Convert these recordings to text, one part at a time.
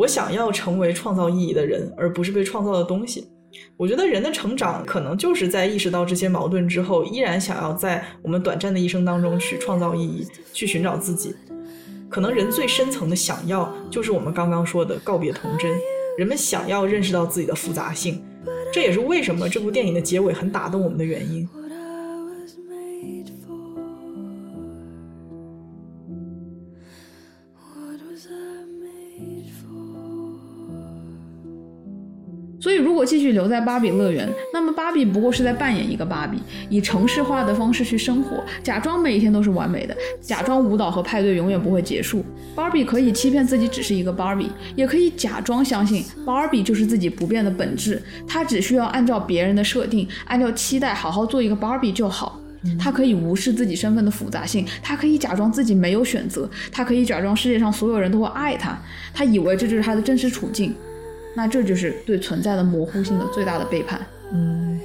我想要成为创造意义的人，而不是被创造的东西。我觉得人的成长可能就是在意识到这些矛盾之后，依然想要在我们短暂的一生当中去创造意义，去寻找自己。可能人最深层的想要，就是我们刚刚说的告别童真。人们想要认识到自己的复杂性，这也是为什么这部电影的结尾很打动我们的原因。所以，如果继续留在芭比乐园，那么芭比不过是在扮演一个芭比，以城市化的方式去生活，假装每一天都是完美的，假装舞蹈和派对永远不会结束。芭比可以欺骗自己只是一个芭比，也可以假装相信芭比就是自己不变的本质，她只需要按照别人的设定，按照期待好好做一个芭比就好。她可以无视自己身份的复杂性，她可以假装自己没有选择，她可以假装世界上所有人都会爱她，她以为这就是她的真实处境。那这就是对存在的模糊性的最大的背叛。嗯。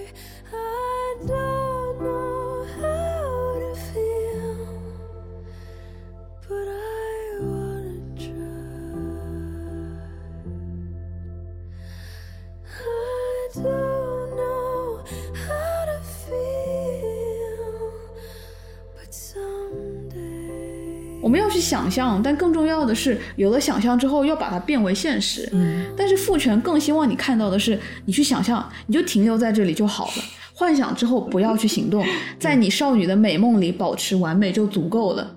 们要去想象，但更重要的是，有了想象之后，要把它变为现实。嗯，但是父权更希望你看到的是，你去想象，你就停留在这里就好了。幻想之后不要去行动，在你少女的美梦里保持完美就足够了。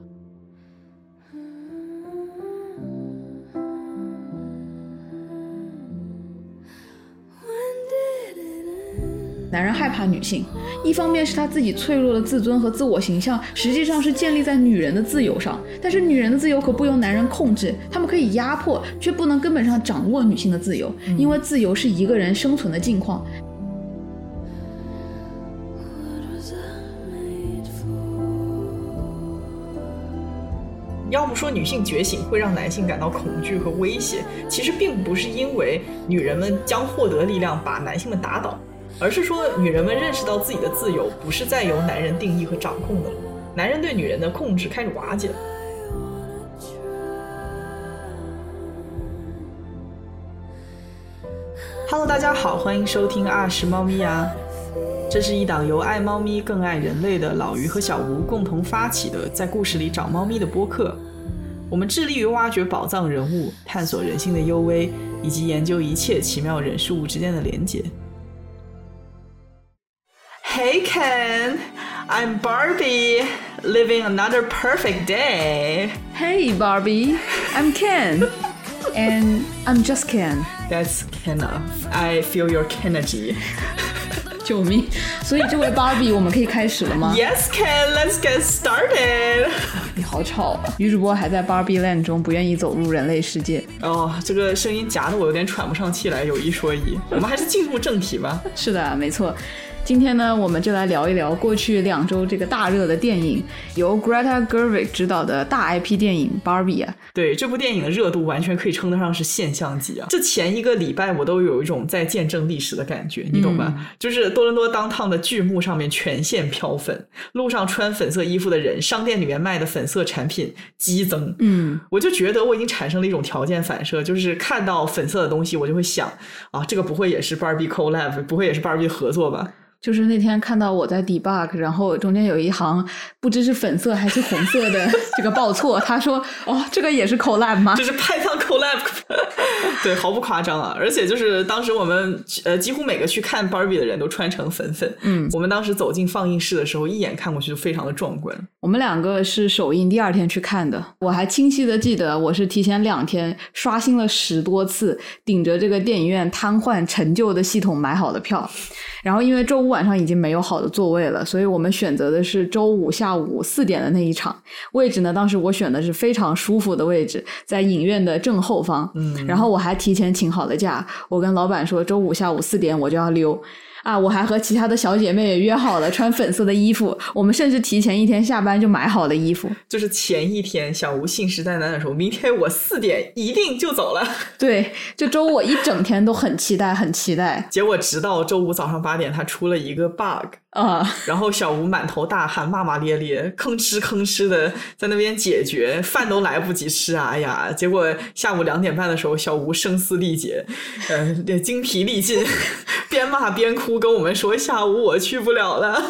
男人害怕女性，一方面是他自己脆弱的自尊和自我形象，实际上是建立在女人的自由上。但是女人的自由可不由男人控制，他们可以压迫，却不能根本上掌握女性的自由，因为自由是一个人生存的境况。要不说女性觉醒会让男性感到恐惧和威胁，其实并不是因为女人们将获得力量把男性们打倒。而是说，女人们认识到自己的自由不是再由男人定义和掌控的了，男人对女人的控制开始瓦解。Hello，大家好，欢迎收听《二十猫咪》啊，这是一档由爱猫咪更爱人类的老于和小吴共同发起的，在故事里找猫咪的播客。我们致力于挖掘宝藏人物，探索人性的幽微，以及研究一切奇妙人事物之间的连结。Hey Ken, I'm Barbie, living another perfect day. Hey Barbie, I'm Ken, and I'm just Ken. That's Kenna. I feel your energy. 救命！所以这位芭比，我们可以开始了吗？Yes, Ken. Let's get started. 你好吵啊！女主播还在芭比 land 中，不愿意走入人类世界。哦，这个声音夹的我有点喘不上气来。有一说一，我们还是进入正题吧。是的，没错。 今天呢，我们就来聊一聊过去两周这个大热的电影，由 Greta Gerwig 执导的大 IP 电影《Barbie》啊。对，这部电影的热度完全可以称得上是现象级啊！这前一个礼拜我都有一种在见证历史的感觉，你懂吧？就是多伦多当趟的剧目上面全线飘粉，路上穿粉色衣服的人，商店里面卖的粉色产品激增。嗯，我就觉得我已经产生了一种条件反射，就是看到粉色的东西，我就会想啊，这个不会也是 Barbie collab，不会也是 Barbie 合作吧？就是那天看到我在 debug，然后中间有一行不知是粉色还是红色的 这个报错，他说：“哦，这个也是 collab 吗？”这是派上 collab，对，毫不夸张啊！而且就是当时我们呃几乎每个去看 Barbie 的人都穿成粉粉，嗯，我们当时走进放映室的时候，一眼看过去就非常的壮观。我们两个是首映第二天去看的，我还清晰的记得，我是提前两天刷新了十多次，顶着这个电影院瘫痪陈旧的系统买好的票，然后因为周五。晚上已经没有好的座位了，所以我们选择的是周五下午四点的那一场位置呢。当时我选的是非常舒服的位置，在影院的正后方。嗯，然后我还提前请好了假，我跟老板说周五下午四点我就要溜。啊！我还和其他的小姐妹也约好了穿粉色的衣服，我们甚至提前一天下班就买好了衣服。就是前一天小吴信誓旦旦的说，明天我四点一定就走了。对，就周五我一整天都很期待，很期待。结果直到周五早上八点，他出了一个 bug。啊！然后小吴满头大汗，骂骂咧咧，吭哧吭哧的在那边解决，饭都来不及吃啊！哎呀，结果下午两点半的时候，小吴声嘶力竭，呃，精疲力尽，边骂边哭，跟我们说：“下午我去不了了。”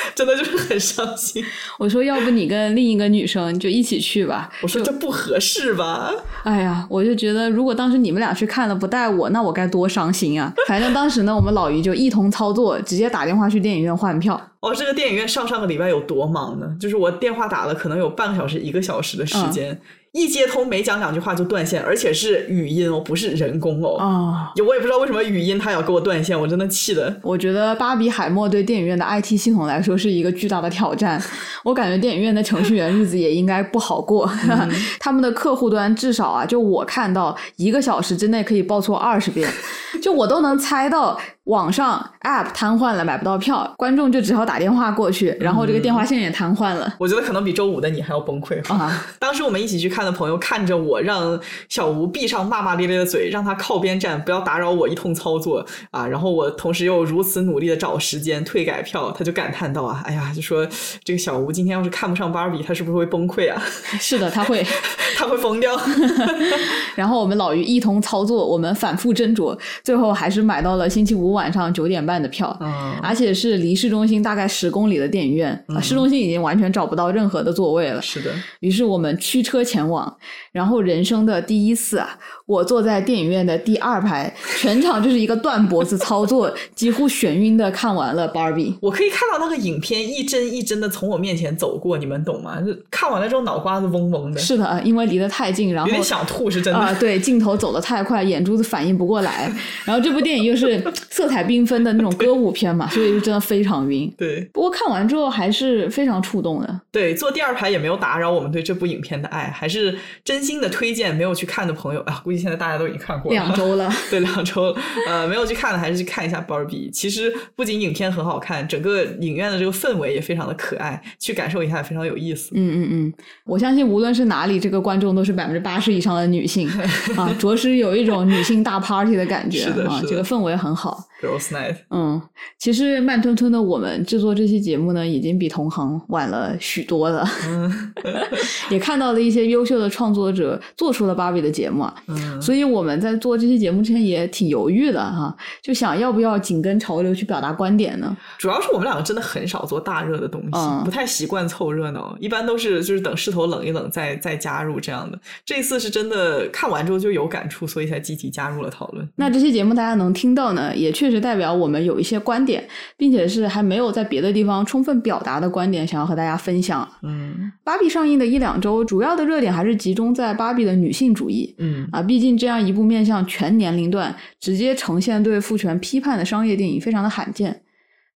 真的就是很伤心。我说，要不你跟另一个女生就一起去吧。我说这不合适吧？哎呀，我就觉得如果当时你们俩去看了不带我，那我该多伤心啊！反正当时呢，我们老于就一同操作，直接打电话去电影院换票。哦，这个电影院上上个礼拜有多忙呢？就是我电话打了，可能有半个小时、一个小时的时间。一接通没讲两句话就断线，而且是语音哦，不是人工哦。啊，我也不知道为什么语音它要给我断线，我真的气的。我觉得巴比海默对电影院的 IT 系统来说是一个巨大的挑战。我感觉电影院的程序员日子也应该不好过。他们的客户端至少啊，就我看到一个小时之内可以报错二十遍，就我都能猜到。网上 App 瘫痪了，买不到票，观众就只好打电话过去，然后这个电话线也瘫痪了。我觉得可能比周五的你还要崩溃啊！当时我们一起去看的朋友看着我，让小吴闭上骂骂咧咧的嘴，让他靠边站，不要打扰我一通操作啊！然后我同时又如此努力的找时间退改票，他就感叹道啊，哎呀，就说这个小吴今天要是看不上芭比，他是不是会崩溃啊？是的，他会，他会疯掉。然后我们老于一通操作，我们反复斟酌，最后还是买到了星期五。晚上九点半的票，而且是离市中心大概十公里的电影院，市中心已经完全找不到任何的座位了。是的，于是我们驱车前往，然后人生的第一次啊，我坐在电影院的第二排，全场就是一个断脖子操作，几乎眩晕的看完了《芭比》。我可以看到那个影片一帧一帧的从我面前走过，你们懂吗？看完了之后脑瓜子嗡嗡的。是的，因为离得太近，然后有点想吐，是真的。啊，对，镜头走得太快，眼珠子反应不过来。然后这部电影又是色。彩缤纷的那种歌舞片嘛，所以就真的非常晕。对，不过看完之后还是非常触动的。对，坐第二排也没有打扰我们对这部影片的爱，还是真心的推荐。没有去看的朋友啊，估计现在大家都已经看过了两周了。对，两周。呃，没有去看的还是去看一下《芭比》。其实不仅影片很好看，整个影院的这个氛围也非常的可爱，去感受一下非常有意思。嗯嗯嗯，我相信无论是哪里，这个观众都是百分之八十以上的女性 啊，着实有一种女性大 party 的感觉啊，这个氛围很好。Girls Night。嗯，其实慢吞吞的我们制作这期节目呢，已经比同行晚了许多了。嗯，也看到了一些优秀的创作者做出了芭比的节目，嗯，所以我们在做这期节目之前也挺犹豫的哈，就想要不要紧跟潮流去表达观点呢？主要是我们两个真的很少做大热的东西，不太习惯凑热闹，一般都是就是等势头冷一冷再再加入这样的。这次是真的看完之后就有感触，所以才积极加入了讨论。那这期节目大家能听到呢，也确实代表我们有一些观点，并且是还没有在别的地方充分表达的观点，想要和大家分享。嗯，芭比上映的一两周，主要的热点还是集中在芭比的女性主义。嗯啊，毕竟这样一部面向全年龄段、直接呈现对父权批判的商业电影，非常的罕见。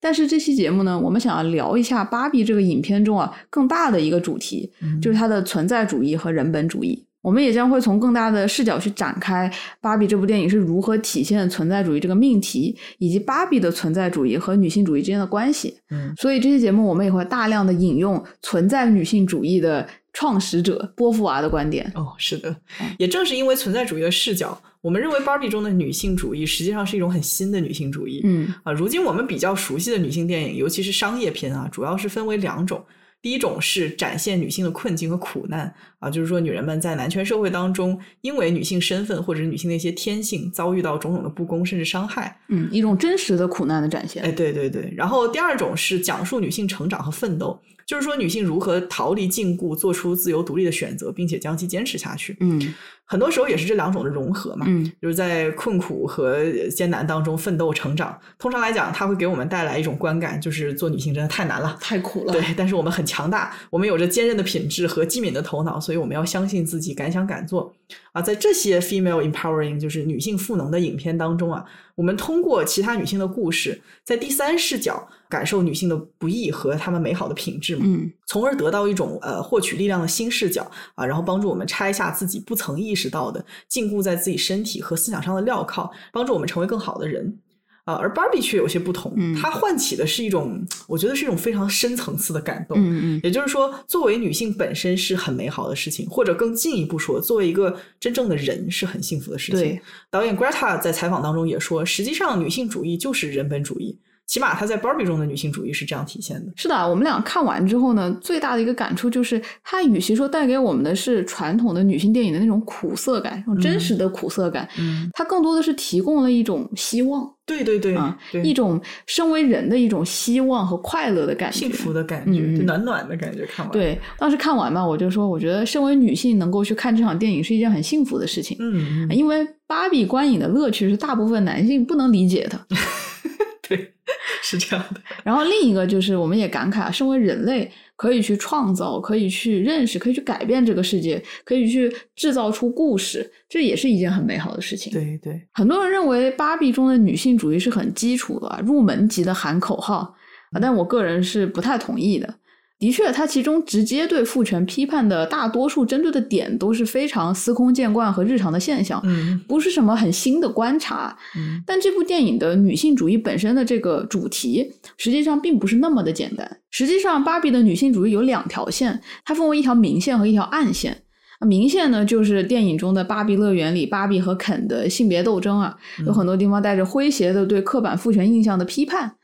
但是这期节目呢，我们想要聊一下芭比这个影片中啊更大的一个主题，就是它的存在主义和人本主义。我们也将会从更大的视角去展开《芭比》这部电影是如何体现存在主义这个命题，以及芭比的存在主义和女性主义之间的关系。嗯，所以这期节目我们也会大量的引用存在女性主义的创始者波伏娃的观点。哦，是的，也正是因为存在主义的视角，我们认为《芭比》中的女性主义实际上是一种很新的女性主义。嗯啊，如今我们比较熟悉的女性电影，尤其是商业片啊，主要是分为两种。第一种是展现女性的困境和苦难啊，就是说女人们在男权社会当中，因为女性身份或者女性的一些天性，遭遇到种种的不公甚至伤害，嗯，一种真实的苦难的展现。哎，对对对。然后第二种是讲述女性成长和奋斗，就是说女性如何逃离禁锢，做出自由独立的选择，并且将其坚持下去。嗯。很多时候也是这两种的融合嘛，嗯，就是在困苦和艰难当中奋斗成长。通常来讲，它会给我们带来一种观感，就是做女性真的太难了，太苦了。对，但是我们很强大，我们有着坚韧的品质和机敏的头脑，所以我们要相信自己，敢想敢做。啊，在这些 female empowering 就是女性赋能的影片当中啊，我们通过其他女性的故事，在第三视角感受女性的不易和她们美好的品质嘛，嗯，从而得到一种呃获取力量的新视角啊，然后帮助我们拆下自己不曾意识到的禁锢在自己身体和思想上的镣铐，帮助我们成为更好的人。啊，而芭比却有些不同，嗯它唤起的是一种，我觉得是一种非常深层次的感动。嗯嗯也就是说，作为女性本身是很美好的事情，或者更进一步说，作为一个真正的人是很幸福的事情对。导演 Greta 在采访当中也说，实际上女性主义就是人本主义，起码她在 Barbie 中的女性主义是这样体现的。是的，我们俩看完之后呢，最大的一个感触就是，它与其说带给我们的是传统的女性电影的那种苦涩感，那种真实的苦涩感，嗯，它更多的是提供了一种希望。对对对，一种身为人的一种希望和快乐的感觉，幸福的感觉，暖暖的感觉。看完，，对，当时看完嘛，我就说，我觉得身为女性能够去看这场电影是一件很幸福的事情，因为芭比观影的乐趣是大部分男性不能理解的。对，是这样的。然后另一个就是，我们也感慨啊，身为人类可以去创造，可以去认识，可以去改变这个世界，可以去制造出故事，这也是一件很美好的事情。对对，很多人认为芭比中的女性主义是很基础的啊，入门级的喊口号啊，但我个人是不太同意的。的确，它其中直接对父权批判的大多数针对的点都是非常司空见惯和日常的现象，嗯不是什么很新的观察。嗯但这部电影的女性主义本身的这个主题，实际上并不是那么的简单。实际上，芭比的女性主义有两条线，它分为一条明线和一条暗线。啊明线呢，就是电影中的芭比乐园里芭比和肯的性别斗争啊，有很多地方带着诙谐的对刻板父权印象的批判。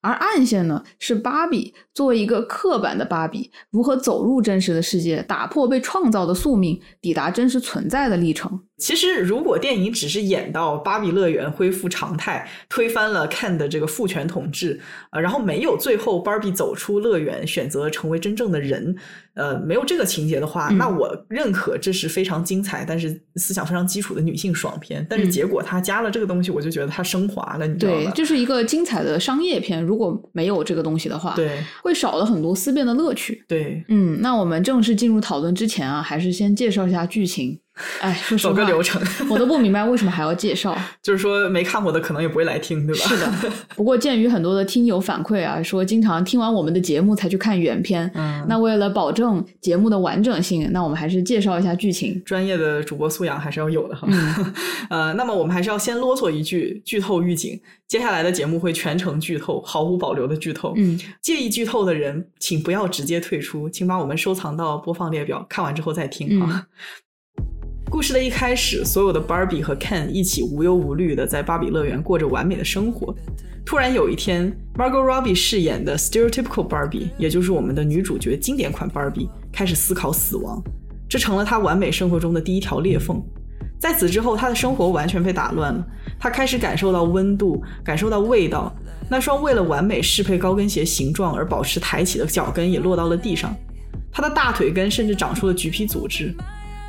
而暗线呢，是芭比作为一个刻板的芭比，如何走入真实的世界，打破被创造的宿命，抵达真实存在的历程。其实，如果电影只是演到芭比乐园恢复常态，推翻了 Ken 的这个父权统治，呃，然后没有最后芭比走出乐园，选择成为真正的人，呃，没有这个情节的话，嗯那我认可这是非常精彩，但是思想非常基础的女性爽片。但是嗯结果他加了这个东西，我就觉得它升华了，你知道对，吧？这是一个精彩的商业片。如果没有这个东西的话，对会少了很多思辨的乐趣。对，嗯，那我们正式进入讨论之前啊，还是先介绍一下剧情。哎，说实话，走个流程，我都不明白为什么还要介绍。就是说没看过的可能也不会来听，对吧？是的，不过鉴于很多的听友反馈啊，说经常听完我们的节目才去看原片，嗯，那为了保证节目的完整性，那我们还是介绍一下剧情。专业的主播素养还是要有的哈。嗯呃，那么我们还是要先啰嗦一句剧透预警，接下来的节目会全程剧透，毫无保留的剧透。嗯，介意剧透的人，请不要直接退出，请把我们收藏到播放列表，看完之后再听哈。故事的一开始，所有的 Barbie 和 Ken 一起无忧无虑的在芭比乐园过着完美的生活。突然有一天，Margot Robbie 饰演的 stereotypical Barbie，也就是我们的女主角经典款 Barbie，开始思考死亡，这成了她完美生活中的第一条裂缝。在此之后，她的生活完全被打乱了。她开始感受到温度，感受到味道。那双为了完美适配高跟鞋形状而保持抬起的脚跟也落到了地上。她的大腿根甚至长出了橘皮组织。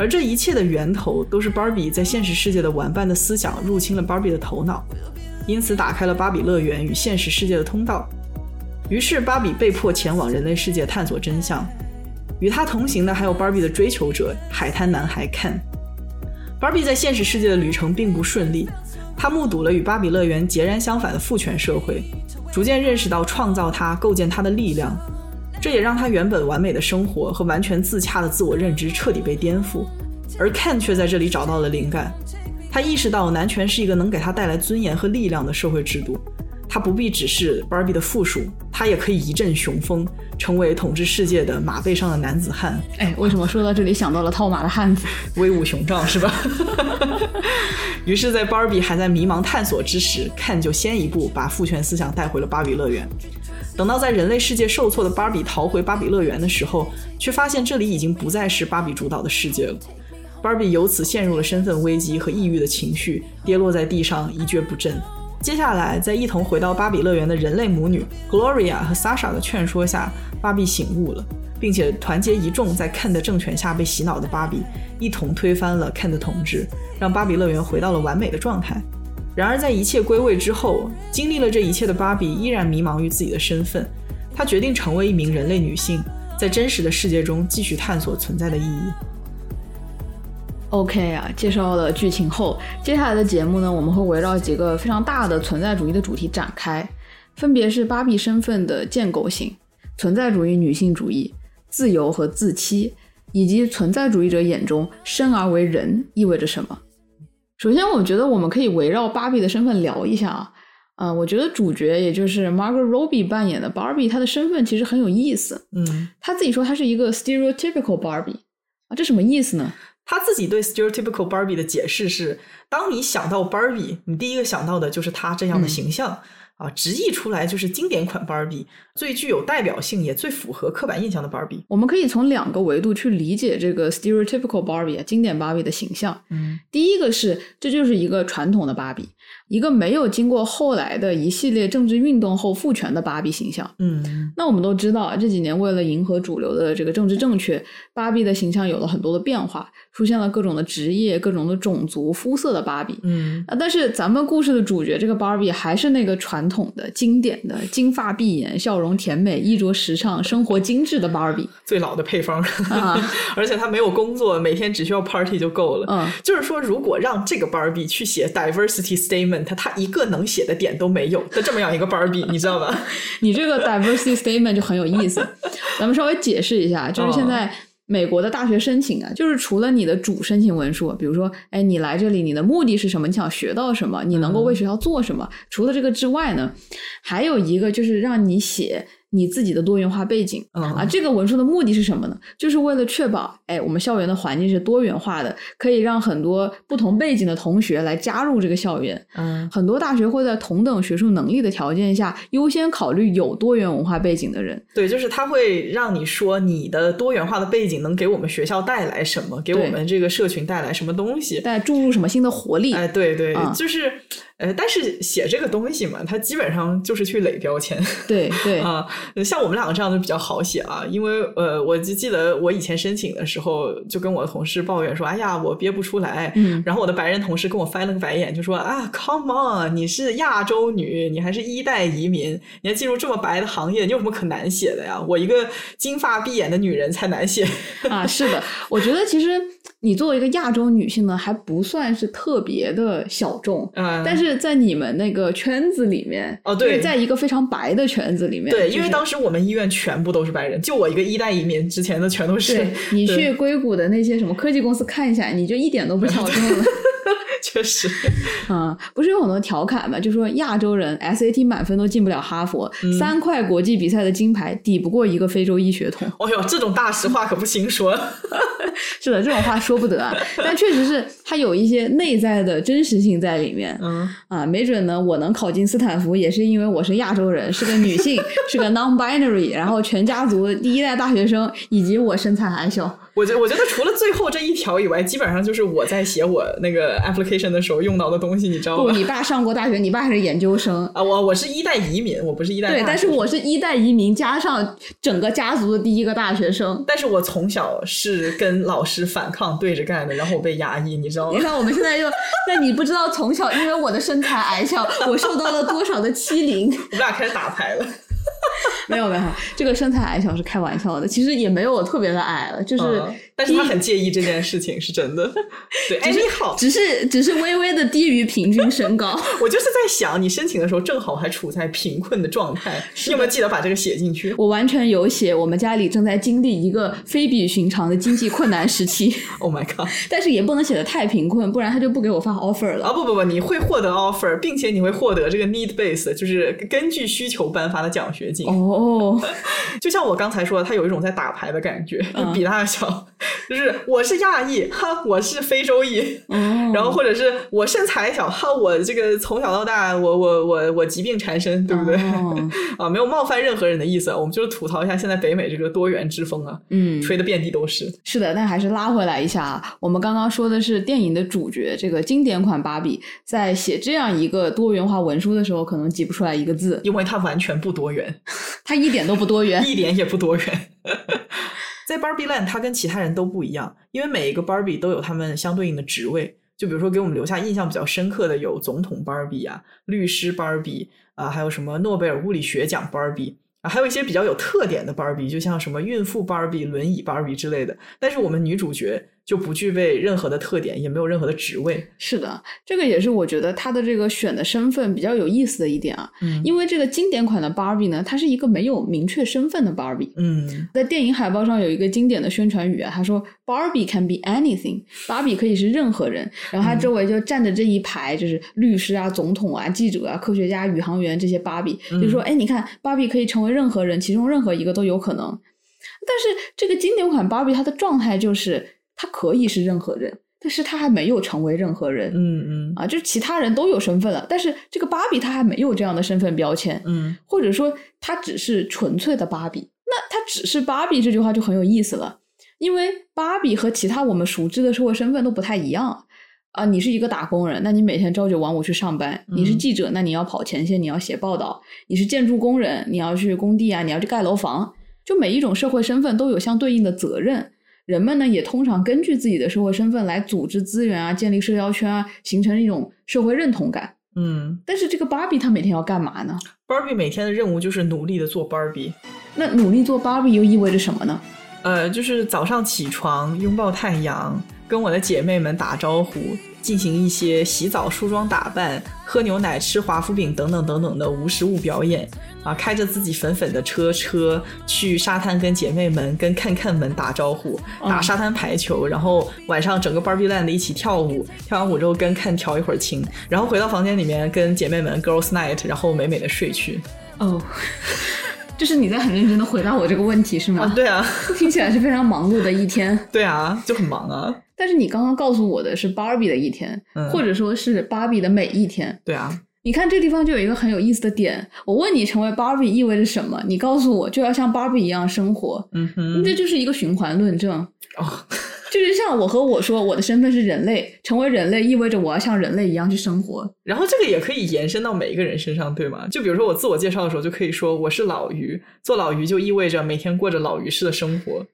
而这一切的源头都是芭比在现实世界的玩伴的思想入侵了芭比的头脑，因此打开了芭比乐园与现实世界的通道。于是芭比被迫前往人类世界探索真相。与他同行的还有芭比的追求者海滩男孩 Ken。芭比在现实世界的旅程并不顺利，他目睹了与芭比乐园截然相反的父权社会，逐渐认识到创造他、构建他的力量。这也让他原本完美的生活和完全自洽的自我认知彻底被颠覆，而 Ken 却在这里找到了灵感。他意识到男权是一个能给他带来尊严和力量的社会制度，他不必只是 Barbie 的附属，他也可以一阵雄风，成为统治世界的马背上的男子汉，哎，为什么说到这里想到了套马的汉子？威武雄壮，是吧？于是，在 Barbie 还在迷茫探索之时，Ken 就先一步把父权思想带回了芭比乐园。等到在人类世界受挫的芭比逃回芭比乐园的时候，却发现这里已经不再是芭比主导的世界了。芭比由此陷入了身份危机和抑郁的情绪，跌落在地上一蹶不振。接下来，在一同回到芭比乐园的人类母女 Gloria 和 Sasha 的劝说下，芭比醒悟了，并且团结一众在 Ken 的政权下被洗脑的芭比，一同推翻了 Ken 的统治，让芭比乐园回到了完美的状态。然而，在一切归位之后，经历了这一切的芭比依然迷茫于自己的身份。她决定成为一名人类女性，在真实的世界中继续探索存在的意义。OK 啊，介绍了剧情后，接下来的节目呢，我们会围绕几个非常大的存在主义的主题展开，分别是芭比身份的建构性、存在主义女性主义、自由和自欺，以及存在主义者眼中生而为人意味着什么。首先，我觉得我们可以围绕芭比的身份聊一下啊。啊、我觉得主角也就是 Margot Robbie 扮演的 Barbie，她的身份其实很有意思。嗯，她自己说她是一个 stereotypical Barbie 啊，这什么意思呢？她自己对 stereotypical Barbie 的解释是：当你想到 Barbie，你第一个想到的就是她这样的形象。啊，直译出来就是经典款 Barbie，最具有代表性也最符合刻板印象的 Barbie。我们可以从两个维度去理解这个 stereotypical Barbie 啊，经典芭比的形象。嗯第一个是，这就是一个传统的芭比，一个没有经过后来的一系列政治运动后复权的芭比形象。嗯那我们都知道啊，这几年为了迎合主流的这个政治正确，芭比的形象有了很多的变化，出现了各种的职业、各种的种族、肤色的芭比。嗯啊，但是咱们故事的主角这个芭比还是那个传统的、经典的金发碧眼、笑容甜美、衣着时尚、生活精致的芭比。最老的配方，啊 而且他没有工作，每天只需要 party 就够了。嗯，就是说，如果让这个 Barbie 去写 diversity statement，他他一个能写的点都没有的这么样一个 Barbie，你知道吧？你这个 diversity statement 就很有意思。咱们稍微解释一下，就是现在美国的大学申请啊，就是除了你的主申请文书，比如说，哎，你来这里，你的目的是什么？你想学到什么？你能够为学校做什么？除了这个之外呢，还有一个就是让你写。你自己的多元化背景、嗯啊，这个文书的目的是什么呢？就是为了确保，哎，我们校园的环境是多元化的，可以让很多不同背景的同学来加入这个校园。嗯很多大学会在同等学术能力的条件下，优先考虑有多元文化背景的人。对，就是他会让你说你的多元化的背景能给我们学校带来什么，给我们这个社群带来什么东西。再注入什么新的活力？哎，对对，啊就是，呃，但是写这个东西嘛，它基本上就是去垒标签。对对，啊，像我们两个这样就比较好写啊，因为呃，我就记得我以前申请的时候，就跟我的同事抱怨说，哎呀，我憋不出来。嗯然后我的白人同事跟我翻了个白眼，就说啊，Come on，你是亚洲女，你还是一代移民，你要进入这么白的行业，你有什么可难写的呀？我一个金发碧眼的女人才难写。啊，是的，我觉得其实你作为一个亚洲女性呢，还不算是特别的小众。嗯，但是在你们那个圈子里面，哦对在一个非常白的圈子里面，对，就是因为当时我们医院全部都是白人，就我一个一代移民，之前的全都是。对你去硅谷的那些什么科技公司看一下，你就一点都不 小众了。确实，嗯，不是有很多调侃嘛，就说亚洲人 SAT 满分都进不了哈佛，三块国际比赛的金牌抵不过一个非洲医学通。哦哟，这种大实话可不行说。是的，这种话说不得啊，但确实是它有一些内在的真实性在里面。嗯，啊，没准呢，我能考进斯坦福，也是因为我是亚洲人，是个女性，是个 non-binary，然后全家族第一代大学生，以及我身材矮小。我觉我觉得除了最后这一条以外，基本上就是我在写我那个 application 的时候用到的东西，你知道吗不，吗？你爸上过大学，你爸还是研究生。啊，我我是一代移民，我不是一代大对，但是我是一代移民，加上整个家族的第一个大学生。但是我从小是跟老师反抗对着干的，然后我被压抑，你知道吗？你看，我们现在又，但你不知道从小因为我的身材矮小，我受到了多少的欺凌。我们俩开始打牌了。没有没有，这个身材矮小是开玩笑的，其实也没有特别的矮了，就是嗯但是他很介意这件事情，是真的。对，哎，你好，只是只是微微的低于平均身高。我就是在想，你申请的时候正好还处在贫困的状态，你有没有记得把这个写进去我完全有写，我们家里正在经历一个非比寻常的经济困难时期，？Oh my god！但是也不能写的太贫困，不然他就不给我发 offer 了。啊不不不，你会获得 offer，并且你会获得这个 need base，就是根据需求颁发的奖学金。哦，就像我刚才说的，他有一种在打牌的感觉，就比大小，就是我是亚裔，哈，我是非洲裔，嗯然后或者是我身材小，哈，我这个从小到大，我我我我疾病缠身，对不对？哦 啊，没有冒犯任何人的意思，我们就是吐槽一下现在北美这个多元之风啊，嗯，吹的遍地都是。是的，但还是拉回来一下啊，我们刚刚说的是电影的主角，这个经典款芭比在写这样一个多元化文书的时候，可能挤不出来一个字，因为它完全不多元，它一点都不多元。一点也不多元。在 Barbie Land，它跟其他人都不一样，因为每一个 Barbie 都有他们相对应的职位。就比如说，给我们留下印象比较深刻的有总统 Barbie 啊、律师 Barbie 啊，还有什么诺贝尔物理学奖 Barbie 啊，还有一些比较有特点的 Barbie，就像什么孕妇 Barbie、轮椅 Barbie 之类的。但是我们女主角就不具备任何的特点，也没有任何的职位。是的，这个也是我觉得他的这个选的身份比较有意思的一点啊。嗯因为这个经典款的 Barbie 呢，它是一个没有明确身份的 Barbie。嗯在电影海报上有一个经典的宣传语啊，他说 “Barbie can be anything”，芭比可以是任何人。然后他周围就站着这一排，就是律师啊、总统啊、记者啊、科学家、宇航员这些芭比，就说：“哎，你看，芭比可以成为任何人，其中任何一个都有可能。”但是这个经典款芭比，它的状态就是它可以是任何人，但是他还没有成为任何人。嗯嗯啊，就是其他人都有身份了，但是这个芭比他还没有这样的身份标签。嗯或者说他只是纯粹的芭比。那他只是芭比这句话就很有意思了，因为芭比和其他我们熟知的社会身份都不太一样啊。你是一个打工人，那你每天朝九晚五去上班；你是嗯记者，那你要跑前线，你要写报道；你是建筑工人，你要去工地啊，你要去盖楼房。就每一种社会身份都有相对应的责任。人们呢也通常根据自己的社会身份来组织资源啊，建立社交圈啊，形成一种社会认同感。嗯但是这个芭比她每天要干嘛呢？，Barbie 每天的任务就是努力的做 Barbie。那努力做芭比又意味着什么呢？呃，就是早上起床拥抱太阳，跟我的姐妹们打招呼，进行一些洗澡、梳妆打扮、喝牛奶、吃华夫饼等等等等的无实物表演啊，开着自己粉粉的车车去沙滩跟姐妹们、跟看看们打招呼，打嗯沙滩排球，然后晚上整个 Barbie Land 一起跳舞，跳完舞之后跟看调一会儿情，然后回到房间里面跟姐妹们 Girls Night，然后美美的睡去。哦，就是你在很认真的回答我这个问题是吗？啊，对啊，听起来是非常忙碌的一天。对啊，就很忙啊，但是你刚刚告诉我的是芭比的一天，嗯或者说是芭比的每一天。对啊，你看这地方就有一个很有意思的点，我问你成为 Barbie 意味着什么，你告诉我就要像 Barbie 一样生活，嗯哼，这就是一个循环论证。哦，就是像我和我说我的身份是人类，成为人类意味着我要像人类一样去生活。然后这个也可以延伸到每一个人身上，对吗？就比如说我自我介绍的时候，就可以说我是老于，做老于就意味着每天过着老于式的生活。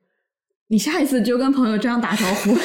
你下一次就跟朋友这样打招呼，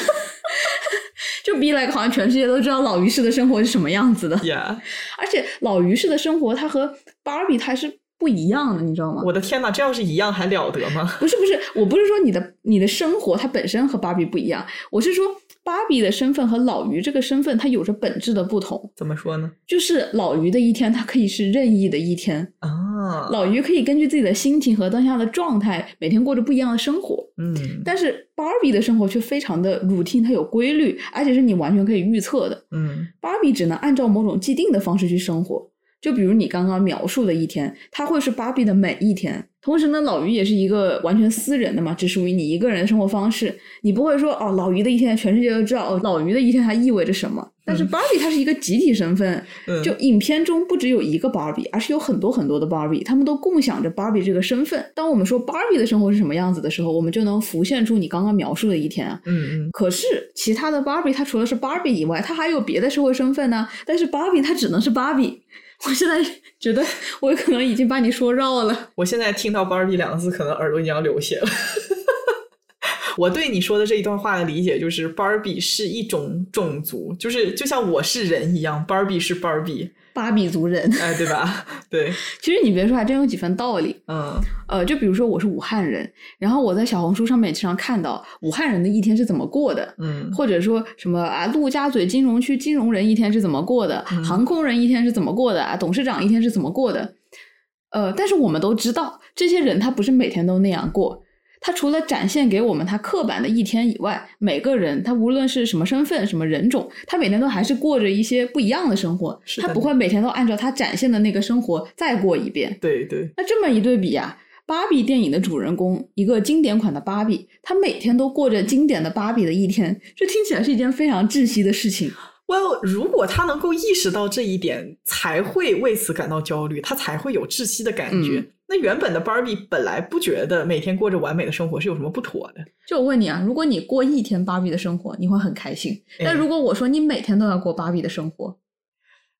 就 be like 好像全世界都知道老于式的生活是什么样子的。Yeah，而且老于式的生活，它和芭比它是不一样的，你知道吗？我的天呐，这要是一样还了得吗？不是不是，我不是说你的你的生活它本身和芭比不一样，我是说芭比的身份和老于这个身份它有着本质的不同。怎么说呢？就是老于的一天，它可以是任意的一天，啊，老于可以根据自己的心情和当下的状态，每天过着不一样的生活。嗯但是芭比的生活却非常的 routine，它有规律，而且是你完全可以预测的。嗯芭比只能按照某种既定的方式去生活。就比如你刚刚描述的一天，它会是芭比的每一天。同时呢，老于也是一个完全私人的嘛，只属于你一个人的生活方式。你不会说哦，老于的一天全世界都知道哦，老于的一天它意味着什么。但是芭比它是一个集体身份，嗯，就影片中不只有一个芭比，而是有很多很多的芭比，他们都共享着芭比这个身份。当我们说芭比的生活是什么样子的时候，我们就能浮现出你刚刚描述的一天啊。嗯嗯可是其他的芭比，它除了是芭比以外，它还有别的社会身份呢。但是芭比它只能是芭比。我现在觉得我可能已经把你说绕了。我现在听到 Barbie 两个字，可能耳朵已经要流血了。我对你说的这一段话的理解就是，Barbie 是一种种族，就是就像我是人一样，Barbie 是 Barbie，芭比族人，哎，对吧？对，其实你别说，还真有几分道理。嗯呃，就比如说我是武汉人，然后我在小红书上面经常看到武汉人的一天是怎么过的，嗯或者说什么啊，陆家嘴金融区金融人一天是怎么过的，嗯航空人一天是怎么过的，啊，董事长一天是怎么过的。呃，但是我们都知道，这些人他不是每天都那样过。他除了展现给我们他刻板的一天以外，每个人他无论是什么身份、什么人种，他每天都还是过着一些不一样的生活。是他不会每天都按照他展现的那个生活再过一遍。对对，那这么一对比啊，芭比电影的主人公，一个经典款的芭比，他每天都过着经典的芭比的一天，这听起来是一件非常窒息的事情。Well，如果他能够意识到这一点，才会为此感到焦虑，他才会有窒息的感觉。嗯那原本的 Barbie 本来不觉得每天过着完美的生活是有什么不妥的，就我问你啊，如果你过一天芭比的生活，你会很开心；哎但如果我说你每天都要过芭比的生活，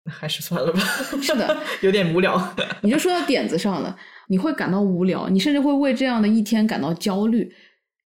那还是算了吧。是的，有点无聊。你就说到点子上了，你会感到无聊，你甚至会为这样的一天感到焦虑。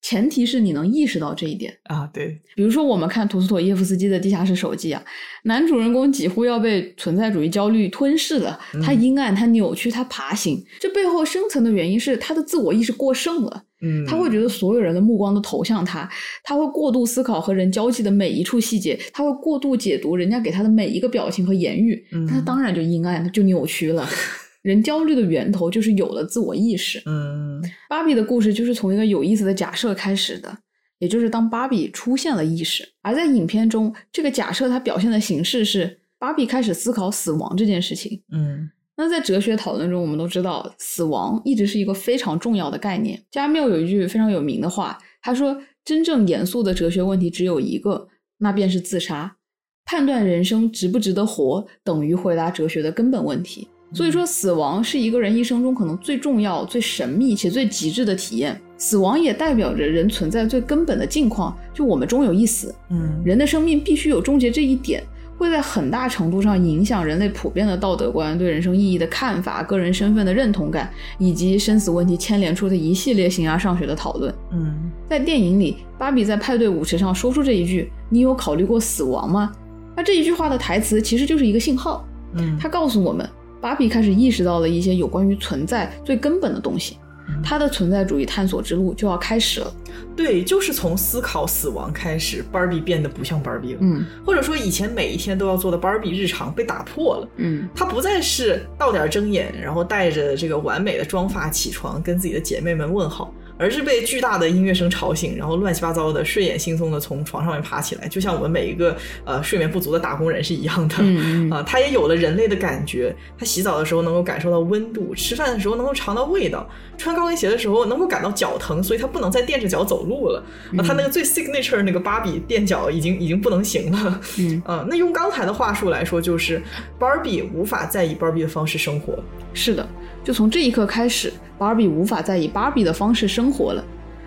前提是你能意识到这一点。啊，对，比如说，我们看图斯妥耶夫斯基的《地下室手记》啊，男主人公几乎要被存在主义焦虑吞噬了。他阴暗，他扭曲，他爬行，这背后深层的原因是他的自我意识过剩了。嗯，他会觉得所有人的目光都投向他，他会过度思考和人交际的每一处细节，他会过度解读人家给他的每一个表情和言语，嗯那他当然就阴暗，就扭曲了。人焦虑的源头就是有了自我意识。嗯芭比的故事就是从一个有意思的假设开始的，也就是当芭比出现了意识，而在影片中，这个假设它表现的形式是芭比开始思考死亡这件事情。嗯那在哲学讨论中，我们都知道，死亡一直是一个非常重要的概念。加缪有一句非常有名的话，他说：“真正严肃的哲学问题只有一个，那便是自杀。判断人生值不值得活，等于回答哲学的根本问题。”所以说，死亡是一个人一生中可能最重要、最神秘且最极致的体验。死亡也代表着人存在最根本的境况，就我们终有一死。嗯人的生命必须有终结这一点，会在很大程度上影响人类普遍的道德观、对人生意义的看法、个人身份的认同感，以及生死问题牵连出的一系列形而上学的讨论。嗯在电影里，芭比在派对舞池上说出这一句：“你有考虑过死亡吗？”那这一句话的台词其实就是一个信号，嗯，它告诉我们，芭比开始意识到了一些有关于存在最根本的东西，她的存在主义探索之路就要开始了。对，就是从思考死亡开始，Barbie 变得不像 Barbie 了，嗯。或者说以前每一天都要做的 Barbie 日常被打破了。嗯。她不再是到点睁眼，然后带着这个完美的妆发起床，跟自己的姐妹们问好，而是被巨大的音乐声吵醒，然后乱七八糟的睡眼惺忪的从床上面爬起来，就像我们每一个呃睡眠不足的打工人是一样的。嗯 他也有了人类的感觉。他洗澡的时候能够感受到温度，吃饭的时候能够尝到味道，穿高跟鞋的时候能够感到脚疼，所以他不能再垫着脚走路了。啊，他那个最 signature 那个芭比垫脚已经已经不能行了。嗯，啊，那用刚才的话术来说，就是芭比无法再以芭比的方式生活。是的，就从这一刻开始，芭比无法再以芭比的方式生活了。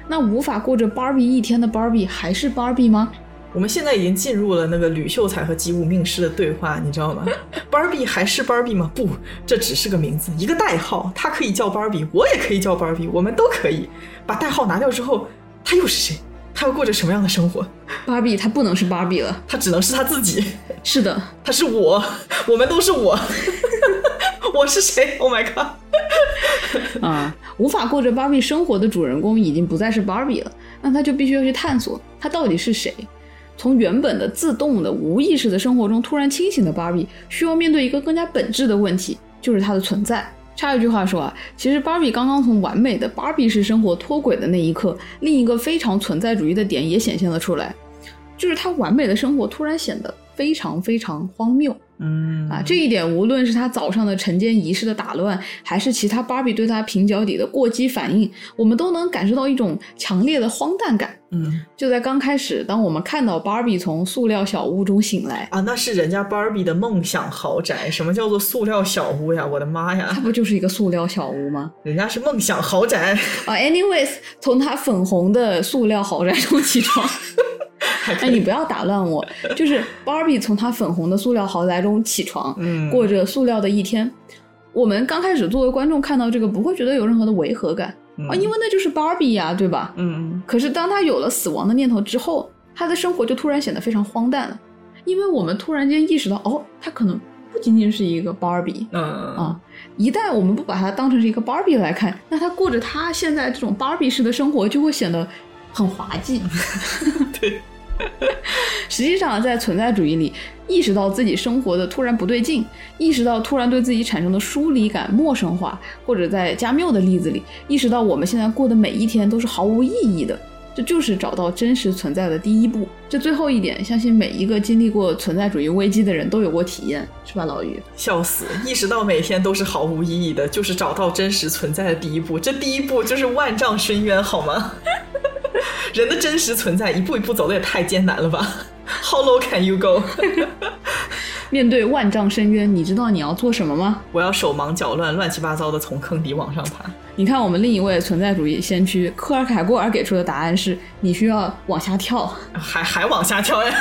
那无法过着芭比一天的芭比还是芭比吗？我们现在已经进入了那个吕秀才和吉姆命师的对话，你知道吗？芭比还是芭比吗？不，这只是个名字，一个代号。他可以叫芭比，我也可以叫芭比，我们都可以。把代号拿掉之后，他又是谁？他要过着什么样的生活？芭比他不能是芭比了。他只能是他自己。是的，他是我，我们都是我。我是谁？Oh my god！啊，无法过着芭比生活的主人公已经不再是芭比了，那他就必须要去探索他到底是谁。从原本的自动的无意识的生活中突然清醒的芭比，需要面对一个更加本质的问题，就是它的存在。插一句话说啊，其实芭比刚刚从完美的芭比式生活脱轨的那一刻，另一个非常存在主义的点也显现了出来，就是他完美的生活突然显得非常非常荒谬。嗯啊，这一点无论是他早上的晨间仪式的打乱，还是其他芭比对他平脚底的过激反应，我们都能感受到一种强烈的荒诞感。嗯就在刚开始，当我们看到芭比从塑料小屋中醒来，啊，那是人家芭比的梦想豪宅。什么叫做塑料小屋呀？我的妈呀它呀！不就是一个塑料小屋吗？人家是梦想豪宅。啊，anyways，从他粉红的塑料豪宅中起床。哎，你不要打乱我，就是芭比从她粉红的塑料豪宅中起床，嗯过着塑料的一天。我们刚开始作为观众看到这个，不会觉得有任何的违和感、啊，因为那就是芭比呀，对吧？嗯可是当她有了死亡的念头之后，她的生活就突然显得非常荒诞了，因为我们突然间意识到，哦，她可能不仅仅是一个芭比嗯啊。一旦我们不把它当成是一个芭比来看，那她过着她现在这种芭比式的生活，就会显得很滑稽。对。实际上，在存在主义里，意识到自己生活的突然不对劲，意识到突然对自己产生的疏离感、陌生化，或者在加缪的例子里，意识到我们现在过的每一天都是毫无意义的，这就是找到真实存在的第一步。这最后一点，相信每一个经历过存在主义危机的人都有过体验，是吧，老于？笑死！意识到每天都是毫无意义的，就是找到真实存在的第一步。这第一步就是万丈深渊，好吗？人的真实存在，一步一步走的也太艰难了吧？How low can you go？面对万丈深渊，你知道你要做什么吗？我要手忙脚乱、乱七八糟的从坑底往上爬。你看，我们另一位存在主义先驱科尔凯郭尔给出的答案是：你需要往下跳。还还往下跳呀？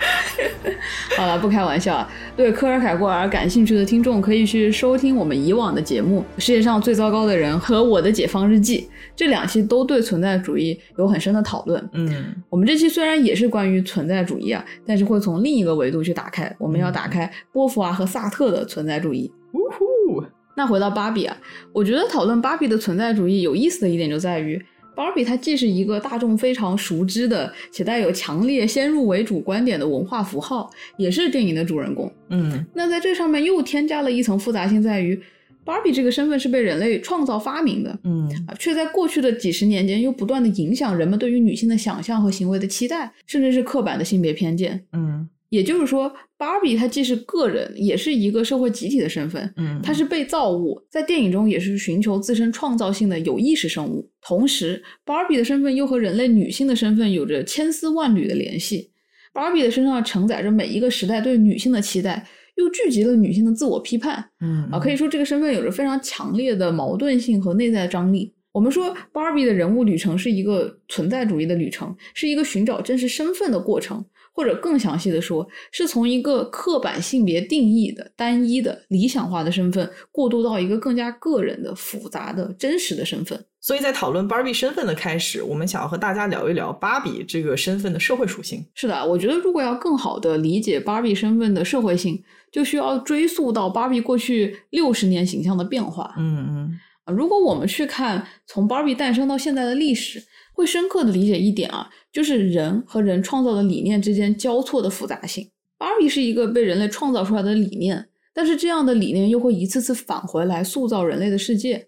好了，不开玩笑啊。对科尔凯郭尔感兴趣的听众，可以去收听我们以往的节目《世界上最糟糕的人》和《我的解放日记》，这两期都对存在主义有很深的讨论。嗯我们这期虽然也是关于存在主义啊，但是会从另一个维度去打开。我们要打开波伏娃和萨特的存在主义。呜呼，那回到芭比啊，我觉得讨论芭比的存在主义有意思的一点就在于，芭比它既是一个大众非常熟知的且带有强烈先入为主观点的文化符号，也是电影的主人公。嗯那在这上面又添加了一层复杂性，在于芭比这个身份是被人类创造发明的，嗯啊，却在过去的几十年间又不断的影响人们对于女性的想象和行为的期待，甚至是刻板的性别偏见。嗯也就是说，芭比她既是个人，也是一个社会集体的身份。嗯，她是被造物，在电影中也是寻求自身创造性的有意识生物。同时，芭比的身份又和人类女性的身份有着千丝万缕的联系。芭比的身上承载着每一个时代对女性的期待，又聚集了女性的自我批判。嗯啊，可以说这个身份有着非常强烈的矛盾性和内在张力。我们说，芭比的人物旅程是一个存在主义的旅程，是一个寻找真实身份的过程，或者更详细的说，是从一个刻板性别定义的单一的理想化的身份，过渡到一个更加个人的、复杂的、真实的身份。所以在讨论芭比身份的开始，我们想要和大家聊一聊芭比这个身份的社会属性。是的，我觉得如果要更好的理解芭比身份的社会性，就需要追溯到芭比过去六十年形象的变化。嗯嗯啊，如果我们去看从芭比诞生到现在的历史，会深刻的理解一点啊，就是人和人创造的理念之间交错的复杂性。芭比是一个被人类创造出来的理念，但是这样的理念又会一次次返回来塑造人类的世界。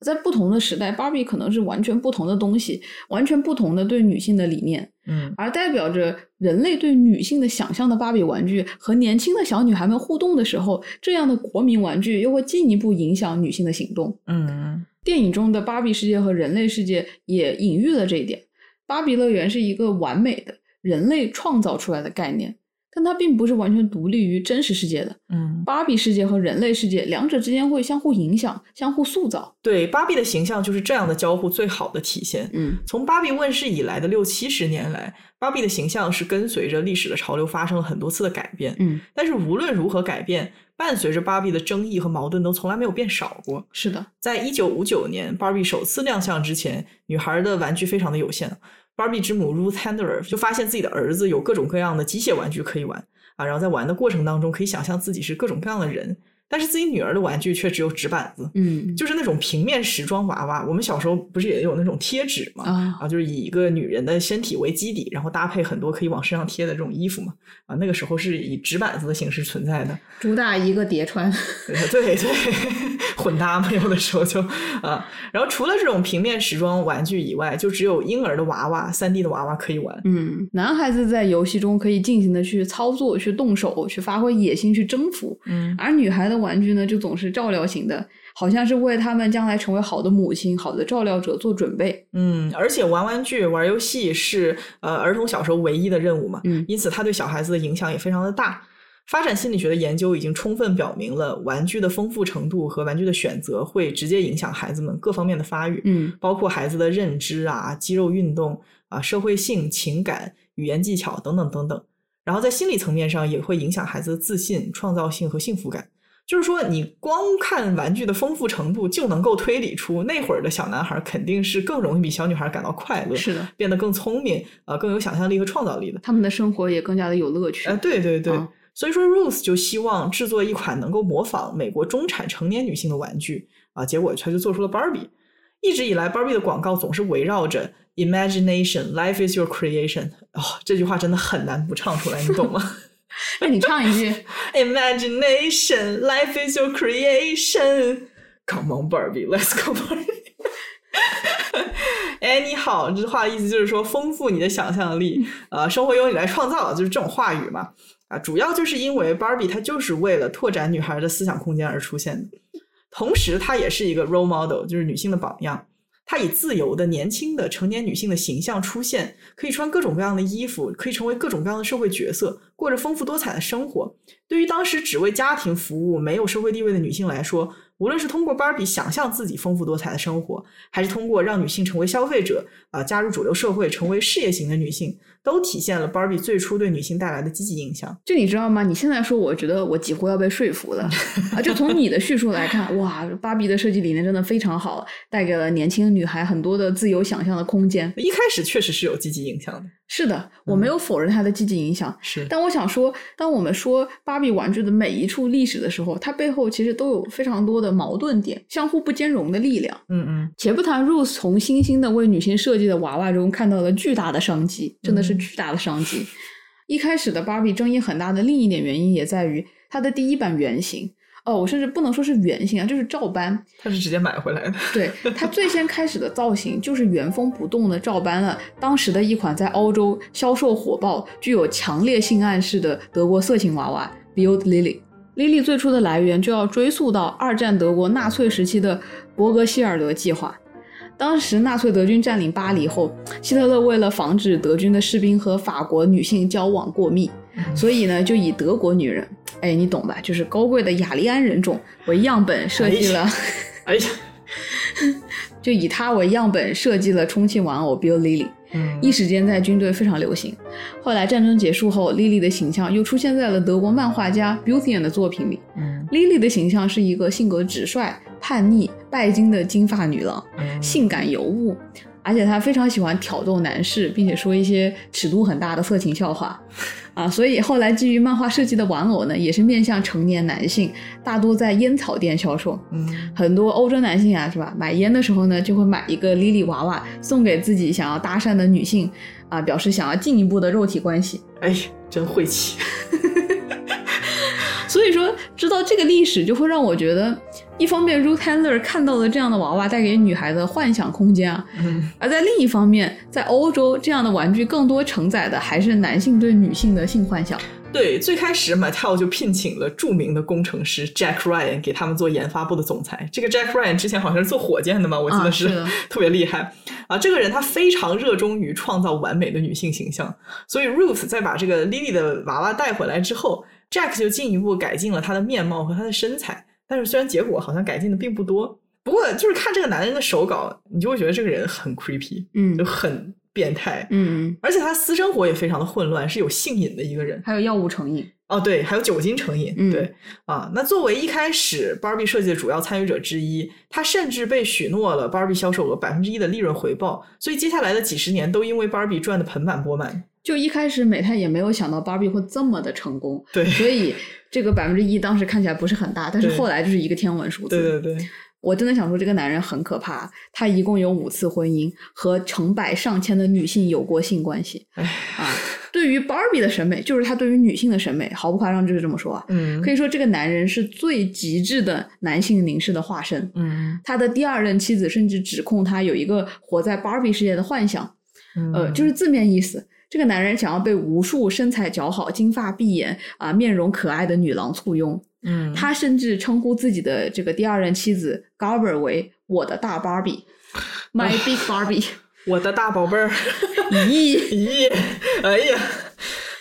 在不同的时代，芭比可能是完全不同的东西，完全不同的对女性的理念。嗯而代表着人类对女性的想象的芭比玩具和年轻的小女孩们互动的时候，这样的国民玩具又会进一步影响女性的行动。嗯电影中的芭比世界和人类世界也隐喻了这一点。芭比乐园是一个完美的人类创造出来的概念，但它并不是完全独立于真实世界的。嗯，芭比世界和人类世界两者之间会相互影响、相互塑造。对，芭比的形象就是这样的交互最好的体现。嗯从芭比问世以来的六七十年来，芭比的形象是跟随着历史的潮流发生了很多次的改变。嗯，但是无论如何改变，伴随着芭比的争议和矛盾都从来没有变少过。是的，在一九五九年，芭比首次亮相之前，女孩的玩具非常的有限。芭比之母 Ruth Handler 就发现自己的儿子有各种各样的机械玩具可以玩啊，然后在玩的过程当中，可以想象自己是各种各样的人，但是自己女儿的玩具却只有纸板子，嗯就是那种平面时装娃娃。我们小时候不是也有那种贴纸吗？啊，啊，就是以一个女人的身体为基底，然后搭配很多可以往身上贴的这种衣服嘛。啊，那个时候是以纸板子的形式存在的。主打一个叠穿。对对，混搭嘛，有的时候就啊。然后除了这种平面时装玩具以外，就只有婴儿的娃娃、三 D 的娃娃可以玩。嗯，男孩子在游戏中可以尽情的去操作、去动手、去发挥野心、去征服，嗯而女孩的玩具呢，就总是照料型的，好像是为他们将来成为好的母亲、好的照料者做准备。嗯，而且玩玩具、玩游戏是呃儿童小时候唯一的任务嘛，嗯因此它对小孩子的影响也非常的大。发展心理学的研究已经充分表明了，玩具的丰富程度和玩具的选择会直接影响孩子们各方面的发育。嗯包括孩子的认知啊、肌肉运动啊、社会性、情感、语言技巧等等等等。然后在心理层面上也会影响孩子的自信、创造性和幸福感。就是说，你光看玩具的丰富程度，就能够推理出那会儿的小男孩肯定是更容易比小女孩感到快乐，是的，变得更聪明，呃，更有想象力和创造力的。他们的生活也更加的有乐趣。呃，对对对，啊所以说 Ruth 就希望制作一款能够模仿美国中产成年女性的玩具啊，结果他就做出了 Barbie。一直以来，Barbie 的广告总是围绕着 imagination, life is your creation。哦，这句话真的很难不唱出来，你懂吗 那你唱一句，？Imagination, life is your creation. Come on, Barbie, let's go Barbie. 哎，你好，这句话的意思就是说丰富你的想象力，呃，生活由你来创造，就是这种话语嘛。啊，主要就是因为 Barbie 它就是为了拓展女孩的思想空间而出现的，同时它也是一个 role model，就是女性的榜样。她以自由的、年轻的成年女性的形象出现，可以穿各种各样的衣服，可以成为各种各样的社会角色，过着丰富多彩的生活。对于当时只为家庭服务、没有社会地位的女性来说，无论是通过芭比想象自己丰富多彩的生活，还是通过让女性成为消费者，啊、加入主流社会，成为事业型的女性，都体现了芭比最初对女性带来的积极影响。就你知道吗？你现在说，我觉得我几乎要被说服了啊！就从你的叙述来看，哇，芭比的设计理念真的非常好，带给了年轻女孩很多的自由想象的空间。一开始确实是有积极影响的。是的，我没有否认它的积极影响，是，但我想说，当我们说芭比玩具的每一处历史的时候，它背后其实都有非常多的矛盾点，相互不兼容的力量。嗯嗯，且不谈 Rose 从新兴的为女性设计的娃娃中看到了巨大的商机，真的是巨大的商机。一开始的芭比争议很大的另一点原因也在于它的第一版原型。哦，我甚至不能说是原型啊，就是照搬。它是直接买回来的。对，它最先开始的造型就是原封不动的照搬了当时的一款在欧洲销售火爆、具有强烈性暗示的德国色情娃娃 Build Lily。Lily 最初的来源就要追溯到二战德国纳粹时期的伯格希尔德计划。当时纳粹德军占领巴黎后，希特勒为了防止德军的士兵和法国女性交往过密，所以呢，就以德国女人，哎，你懂吧？就是高贵的雅利安人种为样本设计了，哎呀，就以她为样本设计了充气玩偶 Bill Lily，嗯一时间在军队非常流行。后来战争结束后，Lily 的形象又出现在了德国漫画家 Buthian 的作品里。嗯 Lily 的形象是一个性格直率、叛逆、拜金的金发女郎，嗯性感尤物，而且他非常喜欢挑逗男士，并且说一些尺度很大的色情笑话。啊，所以后来基于漫画设计的玩偶呢，也是面向成年男性，大多在烟草店销售。嗯很多欧洲男性啊，是吧？买烟的时候呢，就会买一个 Lily 娃娃送给自己想要搭讪的女性，啊，表示想要进一步的肉体关系。哎呀，真晦气。所以说，知道这个历史，就会让我觉得，一方面 Ruth Handler 看到了这样的娃娃带给女孩的幻想空间啊，嗯而在另一方面，在欧洲这样的玩具更多承载的还是男性对女性的性幻想。对，最开始 Mattel 就聘请了著名的工程师 Jack Ryan 给他们做研发部的总裁。这个 Jack Ryan 之前好像是做火箭的嘛，我记啊得是的 特别厉害啊。这个人他非常热衷于创造完美的女性形象，所以 Ruth 在把这个 Lily 的娃娃带回来之后，Jack 就进一步改进了他的面貌和他的身材。但是虽然结果好像改进的并不多，不过就是看这个男人的手稿，你就会觉得这个人很 creepy，嗯就很变态。嗯，而且他私生活也非常的混乱，是有性瘾的一个人。还有药物成瘾。哦，对，还有酒精成瘾，嗯对啊。那作为一开始 Barbie 设计的主要参与者之一，他甚至被许诺了 Barbie 销售额百分之一的利润回报，所以接下来的几十年都因为 Barbie 赚的盆满钵满。就一开始美泰也没有想到 Barbie 会这么的成功，对所以这个百分之一当时看起来不是很大，但是后来就是一个天文数字。对对对，我真的想说，这个男人很可怕。他一共有五次婚姻，和成百上千的女性有过性关系。唉，啊，对于 Barbie 的审美，就是他对于女性的审美，毫不夸张，就是这么说啊。嗯可以说，这个男人是最极致的男性凝视的化身。嗯他的第二任妻子甚至指控他有一个活在 Barbie 世界的幻想，嗯呃，就是字面意思。这个男人想要被无数身材姣好、金发碧眼啊、面容可爱的女郎簇拥，嗯，他甚至称呼自己的这个第二任妻子 Garber 为“我的大 Barbie”，My Big Barbie。我的大宝贝儿，咦，咦，哎呀。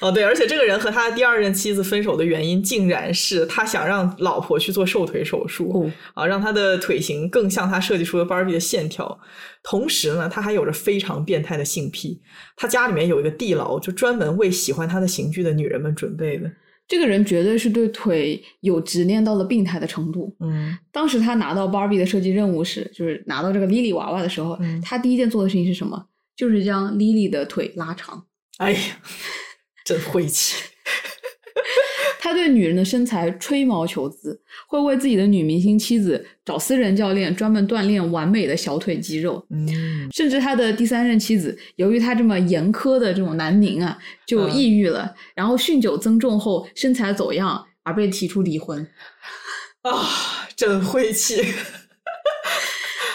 哦，对，而且这个人和他第二任妻子分手的原因，竟然是他想让老婆去做瘦腿手术。哦，啊，让他的腿型更像他设计出的 Barbie 的线条。同时呢，他还有着非常变态的性癖。他家里面有一个地牢，就专门为喜欢他的刑具的女人们准备的。这个人绝对是对腿有执念到了病态的程度。嗯当时他拿到 Barbie 的设计任务时，就是拿到这个 Lily 娃娃的时候，嗯他第一件做的事情是什么？就是将 Lily 的腿拉长。哎呀，真晦气。他对女人的身材吹毛求疵，会为自己的女明星妻子找私人教练，专门锻炼完美的小腿肌肉。嗯甚至他的第三任妻子，由于他这么严苛的这种男凝啊，就嗯抑郁了，然后酗酒增重后身材走样，而被提出离婚。啊，真晦气。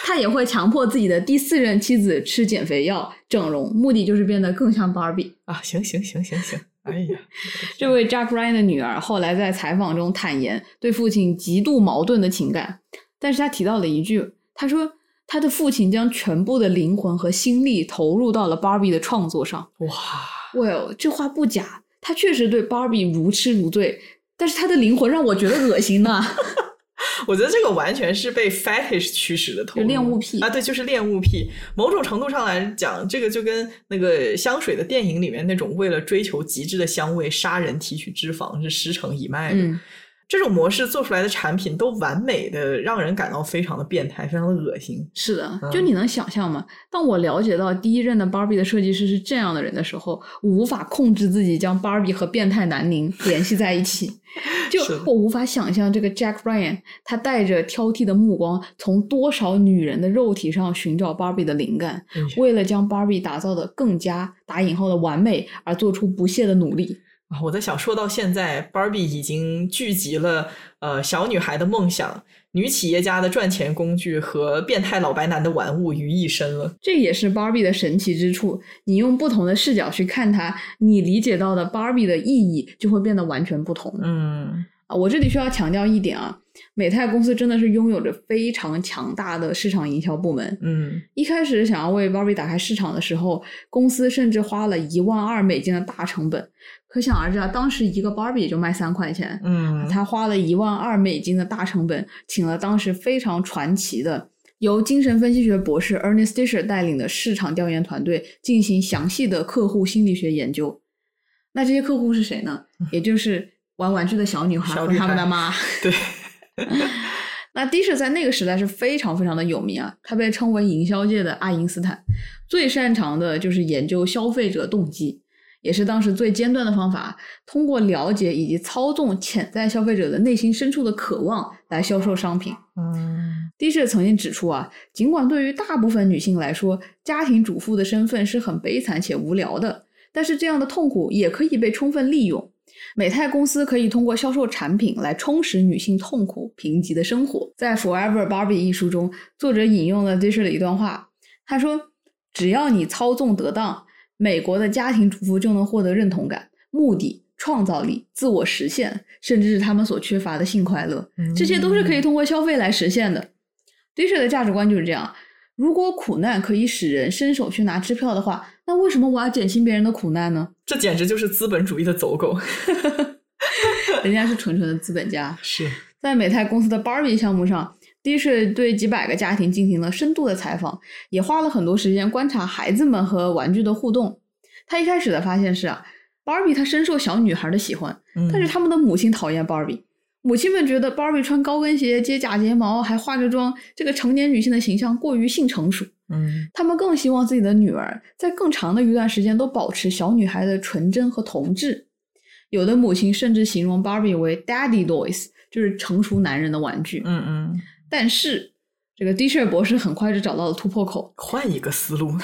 他也会强迫自己的第四任妻子吃减肥药、整容，目的就是变得更像 Barbie。啊，行行行行行，哎呀，这位 Jack Ryan 的女儿后来在采访中坦言对父亲极度矛盾的情感，但是他提到了一句，他说他的父亲将全部的灵魂和心力投入到了 Barbie 的创作上。哇，Well，这话不假，他确实对 Barbie 如痴如醉，但是他的灵魂让我觉得恶心呐、我觉得这个完全是被 fetish 驱使的投入，就恋物癖啊，对，就是恋物癖。某种程度上来讲，这个就跟那个香水的电影里面那种为了追求极致的香味杀人提取脂肪是十成一脉的。嗯这种模式做出来的产品都完美的让人感到非常的变态，非常的恶心。是的，就你能想象吗？当我了解到第一任的 Barbie 的设计师是这样的人的时候，我无法控制自己将 Barbie 和变态男宁 联系在一起。就我无法想象这个 Jack Ryan，他带着挑剔的目光，从多少女人的肉体上寻找 Barbie 的灵感，为了将 Barbie 打造的更加打引号的完美而做出不懈的努力。啊，我在想，说到现在，Barbie 已经聚集了呃小女孩的梦想、女企业家的赚钱工具和变态老白男的玩物于一身了。这也是 Barbie 的神奇之处。你用不同的视角去看它，你理解到的 Barbie 的意义就会变得完全不同。嗯，啊，我这里需要强调一点啊。美泰公司真的是拥有着非常强大的市场营销部门。嗯，一开始想要为 Barbie 打开市场的时候，公司甚至花了一万二美金的大成本。可想而知啊，当时一个 Barbie 也就卖三块钱。嗯，他花了一万二美金的大成本，请了当时非常传奇的由精神分析学博士 Ernest Disher 带领的市场调研团队进行详细的客户心理学研究。那这些客户是谁呢？也就是玩玩具的小女孩和他们的妈。对。那 Disher 在那个时代是非常非常的有名啊，他被称为营销界的爱因斯坦，最擅长的就是研究消费者动机，也是当时最尖端的方法，通过了解以及操纵潜在消费者的内心深处的渴望来销售商品。嗯，Disher 曾经指出啊，尽管对于大部分女性来说，家庭主妇的身份是很悲惨且无聊的，但是这样的痛苦也可以被充分利用。美泰公司可以通过销售产品来充实女性痛苦贫瘠的生活。在《Forever Barbie》一书中，作者引用了 Disher 的一段话，他说：“只要你操纵得当，美国的家庭主妇就能获得认同感、目的、创造力、自我实现，甚至是他们所缺乏的性快乐，这些都是可以通过消费来实现的。”Disher 的价值观就是这样。如果苦难可以使人伸手去拿支票的话，那为什么我要减轻别人的苦难呢？这简直就是资本主义的走狗，人家是纯纯的资本家。是在美泰公司的 Barbie 项目上，Disher 对几百个家庭进行了深度的采访，也花了很多时间观察孩子们和玩具的互动。他一开始的发现是啊，Barbie 他深受小女孩的喜欢，但是他们的母亲讨厌 Barbie。母亲们觉得 Barbie 穿高跟鞋、接假睫毛，还化着妆，这个成年女性的形象过于性成熟。嗯，他们更希望自己的女儿在更长的一段时间都保持小女孩的纯真和童稚。有的母亲甚至形容 Barbie 为 “daddy toys”，就是成熟男人的玩具。嗯嗯。但是，这个 Disher 博士很快就找到了突破口，换一个思路。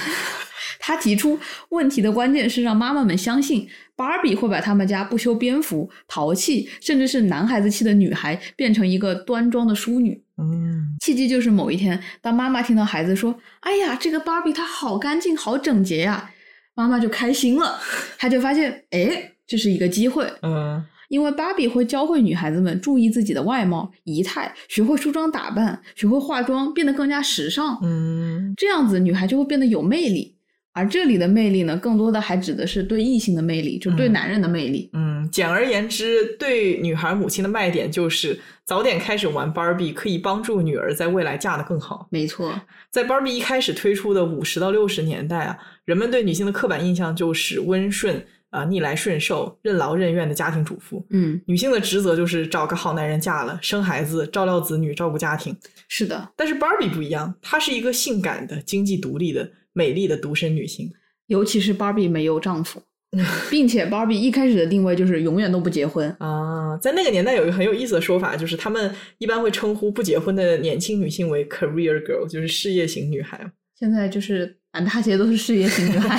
他提出问题的关键是让妈妈们相信芭比会把他们家不修边幅、淘气，甚至是男孩子气的女孩变成一个端庄的淑女。嗯，契机就是某一天，当妈妈听到孩子说：“哎呀，这个芭比她好干净、好整洁呀！”妈妈就开心了，她就发现，哎，这是一个机会。嗯，因为芭比会教会女孩子们注意自己的外貌、仪态，学会梳妆打扮，学会化妆，变得更加时尚。嗯，这样子女孩就会变得有魅力。而这里的魅力呢，更多的还指的是对异性的魅力，就对男人的魅力。嗯，简而言之，对女孩母亲的卖点就是早点开始玩芭比，可以帮助女儿在未来嫁得更好。没错，在芭比一开始推出的五十到六十年代啊，人们对女性的刻板印象就是温顺啊、逆来顺受、任劳任怨的家庭主妇。嗯，女性的职责就是找个好男人嫁了，生孩子、照料子女、照顾家庭。是的，但是 Barbie 不一样，她是一个性感的、经济独立的。美丽的独身女性，尤其是 Barbie 没有丈夫，并且芭比一开始的定位就是永远都不结婚啊。在那个年代，有一个很有意思的说法，就是他们一般会称呼不结婚的年轻女性为 career girl，就是事业型女孩。现在就是满大街都是事业型女孩，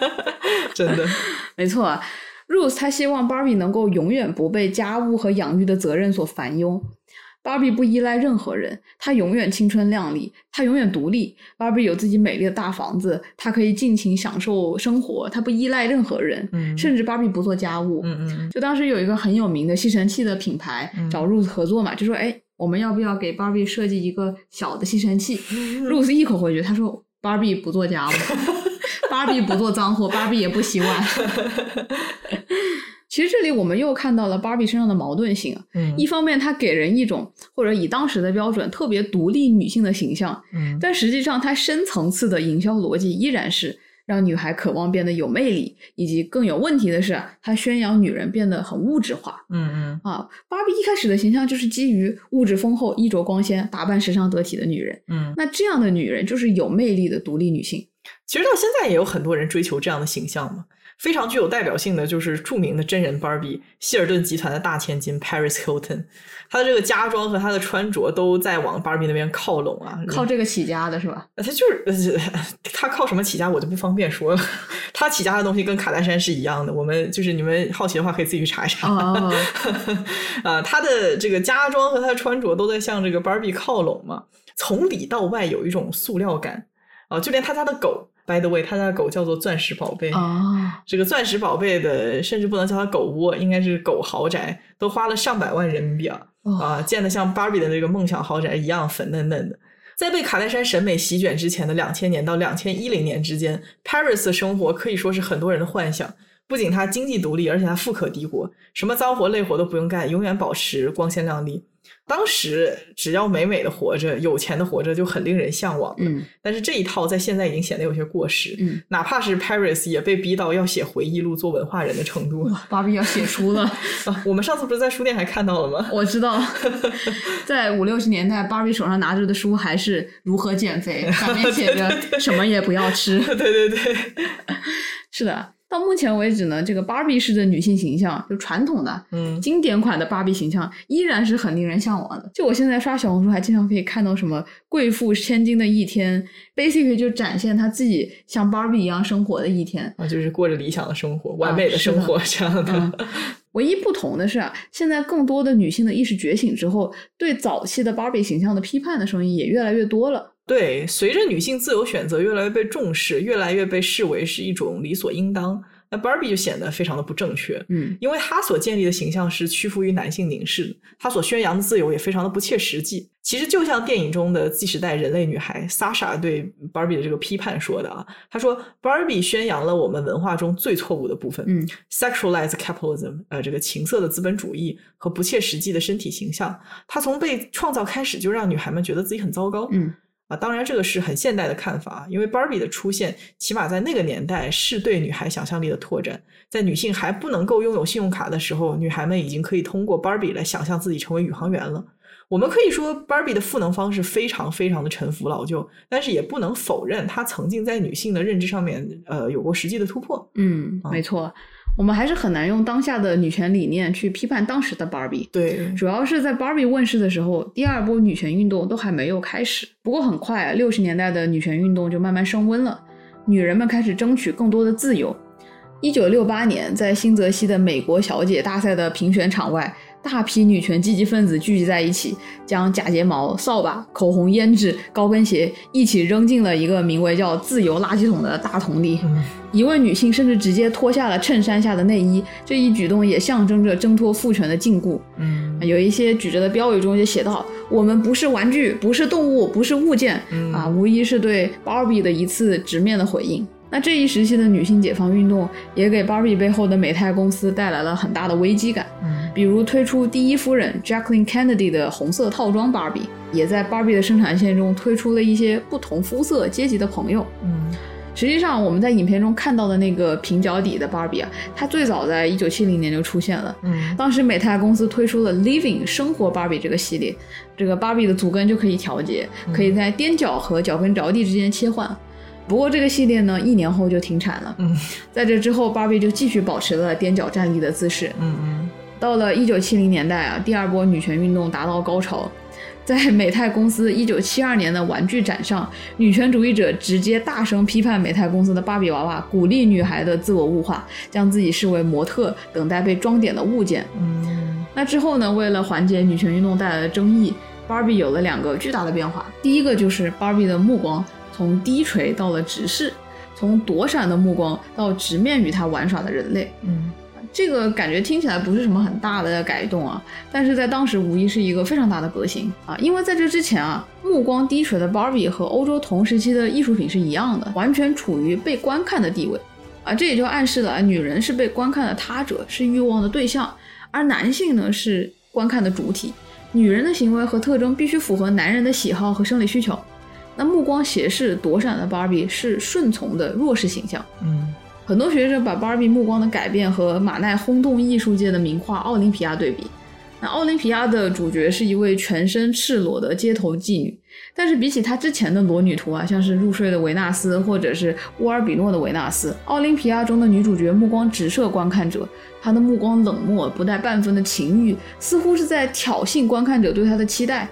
真的 没错。Rose 她希望 Barbie 能够永远不被家务和养育的责任所烦忧。Barbie 不依赖任何人，她永远青春靓丽，她永远独立。Barbie 有自己美丽的大房子，她可以尽情享受生活，她不依赖任何人，嗯甚至 Barbie 不做家务。嗯嗯就当时有一个很有名的吸尘器的品牌找 Rose 合作嘛，就说：“哎，我们要不要给 Barbie 设计一个小的吸尘器？”Rose 一口回绝，他说：“芭比不做家务，芭比不做脏活，芭比也不洗碗。”其实这里我们又看到了芭比身上的矛盾性。嗯一方面，她给人一种或者以当时的标准特别独立女性的形象，嗯但实际上她深层次的营销逻辑依然是让女孩渴望变得有魅力，以及更有问题的是，他宣扬女人变得很物质化。嗯嗯啊，芭比一开始的形象就是基于物质丰厚、衣着光鲜、打扮时尚得体的女人。嗯，那这样的女人就是有魅力的独立女性。其实到现在也有很多人追求这样的形象嘛。非常具有代表性的就是著名的真人芭比，希尔顿集团的大千金 Paris Hilton，她的这个家装和她的穿着都在往芭比那边靠拢啊，靠这个起家的是吧？她就是她靠什么起家，我就不方便说了。她起家的东西跟卡戴珊是一样的，我们就是你们好奇的话可以自己去查一查。哦，啊，她的这个家装和她的穿着都在向这个芭比靠拢嘛，从里到外有一种塑料感啊，就连她家的狗。By the way，他家的狗叫做钻石宝贝。哦，这个钻石宝贝的，甚至不能叫它狗窝，应该是狗豪宅，都花了上百万人民币啊！啊，建的像芭比的那个梦想豪宅一样粉嫩嫩的。在被卡戴珊审美席卷之前的两千年到两千一零年之间，Paris 的生活可以说是很多人的幻想。不仅他经济独立，而且他富可敌国，什么脏活累活都不用干，永远保持光鲜亮丽。当时只要美美的活着，有钱的活着就很令人向往。嗯，但是这一套在现在已经显得有些过时。嗯，哪怕是 Paris 也被逼到要写回忆录、做文化人的程度。芭比要写书了啊！我们上次不是在书店还看到了吗？我知道，在五六十年代，芭比手上拿着的书还是如何减肥，上面写着 什么也不要吃。对对对，是的。到目前为止呢，这个芭比式的女性形象，就传统的、嗯，经典款的芭比形象，依然是很令人向往的。就我现在刷小红书，还经常可以看到什么贵妇千金的一天，basically 就展现她自己像芭比一样生活的一天啊，就是过着理想的生活、完美的生活这样的。唯一不同的是啊，现在更多的女性的意识觉醒之后，对早期的芭比形象的批判的声音也越来越多了。对，随着女性自由选择越来越被重视，越来越被视为是一种理所应当，那 Barbie 就显得非常的不正确。嗯，因为她所建立的形象是屈服于男性凝视的，她所宣扬的自由也非常的不切实际。其实就像电影中的 Z 时代人类女孩 Sasha 对 Barbie 的这个批判说的啊，她说 Barbie 宣扬了我们文化中最错误的部分，嗯，sexualized capitalism，呃，这个情色的资本主义和不切实际的身体形象。她从被创造开始就让女孩们觉得自己很糟糕。嗯。啊，当然，这个是很现代的看法，因为 Barbie 的出现，起码在那个年代是对女孩想象力的拓展。在女性还不能够拥有信用卡的时候，女孩们已经可以通过 Barbie 来想象自己成为宇航员了。我们可以说，Barbie 的赋能方式非常非常的陈腐老旧，但是也不能否认她曾经在女性的认知上面，呃，有过实际的突破。嗯，没错。我们还是很难用当下的女权理念去批判当时的 Barbie。对，主要是在 Barbie 问世的时候，第二波女权运动都还没有开始。不过很快，六十年代的女权运动就慢慢升温了，女人们开始争取更多的自由。一九六八年，在新泽西的美国小姐大赛的评选场外。大批女权积极分子聚集在一起，将假睫毛、扫把、口红、胭脂、高跟鞋一起扔进了一个名为叫“自由垃圾桶”的大桶里。一位女性甚至直接脱下了衬衫下的内衣，这一举动也象征着挣脱父权的禁锢。嗯，有一些举着的标语中就写道：“我们不是玩具，不是动物，不是物件。”啊，无疑是对 Barbie 的一次直面的回应。那这一时期的女性解放运动也给 Barbie 背后的美泰公司带来了很大的危机感。嗯，比如推出第一夫人 Jacqueline Kennedy 的红色套装 Barbie，也在 Barbie 的生产线中推出了一些不同肤色阶级的朋友。嗯，实际上我们在影片中看到的那个平脚底的 Barbie 啊，它最早在一九七零年就出现了。嗯，当时美泰公司推出了 Living 生活 Barbie 这个系列，这个 Barbie 的足跟就可以调节，可以在踮脚和脚跟着地之间切换。不过这个系列呢，一年后就停产了。嗯，在这之后，芭比就继续保持了踮脚站立的姿势。嗯嗯，到了一九七零年代啊，第二波女权运动达到高潮，在美泰公司一九七二年的玩具展上，女权主义者直接大声批判美泰公司的芭比娃娃，鼓励女孩的自我物化，将自己视为模特，等待被装点的物件。嗯，那之后呢，为了缓解女权运动带来的争议，芭比有了两个巨大的变化。第一个就是芭比的目光。从低垂到了直视，从躲闪的目光到直面与他玩耍的人类，嗯，这个感觉听起来不是什么很大的改动啊，但是在当时无疑是一个非常大的革新啊，因为在这之前啊，目光低垂的 Barbie 和欧洲同时期的艺术品是一样的，完全处于被观看的地位。啊，这也就暗示了女人是被观看的他者，是欲望的对象，而男性呢是观看的主体，女人的行为和特征必须符合男人的喜好和生理需求。那目光斜视、躲闪的芭比是顺从的弱势形象。嗯很多学者把芭比目光的改变和马奈轰动艺术界的名画《奥林匹亚》对比。那《奥林匹亚》的主角是一位全身赤裸的街头妓女，但是比起她之前的裸女图啊，像是入睡的维纳斯或者是乌尔比诺的维纳斯，《奥林匹亚》中的女主角目光直射观看者，她的目光冷漠，不带半分的情欲，似乎是在挑衅观看者对她的期待。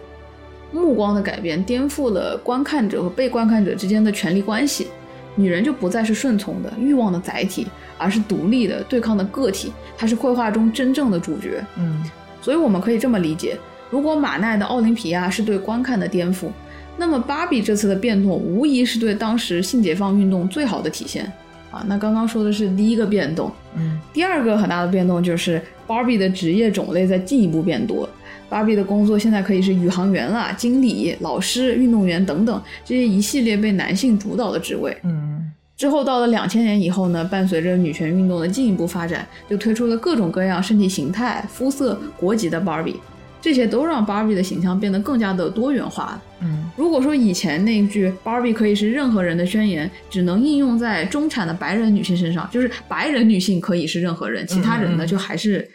目光的改变颠覆了观看者和被观看者之间的权力关系。女人就不再是顺从的欲望的载体，而是独立的对抗的个体。她是绘画中真正的主角。嗯所以我们可以这么理解：如果马奈的《奥林匹亚》是对观看的颠覆，那么芭比这次的变动无疑是对当时性解放运动最好的体现。啊，那刚刚说的是第一个变动，嗯第二个很大的变动就是芭比的职业种类在进一步变多。芭比的工作现在可以是宇航员啦、经理、老师、运动员等等这些一系列被男性主导的职位。嗯之后到了两千年以后呢，伴随着女权运动的进一步发展，就推出了各种各样身体形态、肤色、国籍的芭比，这些都让芭比的形象变得更加的多元化。嗯如果说以前那句“芭比可以是任何人的”宣言，只能应用在中产的白人女性身上，就是白人女性可以是任何人，其他人呢就还是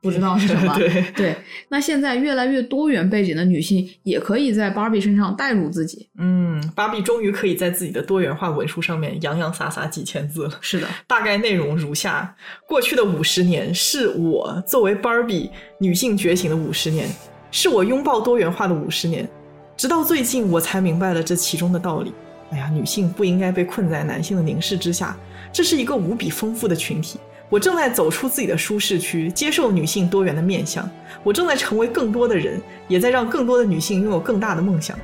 不知道是什么。对对，那现在越来越多元背景的女性也可以在芭比身上代入自己。嗯，芭比终于可以在自己的多元化文书上面洋洋洒洒几千字了。是的，大概内容如下：过去的五十年是我作为芭比女性觉醒的五十年，是我拥抱多元化的五十年。直到最近，我才明白了这其中的道理。哎呀，女性不应该被困在男性的凝视之下，这是一个无比丰富的群体。我正在走出自己的舒适区，接受女性多元的面相。我正在成为更多的人，也在让更多的女性拥有更大的梦想。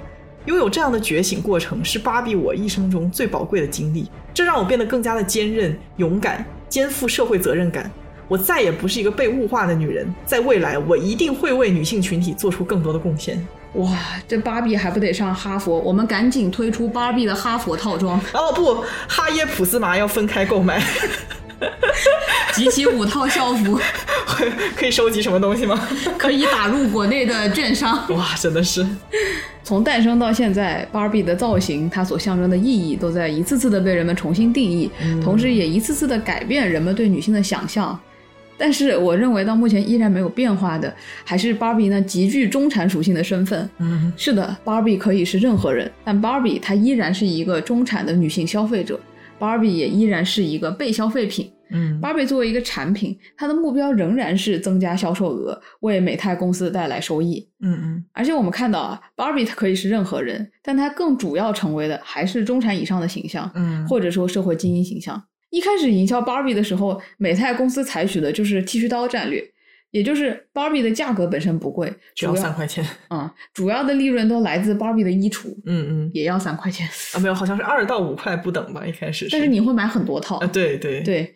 拥有这样的觉醒过程是芭比我一生中最宝贵的经历，这让我变得更加的坚韧、勇敢，肩负社会责任感。我再也不是一个被物化的女人，在未来，我一定会为女性群体做出更多的贡献。哇，这芭比还不得上哈佛？我们赶紧推出芭比的哈佛套装，哦不，哈耶普斯麻要分开购买，集齐五套校服，可以收集什么东西吗？可以打入国内的券商。哇，真的是，从诞生到现在，芭比的造型，它所象征的意义，都在一次次的被人们重新定义，同时也一次次的改变人们对女性的想象。但是，我认为到目前依然没有变化的，还是芭比那极具中产属性的身份。嗯是的，芭比可以是任何人，但芭比她依然是一个中产的女性消费者，芭比也依然是一个被消费品。嗯，Barbie 作为一个产品，它的目标仍然是增加销售额，为美泰公司带来收益。嗯嗯而且我们看到啊，，Barbie 它可以是任何人，但它更主要成为的还是中产以上的形象，嗯，或者说社会精英形象。一开始营销 Barbie 的时候，美泰公司采取的就是剃须刀战略，也就是芭比的价格本身不贵，只要要三块钱。嗯，主要的利润都来自芭比的衣橱，嗯嗯也要三块钱，啊，没有，好像是二到五块不等吧，一开始但是你会买很多套啊，对对，对，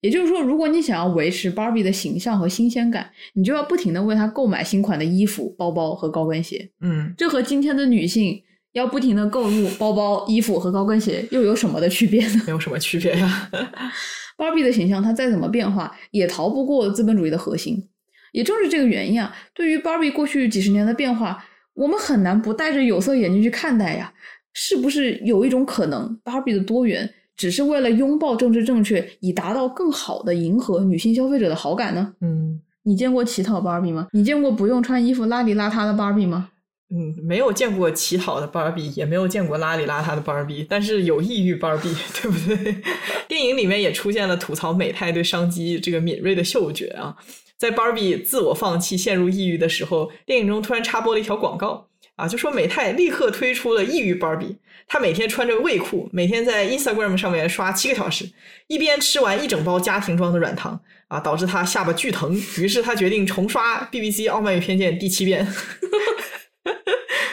也就是说，如果你想要维持 Barbie 的形象和新鲜感，你就要不停的为她购买新款的衣服、包包和高跟鞋。嗯这和今天的女性要不停的购入包包、衣服和高跟鞋又有什么的区别呢？没有什么区别呀。Barbie 的形象它再怎么变化，也逃不过资本主义的核心。也正是这个原因啊，对于芭比过去几十年的变化，我们很难不戴着有色眼镜去看待呀。是不是有一种可能，芭比的多元只是为了拥抱政治正确，以达到更好的迎合女性消费者的好感呢？嗯你见过乞讨芭比吗？你见过不用穿衣服邋里邋遢的芭比吗？嗯，没有见过乞讨的芭比，也没有见过邋里邋遢的芭比，但是有抑郁芭比，对不对？电影里面也出现了吐槽美泰对商机这个敏锐的嗅觉啊。在 Barbie 自我放弃、陷入抑郁的时候，电影中突然插播了一条广告啊，就说美泰立刻推出了抑郁 Barbie，她每天穿着卫裤，每天在 Instagram 上面刷七个小时，一边吃完一整包家庭装的软糖啊，导致她下巴巨疼，于是她决定重刷 BBC《傲慢与偏见》第七遍。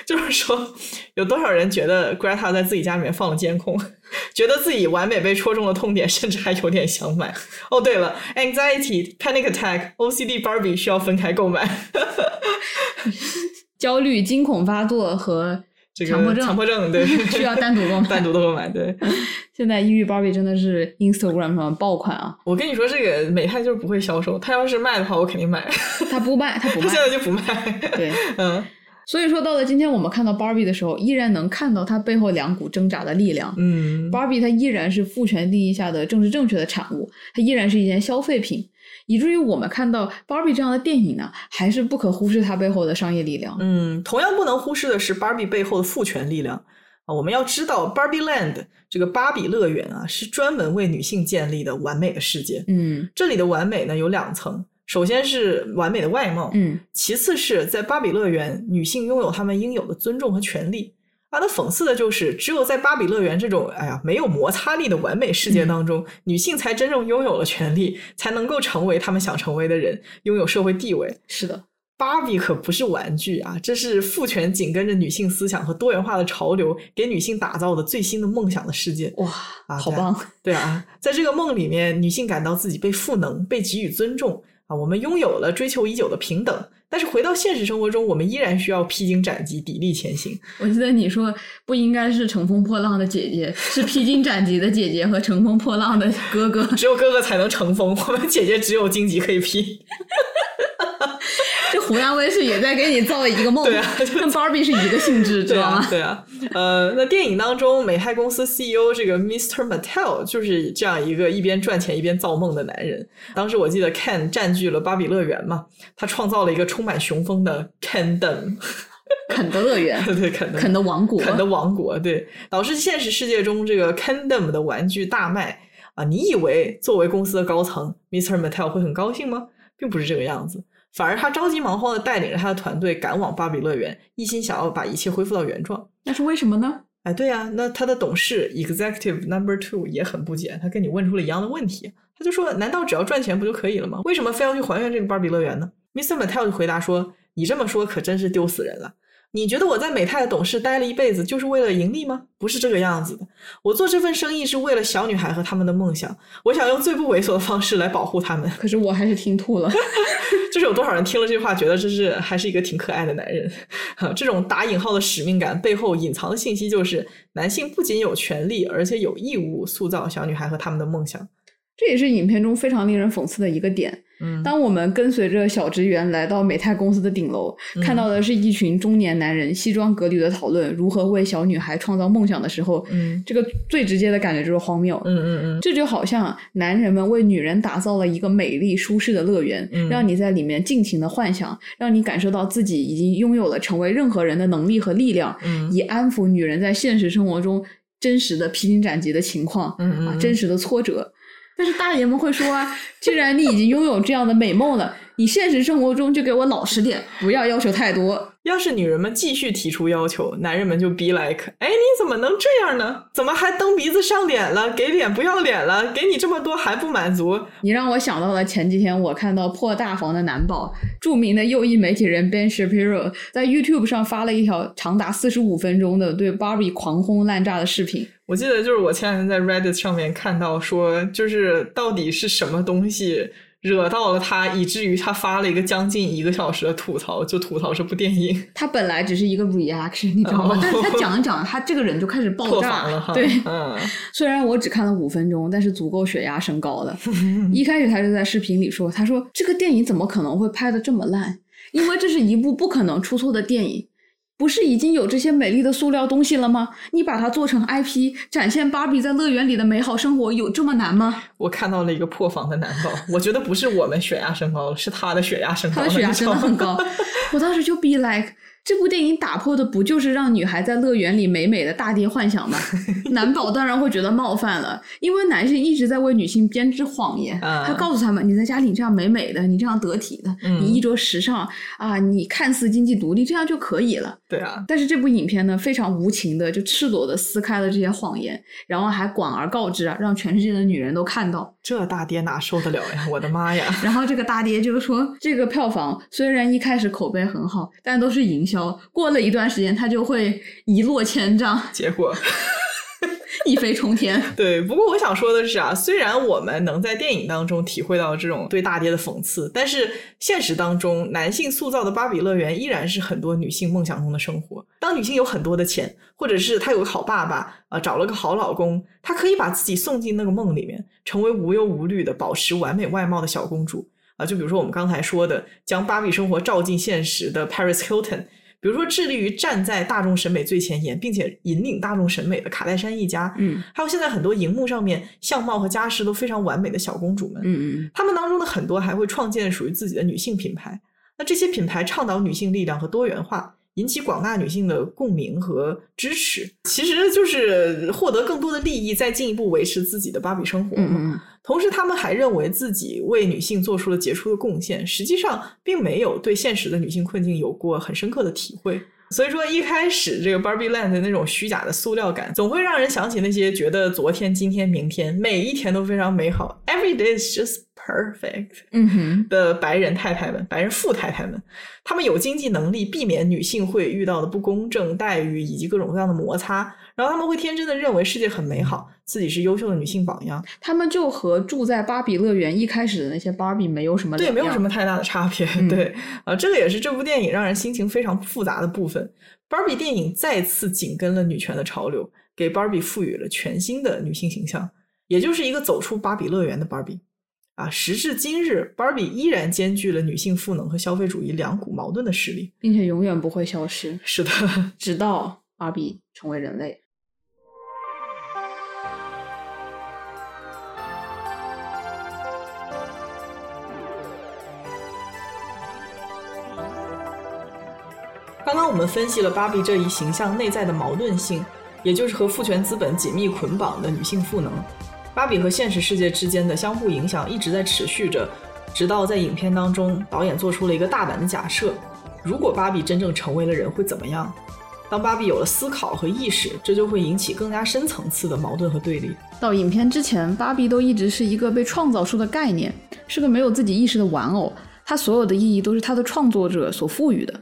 就是说，有多少人觉得 Greta 在自己家里面放了监控，觉得自己完美被戳中了痛点，甚至还有点想买。哦，对了，anxiety、panic attack、OCD Barbie 需要分开购买。焦虑、惊恐发作和这个强迫症，强迫症对 需要单独购买。单独的购买。对，现在抑郁 Barbie 真的是 Instagram 上爆款啊！我跟你说，这个美泰就是不会销售，他要是卖的话，我肯定买。他不卖，他不卖他现。在就不卖。对，嗯所以说，到了今天我们看到 Barbie 的时候，依然能看到它背后两股挣扎的力量。嗯 Barbie 它依然是父权定义下的政治正确的产物，它依然是一件消费品，以至于我们看到 Barbie 这样的电影呢，还是不可忽视它背后的商业力量。嗯，同样不能忽视的是 Barbie 背后的父权力量啊！我们要知道，Barbie Land 这个芭比乐园啊，是专门为女性建立的完美的世界。嗯这里的完美呢有两层，首先是完美的外貌，嗯其次是在芭比乐园，女性拥有她们应有的尊重和权利。啊，那讽刺的就是，只有在芭比乐园这种哎呀没有摩擦力的完美世界当中，女性才真正拥有了权利，才能够成为她们想成为的人，拥有社会地位。是的，芭比可不是玩具啊，这是父权紧跟着女性思想和多元化的潮流给女性打造的最新的梦想的世界。哇，好棒！对啊，在这个梦里面，女性感到自己被赋能、被给予尊重啊，我们拥有了追求已久的平等。但是回到现实生活中，我们依然需要披荆斩棘、砥砺前行。我记得你说不应该是乘风破浪的姐姐，是披荆斩棘的姐姐和乘风破浪的哥哥。只有哥哥才能乘风，我们姐姐只有荆棘可以披。这湖南卫视也在给你造一个梦，对啊 跟 Barbie 是一个性质，知道吗，？对啊，呃，那电影当中，美泰公司 CEO 这个 Mr. Mattel 就是这样一个一边赚钱一边造梦的男人。当时我记得 Ken 占据了芭比乐园嘛，他创造了一个充满雄风的 Kendom，肯德乐园，对，肯德肯德王国，肯德王国，对，导致现实世界中这个 Kendom 的玩具大卖啊！你以为作为公司的高层，Mr. Mattel 会很高兴吗？并不是这个样子，反而他着急忙慌的带领着他的团队赶往芭比乐园，一心想要把一切恢复到原状。那是为什么呢？哎，对呀、那他的董事 Executive Number Two 也很不解，他跟你问出了一样的问题，他就说：“难道只要赚钱不就可以了吗？为什么非要去还原这个芭比乐园呢？”Mr. Mattel 就回答说：“你这么说可真是丢死人了。你觉得我在美泰的董事待了一辈子就是为了盈利吗？不是这个样子的。我做这份生意是为了小女孩和她们的梦想，我想用最不猥琐的方式来保护她们。可是我还是听吐了。就是有多少人听了这句话，觉得这是还是一个挺可爱的男人。这种打引号的使命感背后隐藏的信息就是，男性不仅有权利，而且有义务塑造小女孩和她们的梦想。这也是影片中非常令人讽刺的一个点。嗯。当我们跟随着小职员来到美泰公司的顶楼，嗯。看到的是一群中年男人西装革履的讨论如何为小女孩创造梦想的时候，嗯。这个最直接的感觉就是荒谬。嗯嗯嗯，这就好像男人们为女人打造了一个美丽舒适的乐园，嗯。让你在里面尽情的幻想，让你感受到自己已经拥有了成为任何人的能力和力量，嗯。以安抚女人在现实生活中真实的披荆斩棘的情况，真实的挫折。但是大爷们会说，既然你已经拥有这样的美梦了，你现实生活中就给我老实点，不要要求太多。要是女人们继续提出要求，男人们就 be like，哎，你怎么能这样呢？怎么还蹬鼻子上脸了？给脸不要脸了？给你这么多还不满足？你让我想到了前几天我看到破大防的男宝，著名的右翼媒体人 Ben Shapiro 在 YouTube 上发了一条长达四十五分钟的对 Barbie 狂轰滥炸的视频。我记得就是我前两天在 Reddit 上面看到说，就是到底是什么东西惹到了他，以至于他发了一个将近一个小时的吐槽，就吐槽这部电影 他本来只是一个 reaction，你知道吗？哦但是他讲一讲，他这个人就开始爆炸了哈。对，嗯虽然我只看了五分钟，但是足够血压升高的。一开始他就在视频里说：“他说这个电影怎么可能会拍的这么烂？因为这是一部不可能出错的电影。不是已经有这些美丽的塑料东西了吗？你把它做成 IP，展现芭比在乐园里的美好生活，有这么难吗？我看到了一个破防的男宝，我觉得不是我们血压升高了，是他的血压升高了，他的血压真的很高。我当时就 be like，这部电影打破的不就是让女孩在乐园里美美的大跌幻想吗？男宝当然会觉得冒犯了，因为男性一直在为女性编织谎言，啊他告诉他们，你在家里这样美美的，你这样得体的，嗯你衣着时尚啊，你看似经济独立，这样就可以了。对啊，但是这部影片呢，非常无情的就赤裸的撕开了这些谎言，然后还广而告之啊，让全世界的女人都看到。这大爹哪受得了呀？我的妈呀！然后这个大爹就说，这个票房虽然一开始口碑很好，但都是营销，过了一段时间它就会一落千丈，结果一飞冲天。对，不过我想说的是啊，虽然我们能在电影当中体会到这种对大爹的讽刺，但是现实当中，男性塑造的芭比乐园依然是很多女性梦想中的生活。当女性有很多的钱，或者是她有个好爸爸，啊、找了个好老公，她可以把自己送进那个梦里面，成为无忧无虑的保持完美外貌的小公主啊。就比如说我们刚才说的，将芭比生活照进现实的 Paris Hilton。比如说致力于站在大众审美最前沿，并且引领大众审美的卡戴珊一家，嗯还有现在很多荧幕上面相貌和家世都非常完美的小公主们，嗯嗯她们当中的很多还会创建属于自己的女性品牌。那这些品牌倡导女性力量和多元化，引起广大女性的共鸣和支持，其实就是获得更多的利益，再进一步维持自己的芭比生活嘛。嗯嗯同时，他们还认为自己为女性做出了杰出的贡献，实际上并没有对现实的女性困境有过很深刻的体会。所以说，一开始这个 Barbie Land 的那种虚假的塑料感，总会让人想起那些觉得昨天、今天、明天每一天都非常美好，Every day is just perfect 嗯哼，的白人太太们、白人富太太们，他们有经济能力避免女性会遇到的不公正待遇以及各种各样的摩擦，然后他们会天真的认为世界很美好，自己是优秀的女性榜样。他们就和住在芭比乐园一开始的那些芭比没有什么对，没有什么太大的差别。嗯 对，啊，这个也是这部电影让人心情非常复杂的部分。Barbie 电影再次紧跟了女权的潮流，给 Barbie 赋予了全新的女性形象，也就是一个走出芭比乐园的 Barbie。啊，时至今日，Barbie 依然兼具了女性赋能和消费主义两股矛盾的实力。并且永远不会消失，是的，直到芭比成为人类。刚刚我们分析了芭比这一形象内在的矛盾性，也就是和父权资本紧密捆绑的女性赋能。芭比和现实世界之间的相互影响一直在持续着，直到在影片当中，导演做出了一个大胆的假设：如果芭比真正成为了人，会怎么样？当芭比有了思考和意识，这就会引起更加深层次的矛盾和对立。到影片之前，芭比都一直是一个被创造出的概念，是个没有自己意识的玩偶，它所有的意义都是它的创作者所赋予的。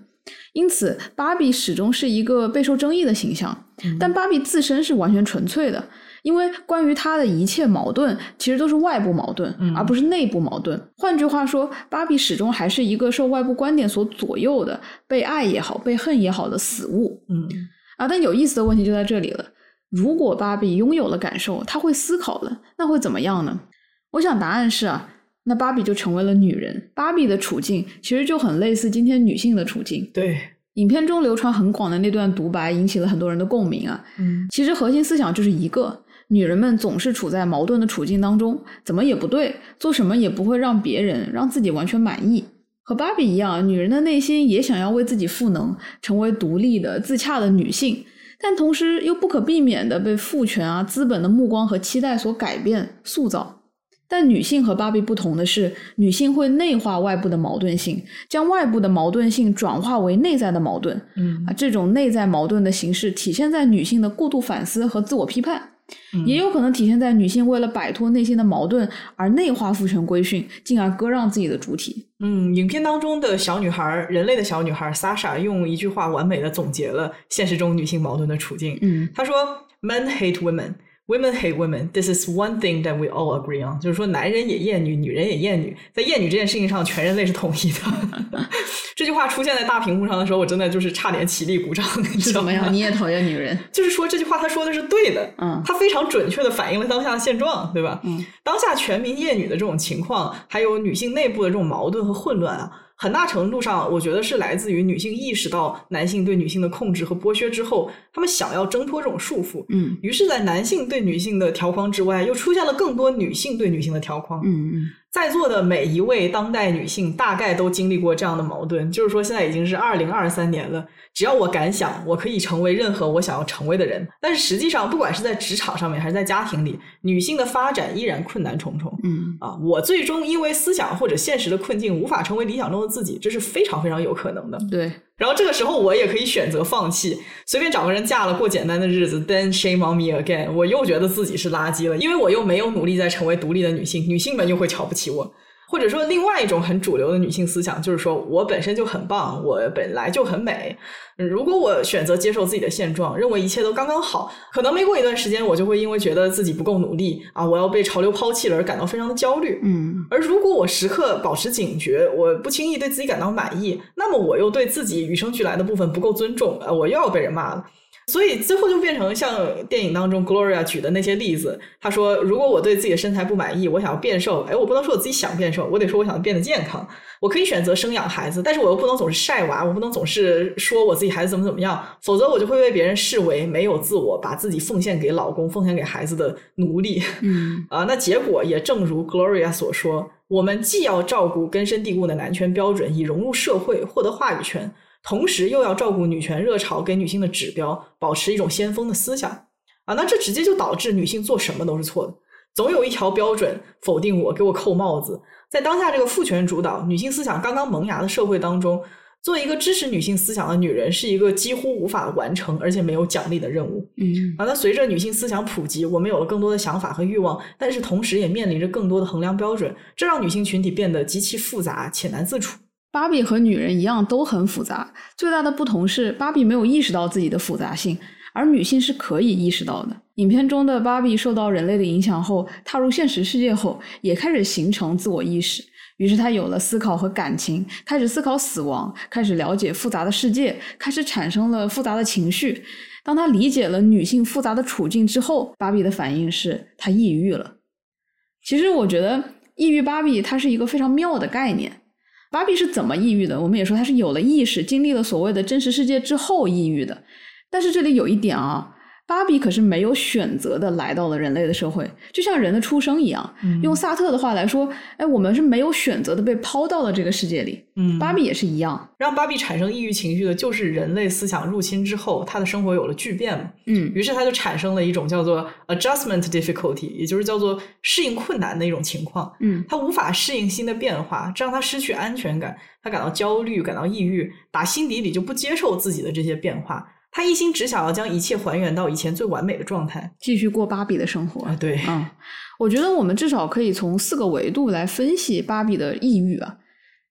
因此，芭比始终是一个备受争议的形象。但芭比自身是完全纯粹的，因为关于他的一切矛盾，其实都是外部矛盾，嗯而不是内部矛盾。换句话说，芭比始终还是一个受外部观点所左右的，被爱也好，被恨也好的死物。嗯啊，但有意思的问题就在这里了。如果芭比拥有了感受，她会思考了，那会怎么样呢？我想答案是啊，那芭比就成为了女人。芭比的处境其实就很类似今天女性的处境。对，影片中流传很广的那段独白引起了很多人的共鸣啊。嗯其实核心思想就是一个：女人们总是处在矛盾的处境当中，怎么也不对，做什么也不会让别人让自己完全满意。和芭比一样，女人的内心也想要为自己赋能，成为独立的、自洽的女性，但同时又不可避免的被父权啊、资本的目光和期待所改变、塑造。但女性和芭比不同的是，女性会内化外部的矛盾性，将外部的矛盾性转化为内在的矛盾。嗯啊，这种内在矛盾的形式体现在女性的过度反思和自我批判，嗯也有可能体现在女性为了摆脱内心的矛盾而内化父权规训，进而割让自己的主体。嗯，影片当中的小女孩，人类的小女孩 Sasha 用一句话完美的总结了现实中女性矛盾的处境。嗯她说：“Men hate women, women hate women. This is one thing that we all agree on。”就是说，男人也厌女，女人也厌女，在厌女这件事情上，全人类是统一的。这句话出现在大屏幕上的时候，我真的就是差点起立鼓掌。怎么样？你也讨厌女人？就是说这句话他说的是对的，嗯他非常准确的反映了当下的现状，对吧？嗯，当下全民厌女的这种情况，还有女性内部的这种矛盾和混乱啊，很大程度上，我觉得是来自于女性意识到男性对女性的控制和剥削之后，她们想要挣脱这种束缚。嗯于是，在男性对女性的条框之外，又出现了更多女性对女性的条框。嗯嗯在座的每一位当代女性大概都经历过这样的矛盾，就是说现在已经是二零二三年了，只要我敢想，我可以成为任何我想要成为的人。但是实际上，不管是在职场上面还是在家庭里，女性的发展依然困难重重。嗯啊，我最终因为思想或者现实的困境无法成为理想中的自己，这是非常非常有可能的。对，然后这个时候我也可以选择放弃，随便找个人嫁了过简单的日子，then shame on me again。我又觉得自己是垃圾了，因为我又没有努力在成为独立的女性，女性们又会瞧不起我。或者说，另外一种很主流的女性思想就是说我本身就很棒，我本来就很美。如果我选择接受自己的现状，认为一切都刚刚好，可能没过一段时间，我就会因为觉得自己不够努力啊，我要被潮流抛弃了而感到非常的焦虑。嗯而如果我时刻保持警觉，我不轻易对自己感到满意，那么我又对自己与生俱来的部分不够尊重，呃，我又要被人骂了。所以最后就变成像电影当中 Gloria 举的那些例子。他说：“如果我对自己的身材不满意，我想要变瘦，哎，我不能说我自己想变瘦，我得说我想变得健康。我可以选择生养孩子，但是我又不能总是晒娃，我不能总是说我自己孩子怎么怎么样，否则我就会被别人视为没有自我，把自己奉献给老公、奉献给孩子的奴隶。嗯 啊，那结果也正如 Gloria 所说，我们既要照顾根深蒂固的男权标准，以融入社会，获得话语权。”同时又要照顾女权热潮给女性的指标，保持一种先锋的思想啊，那这直接就导致女性做什么都是错的，总有一条标准否定我，给我扣帽子。在当下这个父权主导、女性思想刚刚萌芽的社会当中，做一个支持女性思想的女人是一个几乎无法完成而且没有奖励的任务。嗯啊，那随着女性思想普及，我们有了更多的想法和欲望，但是同时也面临着更多的衡量标准，这让女性群体变得极其复杂且难自处。芭比和女人一样都很复杂，最大的不同是芭比没有意识到自己的复杂性，而女性是可以意识到的。影片中的芭比受到人类的影响后，踏入现实世界后，也开始形成自我意识，于是她有了思考和感情，开始思考死亡，开始了解复杂的世界，开始产生了复杂的情绪。当她理解了女性复杂的处境之后，芭比的反应是她抑郁了。其实我觉得抑郁芭比它是一个非常妙的概念。芭比是怎么抑郁的？我们也说她是有了意识，经历了所谓的真实世界之后抑郁的。但是这里有一点啊。芭比可是没有选择的来到了人类的社会，就像人的出生一样。用萨特的话来说，哎，我们是没有选择的被抛到了这个世界里。嗯，芭比也是一样。让芭比产生抑郁情绪的，就是人类思想入侵之后，她的生活有了巨变嘛。嗯，于是她就产生了一种叫做 adjustment difficulty，也就是叫做适应困难的一种情况。嗯，她无法适应新的变化，这让她失去安全感，她感到焦虑，感到抑郁，打心底里就不接受自己的这些变化。他一心只想要将一切还原到以前最完美的状态，继续过芭比的生活。啊，对，嗯，我觉得我们至少可以从四个维度来分析芭比的抑郁啊。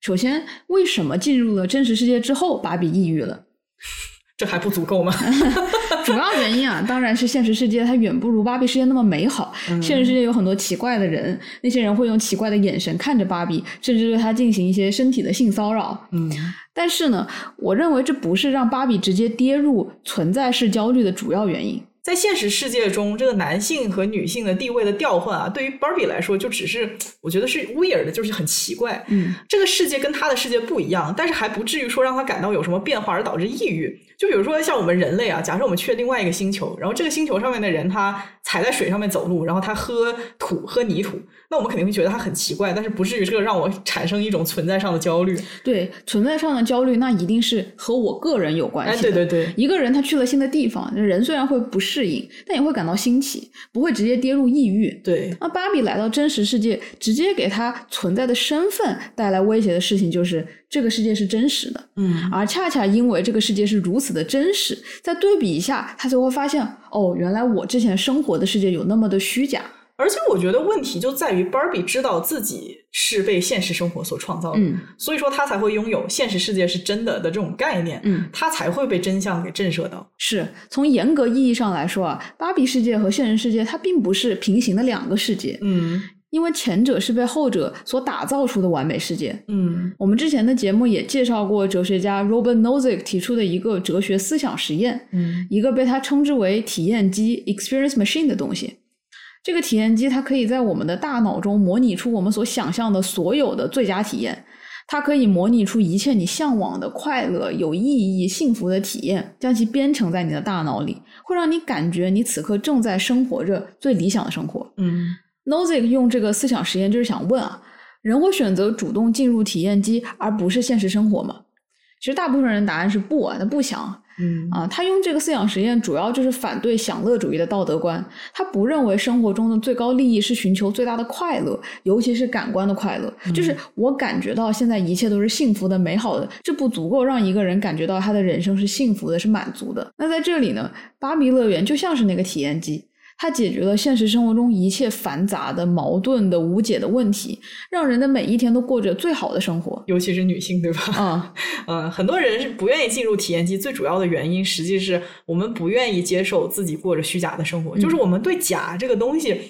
首先，为什么进入了真实世界之后，芭比抑郁了？这还不足够吗？主要原因啊，当然是现实世界它远不如芭比世界那么美好。现实世界有很多奇怪的人，那些人会用奇怪的眼神看着芭比，甚至对她进行一些身体的性骚扰。嗯，但是呢，我认为这不是让芭比直接跌入存在式焦虑的主要原因。在现实世界中，这个男性和女性的地位的调换啊，对于 Barbie 来说，就只是我觉得是 weird 的，就是很奇怪。嗯，这个世界跟他的世界不一样，但是还不至于说让他感到有什么变化而导致抑郁。就比如说像我们人类啊，假设我们去了另外一个星球，然后这个星球上面的人他踩在水上面走路，然后他喝土喝泥土，那我们肯定会觉得他很奇怪，但是不至于这个让我产生一种存在上的焦虑。对，存在上的焦虑，那一定是和我个人有关系。哎，对对对，一个人他去了新的地方，人虽然会不适应，但也会感到新奇，不会直接跌入抑郁。对，那芭比来到真实世界，直接给他存在的身份带来威胁的事情，就是这个世界是真实的。嗯，而恰恰因为这个世界是如此的真实，再对比一下，他就会发现，哦，原来我之前生活的世界有那么的虚假。而且我觉得问题就在于 Barbie 知道自己是被现实生活所创造的，嗯所以说他才会拥有现实世界是真的的这种概念，嗯，他才会被真相给震慑到。是从严格意义上来说啊，芭比世界和现实世界它并不是平行的两个世界，嗯因为前者是被后者所打造出的完美世界。嗯我们之前的节目也介绍过哲学家 Robert Nozick 提出的一个哲学思想实验，嗯一个被他称之为体验机 （experience machine） 的东西。这个体验机它可以在我们的大脑中模拟出我们所想象的所有的最佳体验，它可以模拟出一切你向往的快乐、有意义、幸福的体验，将其编程在你的大脑里，会让你感觉你此刻正在生活着最理想的生活。嗯 Nozick 用这个思想实验就是想问啊，人会选择主动进入体验机而不是现实生活吗？其实大部分人答案是不啊，他不想嗯啊。他用这个思想实验主要就是反对享乐主义的道德观，他不认为生活中的最高利益是寻求最大的快乐，尤其是感官的快乐。就是我感觉到现在一切都是幸福的、美好的，这不足够让一个人感觉到他的人生是幸福的、是满足的。那在这里呢，芭比乐园就像是那个体验机。它解决了现实生活中一切繁杂的、矛盾的、无解的问题，让人的每一天都过着最好的生活。尤其是女性，对吧？啊、嗯，很多人是不愿意进入体验机，最主要的原因，实际是我们不愿意接受自己过着虚假的生活，就是我们对假这个东西。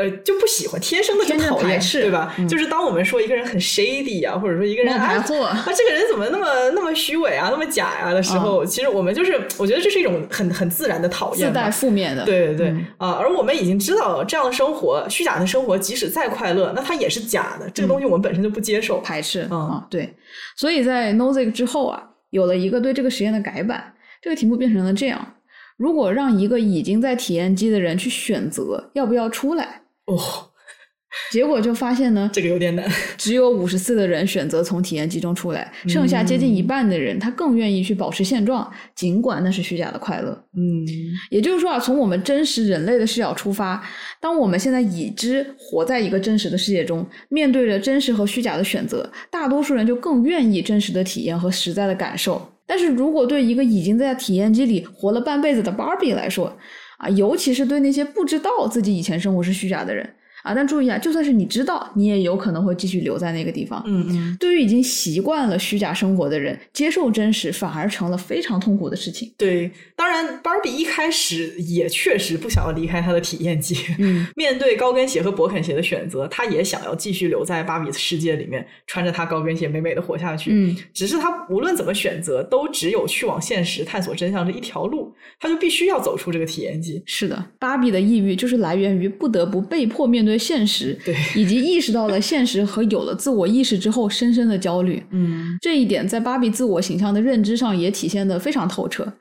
呃就不喜欢，天生的就讨厌，对吧？嗯就是当我们说一个人很 shady 啊，或者说一个人啊啊这个人怎么那么那么虚伪啊，那么假呀、的时候，其实我们就是我觉得这是一种很很自然的讨厌，自带负面的。对对对嗯啊、而我们已经知道这样的生活，虚假的生活，即使再快乐，那它也是假的。这个东西我们本身就不接受。排斥嗯啊，对，所以在 Nozick 之后啊，有了一个对这个实验的改版，这个题目变成了这样：如果让一个已经在体验机的人去选择要不要出来，哦，结果就发现呢，这个有点难。只有五十四的人选择从体验机中出来，剩下接近一半的人他更愿意去保持现状，尽管那是虚假的快乐。嗯，也就是说啊，从我们真实人类的视角出发，当我们现在已知活在一个真实的世界中，面对着真实和虚假的选择，大多数人就更愿意真实的体验和实在的感受。但是如果对一个已经在体验机里活了半辈子的 Barbie 来说，啊，尤其是对那些不知道自己以前生活是虚假的人啊，但注意啊，就算是你知道，你也有可能会继续留在那个地方。嗯嗯，对于已经习惯了虚假生活的人，接受真实反而成了非常痛苦的事情。对。当然，Barbie 一开始也确实不想要离开她的体验机。嗯，面对高跟鞋和勃肯鞋的选择，她也想要继续留在芭比的世界里面，穿着她高跟鞋美美的活下去。嗯，只是她无论怎么选择，都只有去往现实、探索真相这一条路，她就必须要走出这个体验机。是的，芭比的抑郁就是来源于不得不被迫面对现实，对，以及意识到了现实和有了自我意识之后深深的焦虑。嗯这一点在芭比自我形象的认知上也体现的非常透彻。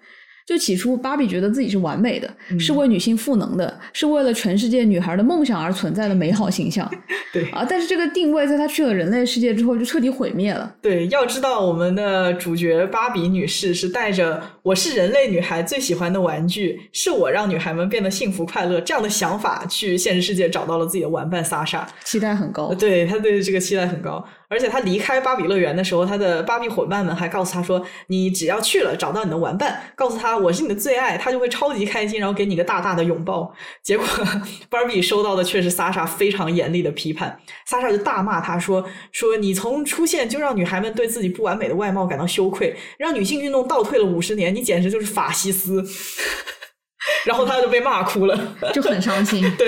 就起初，芭比觉得自己是完美的，嗯是为女性赋能的，是为了全世界女孩的梦想而存在的美好形象 对啊！但是这个定位在她去了人类世界之后就彻底毁灭了。对，要知道我们的主角芭比女士是带着“我是人类女孩最喜欢的玩具，是我让女孩们变得幸福快乐”这样的想法去现实世界找到了自己的玩伴莎莎。期待很高，对她对这个期待很高，而且他离开芭比乐园的时候，他的芭比伙伴们还告诉他说：“你只要去了，找到你的玩伴，告诉他我是你的最爱，他就会超级开心，然后给你个大大的拥抱。”结果芭比收到的却是莎莎非常严厉的批判，莎莎就大骂他说：“说你从出现就让女孩们对自己不完美的外貌感到羞愧，让女性运动倒退了五十年，你简直就是法西斯。”然后他就被骂哭了。就很伤心。对，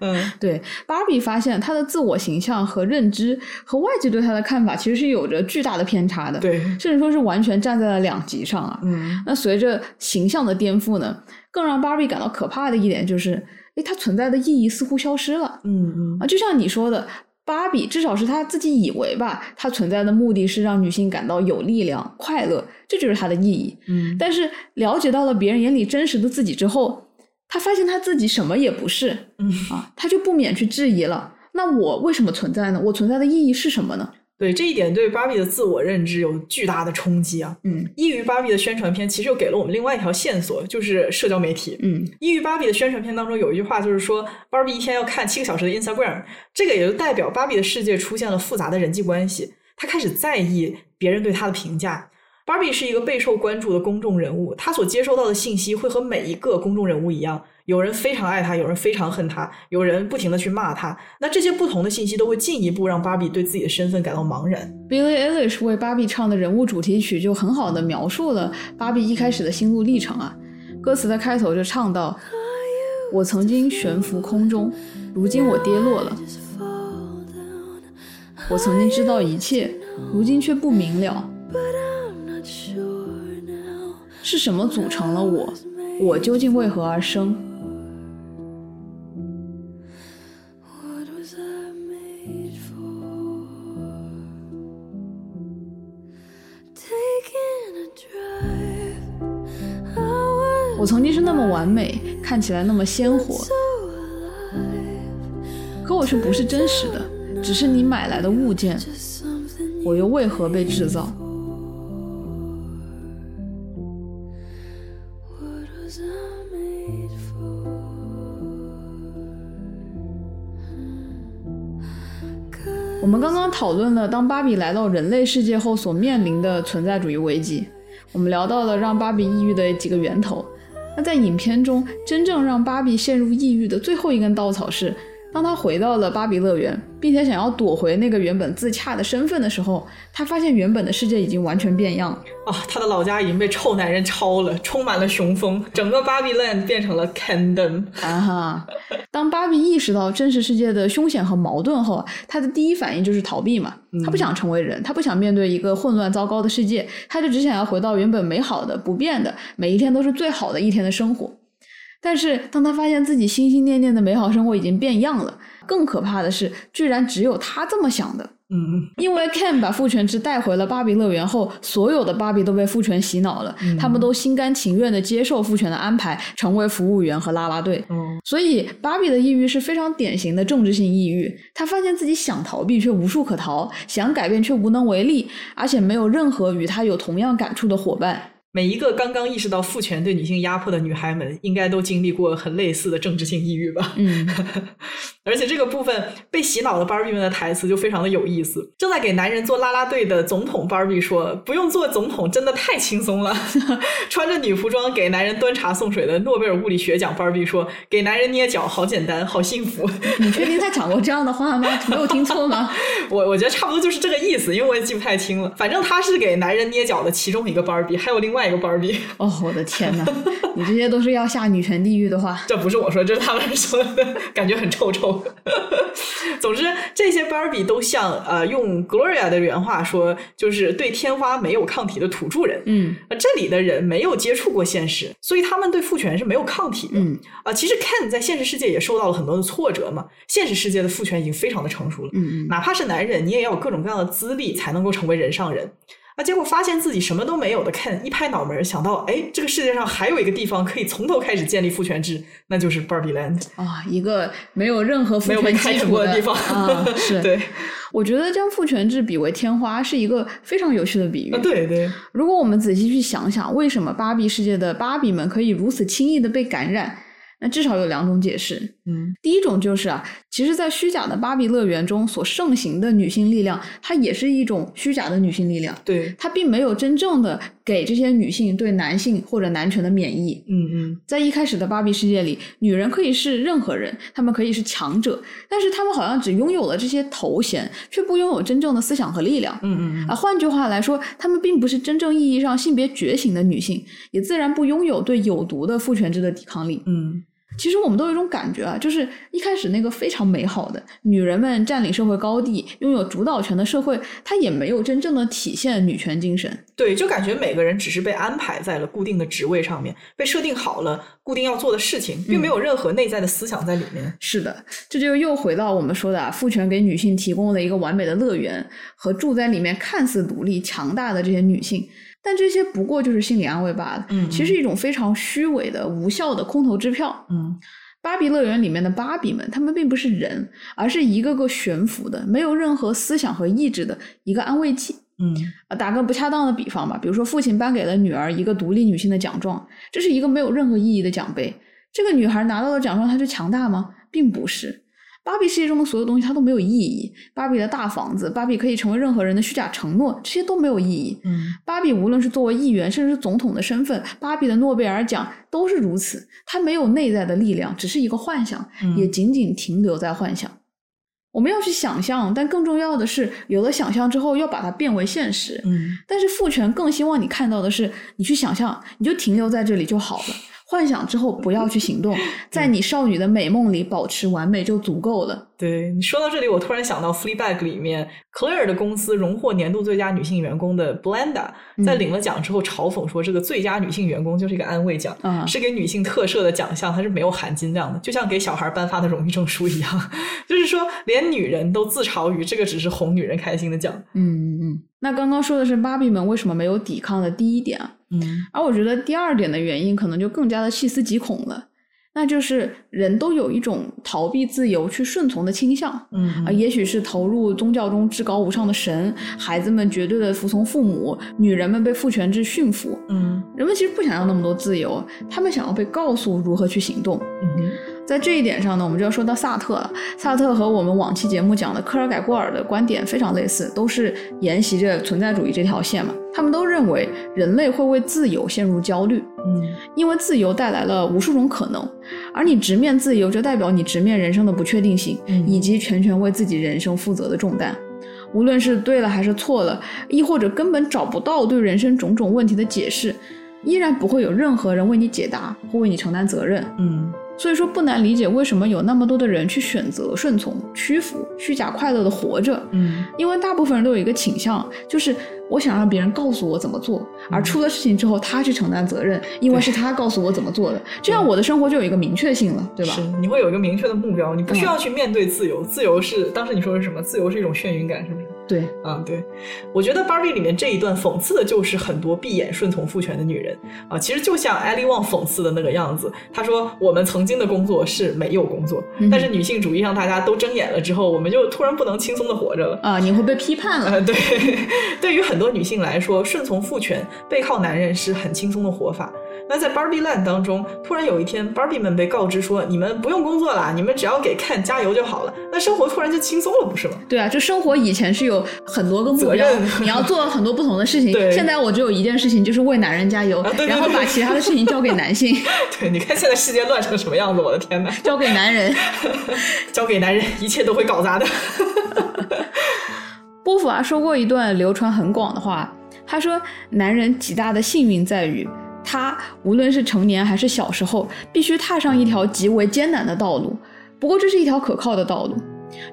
嗯对，芭比发现她的自我形象和认知和外界对她的看法其实是有着巨大的偏差的，对，甚至说是完全站在了两极上啊。嗯那随着形象的颠覆呢，更让芭比感到可怕的一点就是，诶，它存在的意义似乎消失了嗯嗯啊！就像你说的，芭比至少是她自己以为吧，她存在的目的是让女性感到有力量、快乐，这就是她的意义。嗯，但是了解到了别人眼里真实的自己之后，她发现她自己什么也不是，嗯啊，她就不免去质疑了。那我为什么存在呢？我存在的意义是什么呢？对这一点对芭比的自我认知有巨大的冲击啊。嗯异于芭比的宣传片其实又给了我们另外一条线索，就是社交媒体。嗯异于芭比的宣传片当中有一句话，就是说芭比一天要看七个小时的 Instagram，这个也就代表芭比的世界出现了复杂的人际关系，她开始在意别人对她的评价。芭比是一个备受关注的公众人物，她所接收到的信息会和每一个公众人物一样，有人非常爱他，有人非常恨他，有人不停的去骂他。那这些不同的信息都会进一步让芭比对自己的身份感到茫然。Billie Eilish 为芭比唱的人物主题曲就很好的描述了芭比一开始的心路历程啊。歌词的开头就唱到：“我曾经悬浮空中，如今我跌落了。我曾经知道一切，如今却不明了。是什么组成了我？我究竟为何而生？”我曾经是那么完美，看起来那么鲜活，可我却不是真实的，只是你买来的物件。我又为何被制造？我们刚刚讨论了当芭比来到人类世界后所面临的存在主义危机，我们聊到了让芭比抑郁的几个源头。那在影片中，真正让芭比陷入抑郁的最后一根稻草是，当他回到了芭比乐园，并且想要躲回那个原本自洽的身份的时候，他发现原本的世界已经完全变样了。啊，他的老家已经被臭男人抄了，充满了雄风，整个芭比 land 变成了 Kingdom。啊哈！当芭比意识到真实世界的凶险和矛盾后，他的第一反应就是逃避嘛。他不想成为人，他不想面对一个混乱糟糕的世界，他就只想要回到原本美好的、不变的，每一天都是最好的一天的生活。但是，当他发现自己心心念念的美好生活已经变样了，更可怕的是，居然只有他这么想的。嗯，因为 Ken 把父权制带回了芭比乐园后，所有的芭比都被父权洗脑了，他们都心甘情愿的接受父权的安排，成为服务员和啦啦队。嗯，所以芭比的抑郁是非常典型的政治性抑郁。他发现自己想逃避却无处可逃，想改变却无能为力，而且没有任何与他有同样感触的伙伴。每一个刚刚意识到父权对女性压迫的女孩们，应该都经历过很类似的政治性抑郁吧？嗯，而且这个部分被洗脑的芭比们的台词就非常的有意思。正在给男人做啦啦队的总统芭比说：“不用做总统，真的太轻松了。”穿着女服装给男人端茶送水的诺贝尔物理学奖芭比说：“给男人捏脚，好简单，好幸福。”你确定他讲过这样的话吗？没有听错吗？我我觉得差不多就是这个意思，因为我也记不太清了。反正他是给男人捏脚的其中一个芭比，还有另外一个芭比。哦，我的天哪！你这些都是要下女权地狱的话。这不是我说，这是他们说的，感觉很臭臭。总之，这些芭比都像呃，用 Gloria 的原话说，就是对天花没有抗体的土著人。嗯，呃，这里的人没有接触过现实，所以他们对父权是没有抗体的。嗯，啊，其实 Ken 在现实世界也受到了很多的挫折嘛。现实世界的父权已经非常的成熟了。嗯嗯，哪怕是男人，你也要有各种各样的资历才能够成为人上人。啊，结果发现自己什么都没有的 Ken 一拍脑门，想到，哎，这个世界上还有一个地方可以从头开始建立父权制，那就是 Barbie Land 啊，一个没有任何父没有被权基础的地方啊，是。对，我觉得将父权制比为天花是一个非常有趣的比喻。啊，对对，如果我们仔细去想想，为什么芭比世界的芭比们可以如此轻易的被感染？那至少有两种解释。嗯第一种就是啊，其实，在虚假的芭比乐园中所盛行的女性力量，它也是一种虚假的女性力量，对，它并没有真正的给这些女性对男性或者男权的免疫。嗯嗯在一开始的芭比世界里，女人可以是任何人，她们可以是强者，但是她们好像只拥有了这些头衔，却不拥有真正的思想和力量。嗯嗯啊，换句话来说，她们并不是真正意义上性别觉醒的女性，也自然不拥有对有毒的父权制的抵抗力。嗯其实我们都有一种感觉啊，就是一开始那个非常美好的女人们占领社会高地、拥有主导权的社会，它也没有真正的体现女权精神。对，就感觉每个人只是被安排在了固定的职位上面，被设定好了固定要做的事情，并没有任何内在的思想在里面。是的，这就又回到我们说的啊，父权给女性提供了一个完美的乐园，和住在里面看似独立强大的这些女性。但这些不过就是心理安慰罢了，嗯其实一种非常虚伪的、无效的空头支票。嗯芭比乐园里面的芭比们，他们并不是人，而是一个个悬浮的、没有任何思想和意志的一个安慰剂。嗯啊，打个不恰当的比方吧，比如说父亲颁给了女儿一个独立女性的奖状，这是一个没有任何意义的奖杯。这个女孩拿到了奖状，她就强大吗？并不是。芭比世界中的所有东西它都没有意义。芭比的大房子，芭比可以成为任何人的虚假承诺，这些都没有意义。嗯芭比无论是作为议员，甚至是总统的身份，芭比的诺贝尔奖都是如此。它没有内在的力量，只是一个幻想，嗯也仅仅停留在幻想。我们要去想象，但更重要的是，有了想象之后，要把它变为现实。嗯但是父权更希望你看到的是，你去想象，你就停留在这里就好了。幻想之后不要去行动，在你少女的美梦里保持完美就足够了。对你说到这里，我突然想到《Fleabag》里面 Claire 的公司荣获年度最佳女性员工的 Blenda，在领了奖之后嘲讽说，这个最佳女性员工就是一个安慰奖，啊是给女性特设的奖项，它是没有含金量的，就像给小孩颁发的荣誉证书一样，就是说连女人都自嘲于这个只是哄女人开心的奖。嗯嗯嗯。那刚刚说的是芭比们为什么没有抵抗的第一点啊，嗯而我觉得第二点的原因可能就更加的细思极恐了，那就是人都有一种逃避自由去顺从的倾向。嗯啊，也许是投入宗教中至高无上的神，孩子们绝对的服从父母，女人们被父权制驯服。嗯人们其实不想要那么多自由，他们想要被告诉如何去行动。嗯在这一点上呢，我们就要说到萨特了。萨特和我们往期节目讲的科尔改郭尔的观点非常类似，都是沿袭着存在主义这条线嘛。他们都认为人类会为自由陷入焦虑，嗯因为自由带来了无数种可能，而你直面自由，就代表你直面人生的不确定性，嗯以及全权为自己人生负责的重担。无论是对了还是错了，亦或者根本找不到对人生种种问题的解释，依然不会有任何人为你解答或为你承担责任。嗯所以说不难理解为什么有那么多的人去选择顺从、屈服、虚假快乐的活着，嗯因为大部分人都有一个倾向，就是我想让别人告诉我怎么做，而出了事情之后他去承担责任，因为是他告诉我怎么做的，这样我的生活就有一个明确性了，对吧是？你会有一个明确的目标，你不需要去面对自由。自由是当时你说的是什么？自由是一种眩晕感，是不是？对，啊，对，我觉得《Barbie》里面这一段讽刺的就是很多闭眼顺从父权的女人啊，其实就像艾利旺讽刺的那个样子。她说：“我们曾经的工作是没有工作，嗯但是女性主义让大家都睁眼了之后，我们就突然不能轻松的活着了。”啊、你会被批判了。呃，对，对于很多女性来说，顺从父权、背靠男人是很轻松的活法。那在 Barbie Land 当中，突然有一天，Barbie 们被告知说，你们不用工作啦，你们只要给 Ken 加油就好了，那生活突然就轻松了，不是吗？对啊，就生活以前是有很多个目标你要做很多不同的事情。现在我只有一件事情，就是为男人加油，啊对对然后把其他的事情交给男性，对，你看现在世界乱成什么样子，我的天哪！交给男人。交给男人，一切都会搞砸的。波伏娃说过一段流传很广的话，他说：“男人极大的幸运在于，他无论是成年还是小时候，必须踏上一条极为艰难的道路。不过这是一条可靠的道路。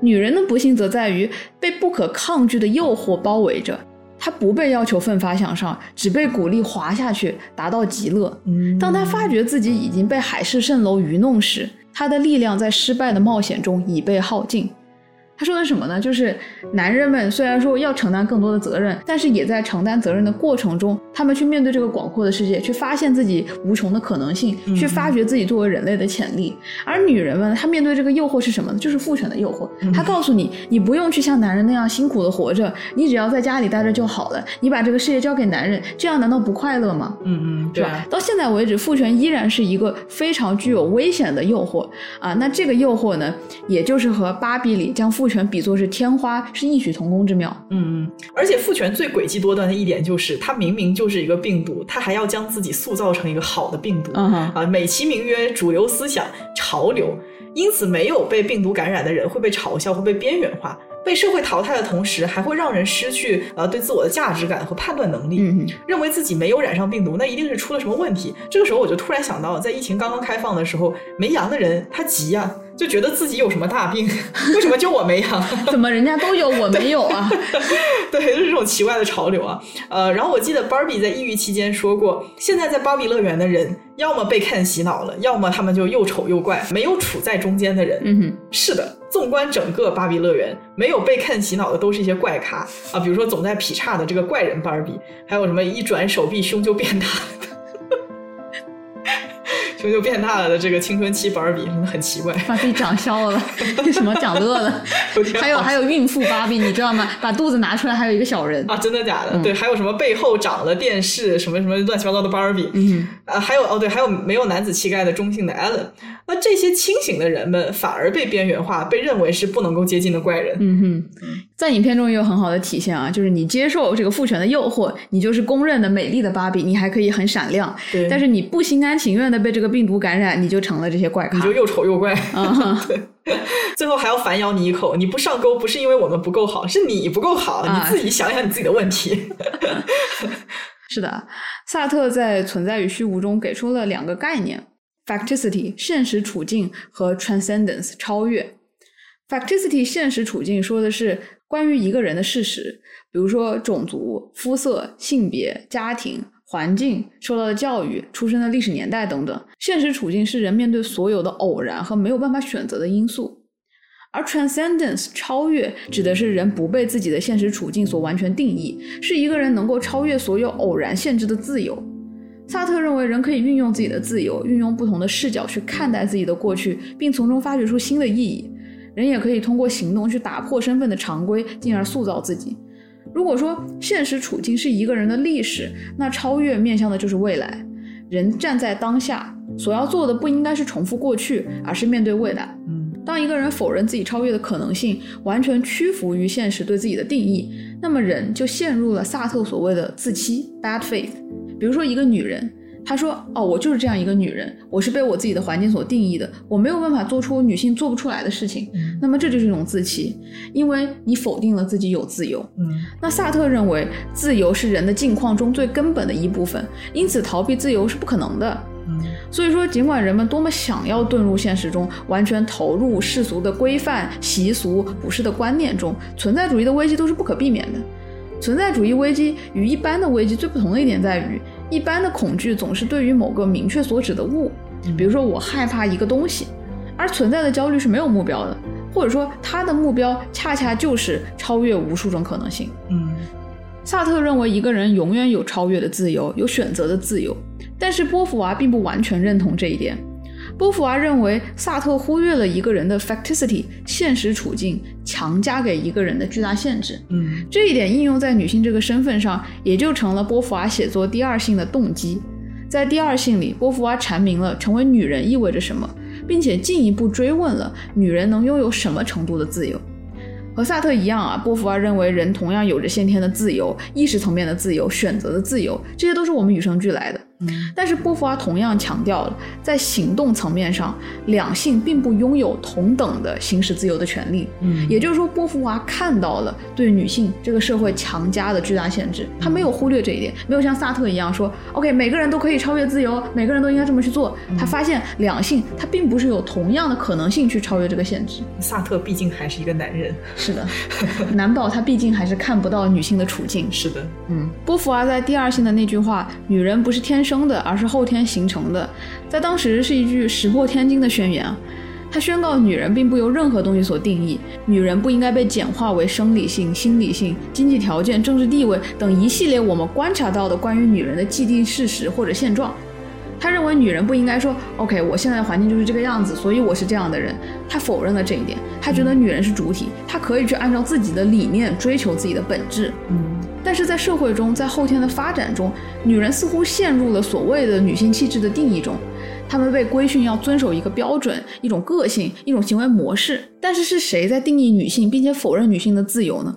女人的不幸则在于被不可抗拒的诱惑包围着，她不被要求奋发向上，只被鼓励滑下去，达到极乐。嗯当她发觉自己已经被海市蜃楼愚弄时，她的力量在失败的冒险中已被耗尽。他说的什么呢？就是男人们虽然说要承担更多的责任，但是也在承担责任的过程中，他们去面对这个广阔的世界，去发现自己无穷的可能性，去发掘自己作为人类的潜力。而女人们，她面对这个诱惑是什么呢？就是父权的诱惑。她告诉你，你不用去像男人那样辛苦的活着，你只要在家里待着就好了。你把这个事业交给男人，这样难道不快乐吗？嗯嗯，对吧到现在为止，父权依然是一个非常具有危险的诱惑啊。那这个诱惑呢，也就是和巴比里将父权比作是天花是异曲同工之妙。嗯嗯，而且父权最诡计多端的一点就是，它明明就是一个病毒，它还要将自己塑造成一个好的病毒。嗯哼，啊，美其名曰主流思想、潮流，因此没有被病毒感染的人会被嘲笑，会被边缘化，被社会淘汰的同时，还会让人失去呃对自我的价值感和判断能力。认为自己没有染上病毒，那一定是出了什么问题。这个时候我就突然想到，在疫情刚刚开放的时候，没阳的人他急呀、就觉得自己有什么大病，为什么就我没阳？怎么人家都有，我没有啊？对，就是这种奇怪的潮流啊。呃，然后我记得 Barbie 在抑郁期间说过，现在在芭比乐园的人，要么被 Ken 洗脑了，要么他们就又丑又怪，没有处在中间的人。嗯哼，是的，纵观整个芭比乐园，没有被 Ken 洗脑的都是一些怪咖啊，比如说总在劈叉的这个怪人芭比，还有什么一转手臂胸就变大了的。胸就变大了的这个青春期芭比很奇怪，把自己讲笑了，为什么长乐了？还有还有孕妇芭比，你知道吗？把肚子拿出来，还有一个小人。啊，真的假的？对，还有什么背后长了电视，什么什么乱七八糟的芭比，嗯啊，还有哦，对，还有没有男子气概的中性的 Allen，那这些清醒的人们反而被边缘化，被认为是不能够接近的怪人。嗯哼，在影片中也有很好的体现啊，就是你接受这个父权的诱惑，你就是公认的美丽的芭比，你还可以很闪亮。对但是你不心甘情愿的被这个病毒感染，你就成了这些怪咖你。就又丑又怪，嗯哼 对，最后还要反咬你一口。你不上钩，不是因为我们不够好，是你不够好，啊你自己想想你自己的问题。是的，萨特在《存在与虚无》中给出了两个概念：facticity 现实处境和 transcendence 超越。facticity 现实处境说的是关于一个人的事实，比如说种族、肤色、性别、家庭、环境、受到的教育、出生的历史年代等等。现实处境是人面对所有的偶然和没有办法选择的因素。而 transcendence 超越指的是人不被自己的现实处境所完全定义，是一个人能够超越所有偶然限制的自由。萨特认为，人可以运用自己的自由，运用不同的视角去看待自己的过去，并从中发掘出新的意义。人也可以通过行动去打破身份的常规，进而塑造自己。如果说现实处境是一个人的历史，那超越面向的就是未来。人站在当下，所要做的不应该是重复过去，而是面对未来。嗯当一个人否认自己超越的可能性，完全屈服于现实对自己的定义，那么人就陷入了萨特所谓的自欺 （bad faith）。比如说，一个女人，她说：“哦，我就是这样一个女人，我是被我自己的环境所定义的，我没有办法做出女性做不出来的事情。”那么这就是一种自欺，因为你否定了自己有自由。嗯那萨特认为，自由是人的境况中最根本的一部分，因此逃避自由是不可能的。嗯所以说，尽管人们多么想要遁入现实中，完全投入世俗的规范、习俗、普世的观念中，存在主义的危机都是不可避免的。存在主义危机与一般的危机最不同的一点在于，一般的恐惧总是对于某个明确所指的物，比如说我害怕一个东西，而存在的焦虑是没有目标的，或者说它的目标恰恰就是超越无数种可能性。嗯萨特认为一个人永远有超越的自由，有选择的自由，但是波伏娃并不完全认同这一点。波伏娃认为，萨特忽略了一个人的 facticity 现实处境强加给一个人的巨大限制。嗯这一点应用在女性这个身份上，也就成了波伏娃写作《第二性》的动机。在《第二性》里，波伏娃阐明了成为女人意味着什么，并且进一步追问了女人能拥有什么程度的自由。和萨特一样啊，波伏娃认为人同样有着先天的自由、意识层面的自由、选择的自由，这些都是我们与生俱来的。嗯但是波伏娃同样强调了，在行动层面上，两性并不拥有同等的行使自由的权利。嗯也就是说，波伏娃看到了对女性这个社会强加的巨大限制，他没有忽略这一点，没有像萨特一样说，OK，每个人都可以超越自由，每个人都应该这么去做。他发现两性他并不是有同样的可能性去超越这个限制。萨特毕竟还是一个男人。是的，难保他毕竟还是看不到女性的处境。是的，嗯，波伏娃在第二性的那句话“女人不是天生的，而是后天形成的”，在当时是一句石破天惊的宣言啊。他宣告女人并不由任何东西所定义，女人不应该被简化为生理性、心理性、经济条件、政治地位等一系列我们观察到的关于女人的既定事实或者现状。他认为女人不应该说 “OK，我现在的环境就是这个样子，所以我是这样的人”。他否认了这一点，他觉得女人是主体，她可以去按照自己的理念追求自己的本质。嗯但是在社会中，在后天的发展中，女人似乎陷入了所谓的女性气质的定义中，她们被规训要遵守一个标准、一种个性、一种行为模式。但是是谁在定义女性，并且否认女性的自由呢？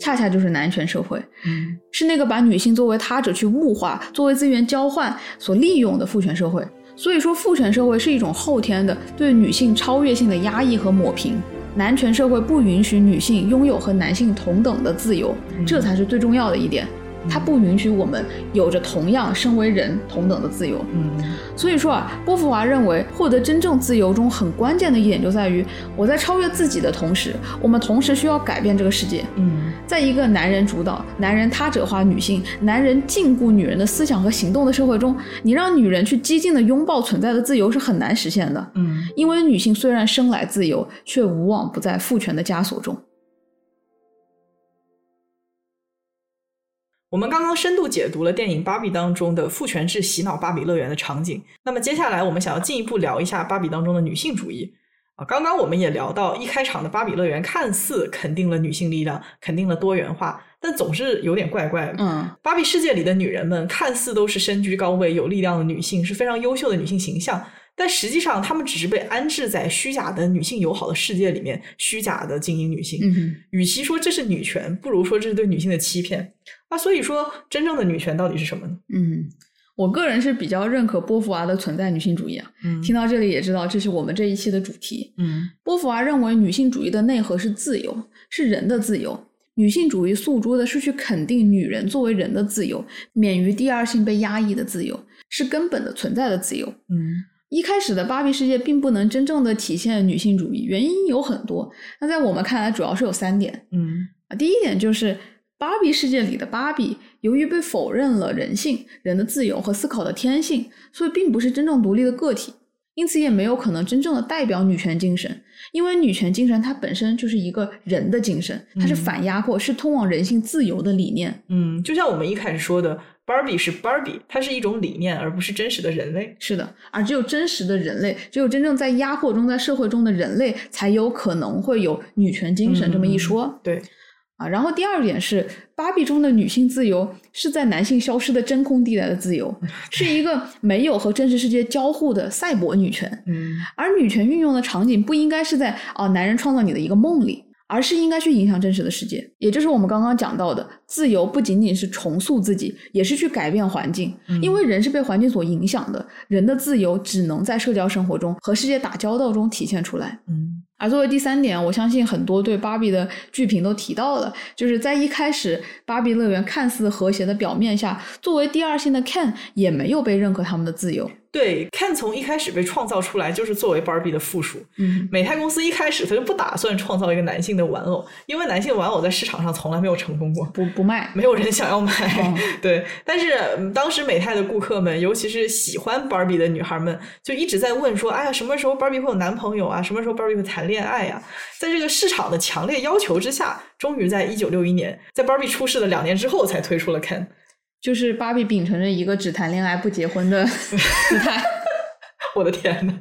恰恰就是男权社会，嗯是那个把女性作为他者去物化、作为资源交换所利用的父权社会。所以说，父权社会是一种后天的对女性超越性的压抑和抹平。男权社会不允许女性拥有和男性同等的自由，这才是最重要的一点。它不允许我们有着同样身为人同等的自由。嗯所以说啊，波伏娃认为，获得真正自由中很关键的一点就在于，我在超越自己的同时，我们同时需要改变这个世界。嗯在一个男人主导、男人他者化女性、男人禁锢女人的思想和行动的社会中，你让女人去激进的拥抱存在的自由是很难实现的。嗯因为女性虽然生来自由，却无往不在父权的枷锁中。我们刚刚深度解读了电影《芭比》当中的父权制洗脑芭比乐园的场景。那么接下来我们想要进一步聊一下芭比当中的女性主义啊。刚刚我们也聊到，一开场的芭比乐园看似肯定了女性力量，肯定了多元化，但总是有点怪怪的。嗯芭比世界里的女人们看似都是身居高位、有力量的女性，是非常优秀的女性形象，但实际上她们只是被安置在虚假的女性友好的世界里面，虚假的精英女性。嗯哼与其说这是女权，不如说这是对女性的欺骗。那所以说，真正的女权到底是什么呢？嗯，我个人是比较认可波伏娃的存在女性主义啊。嗯听到这里也知道，这是我们这一期的主题。嗯波伏娃认为，女性主义的内核是自由，是人的自由。女性主义诉诸的是去肯定女人作为人的自由，免于第二性被压抑的自由，是根本的存在的自由。嗯一开始的芭比世界并不能真正的体现女性主义，原因有很多。那在我们看来，主要是有三点嗯啊。第一点就是芭比世界里的芭比，由于被否认了人性、人的自由和思考的天性，所以并不是真正独立的个体，因此也没有可能真正的代表女权精神。因为女权精神它本身就是一个人的精神，它是嗯反压迫，是通往人性自由的理念。嗯，就像我们一开始说的，Barbie 是 Barbie，它是一种理念，而不是真实的人类。是的，而只有真实的人类，只有真正在压迫中、在社会中的人类，才有可能会有女权精神这么一说。对，啊。然后第二点是，芭比中的女性自由是在男性消失的真空地带的自由，是一个没有和真实世界交互的赛博女权。嗯而女权运用的场景不应该是在啊男人创造你的一个梦里，而是应该去影响真实的世界。也就是我们刚刚讲到的，自由不仅仅是重塑自己，也是去改变环境。因为人是被环境所影响的，人的自由只能在社交生活中和世界打交道中体现出来。嗯而作为第三点，我相信很多对芭比的剧评都提到了，就是在一开始芭比乐园看似和谐的表面下，作为第二性的 Ken 也没有被认可他们的自由。对，Ken 从一开始被创造出来就是作为 Barbie 的附属。嗯，美泰公司一开始他就不打算创造一个男性的玩偶，因为男性玩偶在市场上从来没有成功过。不不卖。没有人想要买，哦对。但是、嗯当时美泰的顾客们，尤其是喜欢 Barbie 的女孩们，就一直在问说：“哎呀，什么时候 Barbie 会有男朋友啊？什么时候 Barbie 会谈恋爱呀、在这个市场的强烈要求之下，终于在一九六一年，在 Barbie 出世的两年之后，才推出了 Ken。就是芭比秉承着一个只谈恋爱不结婚的 姿态。我的天呐，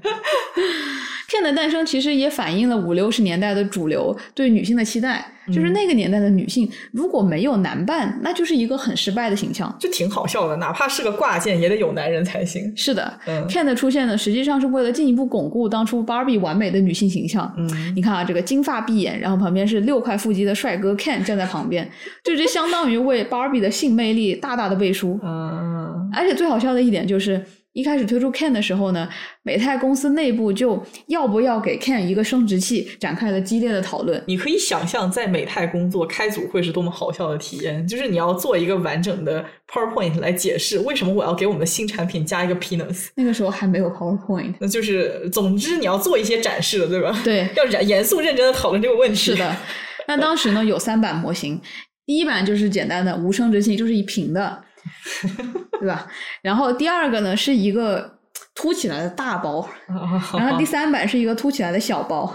Ken 的诞生其实也反映了五六十年代的主流对女性的期待，嗯就是那个年代的女性如果没有男伴，那就是一个很失败的形象。就挺好笑的，哪怕是个挂件，也得有男人才行。是的、嗯 k e n 的出现呢，实际上是为了进一步巩固当初 Barbie 完美的女性形象。嗯，你看啊，这个金发碧眼，然后旁边是六块腹肌的帅哥 Ken 站在旁边，就这就相当于为 Barbie 的性魅力大大的背书。嗯，而且最好笑的一点就是，一开始推出 Can 的时候呢，美泰公司内部就要不要给 Can 一个生殖器展开了激烈的讨论。你可以想象在美泰工作开组会是多么好笑的体验，就是你要做一个完整的 PowerPoint 来解释为什么我要给我们的新产品加一个 penis。那个时候还没有 PowerPoint。那就是，总之你要做一些展示的，对吧？对，要严严肃认真的讨论这个问题。是的。那当时呢有三版模型，第一版就是简单的无生殖器，就是一平的，对吧？然后第二个呢是一个凸起来的大包，然后第三版是一个凸起来的小包，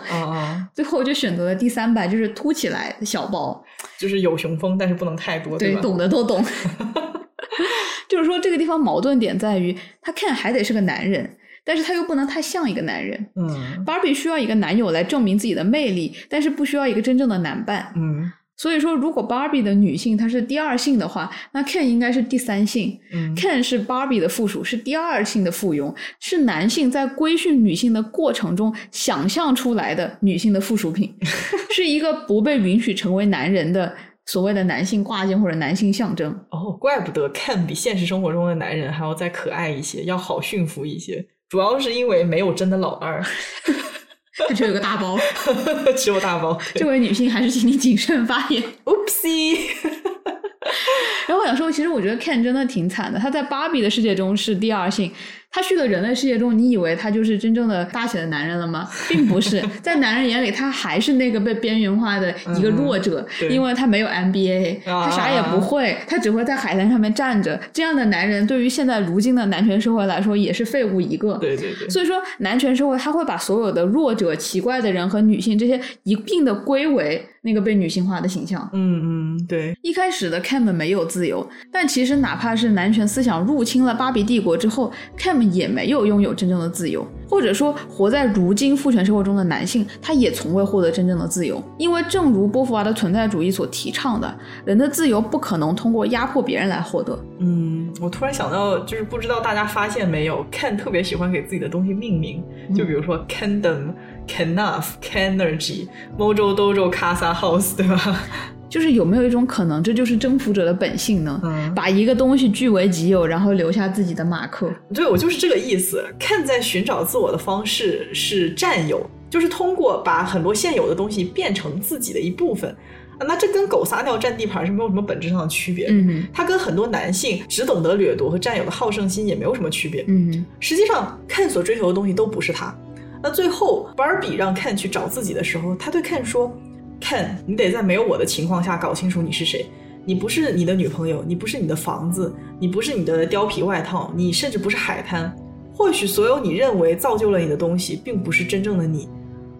最后就选择了第三版，就是凸起来的小包。就是有雄风，但是不能太多，对，吧？懂的都懂。就是说，这个地方矛盾点在于，他看还得是个男人，但是他又不能太像一个男人。嗯芭比需要一个男友来证明自己的魅力，但是不需要一个真正的男伴。嗯所以说，如果芭比的女性她是第二性的话，那 Ken 应该是第三性。嗯 Ken 是芭比的附属，是第二性的附庸，是男性在规训女性的过程中想象出来的女性的附属品，是一个不被允许成为男人的所谓的男性挂件或者男性象征。哦，怪不得 Ken 比现实生活中的男人还要再可爱一些，要好驯服一些，主要是因为没有真的老二，他只有一个大包，只有大包。这位女性还是请你谨慎发言。Oopsie，然后我想说，其实我觉得 Ken 真的挺惨的。他在芭比的世界中是第二性，他去了人类世界中，你以为他就是真正的大写的男人了吗？并不是，在男人眼里，他还是那个被边缘化的一个弱者，对因为他没有 MBA，啊他啥也不会，他只会在海滩上面站着。这样的男人，对于现在如今的男权社会来说，也是废物一个。对对对，所以说，男权社会他会把所有的弱者、奇怪的人和女性这些一并的归为那个被女性化的形象。嗯嗯对，一开始的 Cam 没有自由，但其实哪怕是男权思想入侵了芭比帝国之后，Cam 也没有拥有真正的自由，或者说活在如今父权社会中的男性，他也从未获得真正的自由。因为正如波伏娃的存在主义所提倡的，人的自由不可能通过压迫别人来获得。嗯，我突然想到，就是不知道大家发现没有，Ken 特别喜欢给自己的东西命名，就比如说 Kendom、Kenaf、Kenergy、Mojo Dojo、Casa House，对吧？就是有没有一种可能，这就是征服者的本性呢？嗯把一个东西据为己有，然后留下自己的马克。对我就是这个意思。Ken 在寻找自我的方式是占有，就是通过把很多现有的东西变成自己的一部分。啊那这跟狗撒尿占地盘是没有什么本质上的区别。嗯哼，它跟很多男性只懂得掠夺和占有的好胜心也没有什么区别。嗯哼，实际上，Ken 所追求的东西都不是他。那最后，Barbie 让 Ken 去找自己的时候，他对 Ken 说：“Ken，你得在没有我的情况下搞清楚你是谁。你不是你的女朋友，你不是你的房子，你不是你的貂皮外套，你甚至不是海滩。或许所有你认为造就了你的东西，并不是真正的你。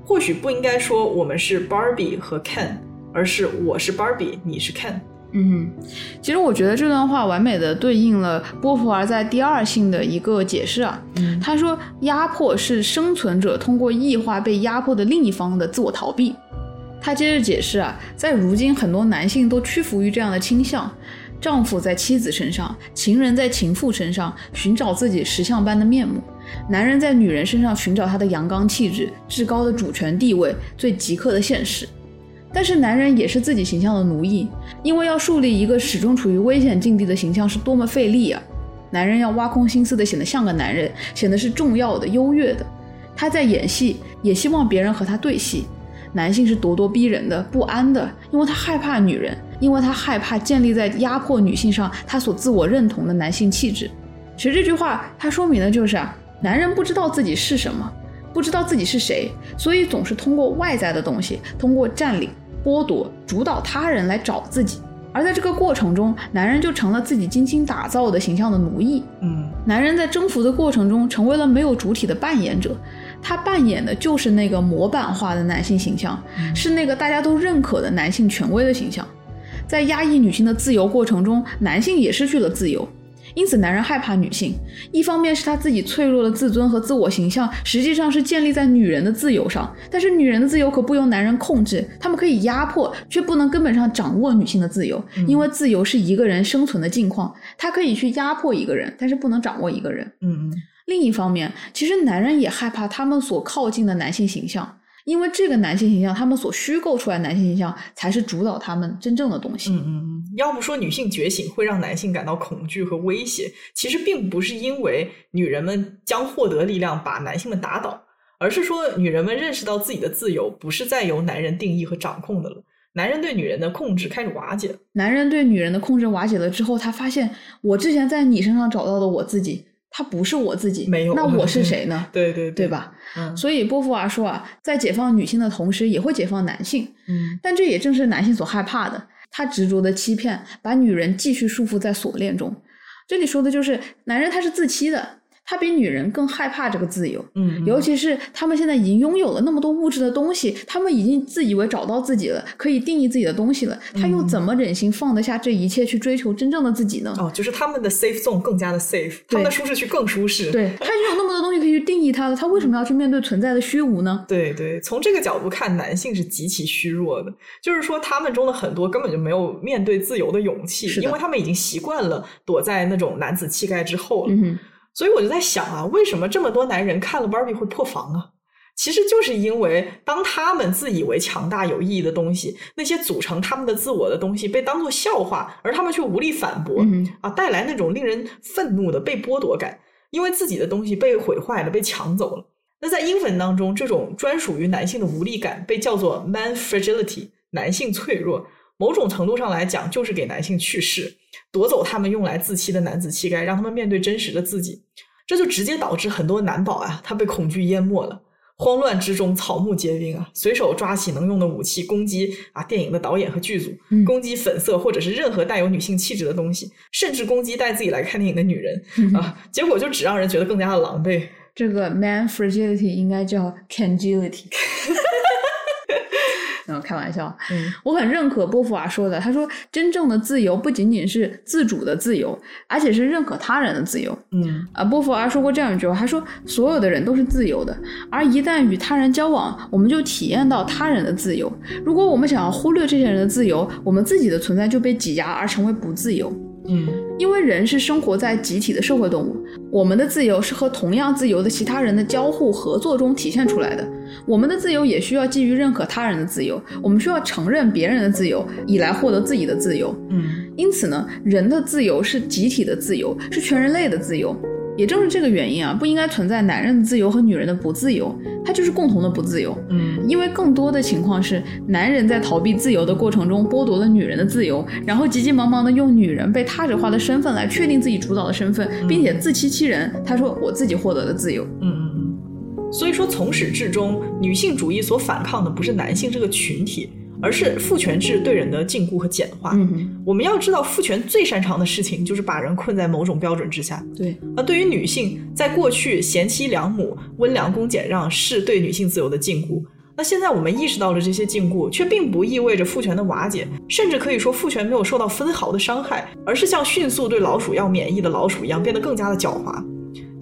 或许不应该说我们是 Barbie 和 Ken，而是我是 Barbie，你是 Ken。”嗯哼，其实我觉得这段话完美的对应了波伏娃在第二性的一个解释啊。嗯他说，压迫是生存者通过异化被压迫的另一方的自我逃避。他接着解释啊，在如今很多男性都屈服于这样的倾向：丈夫在妻子身上，情人在情妇身上寻找自己石像般的面目；男人在女人身上寻找他的阳刚气质、至高的主权地位、最极客的现实。但是男人也是自己形象的奴役，因为要树立一个始终处于危险境地的形象是多么费力啊！男人要挖空心思的显得像个男人，显得是重要的、优越的。他在演戏，也希望别人和他对戏。男性是咄咄逼人的、不安的，因为他害怕女人，因为他害怕建立在压迫女性上他所自我认同的男性气质。其实这句话，它说明的就是啊，男人不知道自己是什么，不知道自己是谁，所以总是通过外在的东西，通过占领、剥夺、主导他人来找自己。而在这个过程中，男人就成了自己精心打造的形象的奴役。嗯，男人在征服的过程中，成为了没有主体的扮演者。他扮演的就是那个模板化的男性形象，是那个大家都认可的男性权威的形象。在压抑女性的自由过程中，男性也失去了自由。因此，男人害怕女性，一方面是他自己脆弱的自尊和自我形象，实际上是建立在女人的自由上。但是，女人的自由可不由男人控制，他们可以压迫，却不能根本上掌握女性的自由，因为自由是一个人生存的境况，他可以去压迫一个人，但是不能掌握一个人。嗯嗯。另一方面，其实男人也害怕他们所靠近的男性形象。因为这个男性形象，他们所虚构出来男性形象才是主导他们真正的东西。嗯嗯嗯。要不说女性觉醒会让男性感到恐惧和威胁，其实并不是因为女人们将获得力量把男性们打倒，而是说女人们认识到自己的自由不是再由男人定义和掌控的了。男人对女人的控制开始瓦解。男人对女人的控制瓦解了之后，他发现我之前在你身上找到的我自己。他不是我自己，没有，那我 是谁呢？对对对吧？所以波伏娃说啊，在解放女性的同时，也会解放男性。嗯，但这也正是男性所害怕的。他执着的欺骗，把女人继续束缚在锁链中。这里说的就是男人，他是自欺的。他比女人更害怕这个自由，嗯，尤其是他们现在已经拥有了那么多物质的东西，他们已经自以为找到自己了，可以定义自己的东西了，他又怎么忍心放得下这一切去追求真正的自己呢？哦，就是他们的 safe zone 更加的 safe，他们的舒适区更舒适。对他已经有那么多东西可以去定义他了，他为什么要去面对存在的虚无呢？对对，从这个角度看，男性是极其虚弱的，就是说他们中的很多根本就没有面对自由的勇气，因为他们已经习惯了躲在那种男子气概之后了。所以我就在想啊，为什么这么多男人看了 Barbie 会破防啊？其实就是因为当他们自以为强大有意义的东西，那些组成他们的自我的东西被当作笑话，而他们却无力反驳啊，带来那种令人愤怒的被剥夺感，因为自己的东西被毁坏了，被抢走了。那在英文当中，这种专属于男性的无力感被叫做 man fragility，男性脆弱。某种程度上来讲，就是给男性去世，夺走他们用来自欺的男子气概，让他们面对真实的自己。这就直接导致很多男宝啊，他被恐惧淹没了，慌乱之中草木皆兵啊，随手抓起能用的武器攻击啊电影的导演和剧组，攻击粉色或者是任何带有女性气质的东西，甚至攻击带自己来看电影的女人啊，结果就只让人觉得更加的狼狈。这个 man fragility 应该叫 cangility。嗯，开玩笑。嗯，我很认可波伏娃说的。他说，真正的自由不仅仅是自主的自由，而且是认可他人的自由。嗯，啊，波伏娃说过这样一句话，他说，所有的人都是自由的，而一旦与他人交往，我们就体验到他人的自由。如果我们想要忽略这些人的自由，我们自己的存在就被挤压而成为不自由。嗯，因为人是生活在集体的社会动物，我们的自由是和同样自由的其他人的交互合作中体现出来的。我们的自由也需要基于认可他人的自由，我们需要承认别人的自由，以来获得自己的自由。嗯，因此呢，人的自由是集体的自由，是全人类的自由。也正是这个原因啊，不应该存在男人的自由和女人的不自由，它就是共同的不自由。嗯，因为更多的情况是，男人在逃避自由的过程中剥夺了女人的自由，然后急急忙忙的用女人被他者化的身份来确定自己主导的身份，并且自欺欺人。他说：“我自己获得了自由。”嗯嗯嗯。所以说，从始至终，女性主义所反抗的不是男性这个群体。而是父权制对人的禁锢和简化。我们要知道，父权最擅长的事情就是把人困在某种标准之下。对，而对于女性，在过去贤妻良母、温良恭俭让是对女性自由的禁锢。那现在我们意识到了这些禁锢，却并不意味着父权的瓦解，甚至可以说父权没有受到分毫的伤害，而是像迅速对老鼠药免疫的老鼠一样，变得更加的狡猾。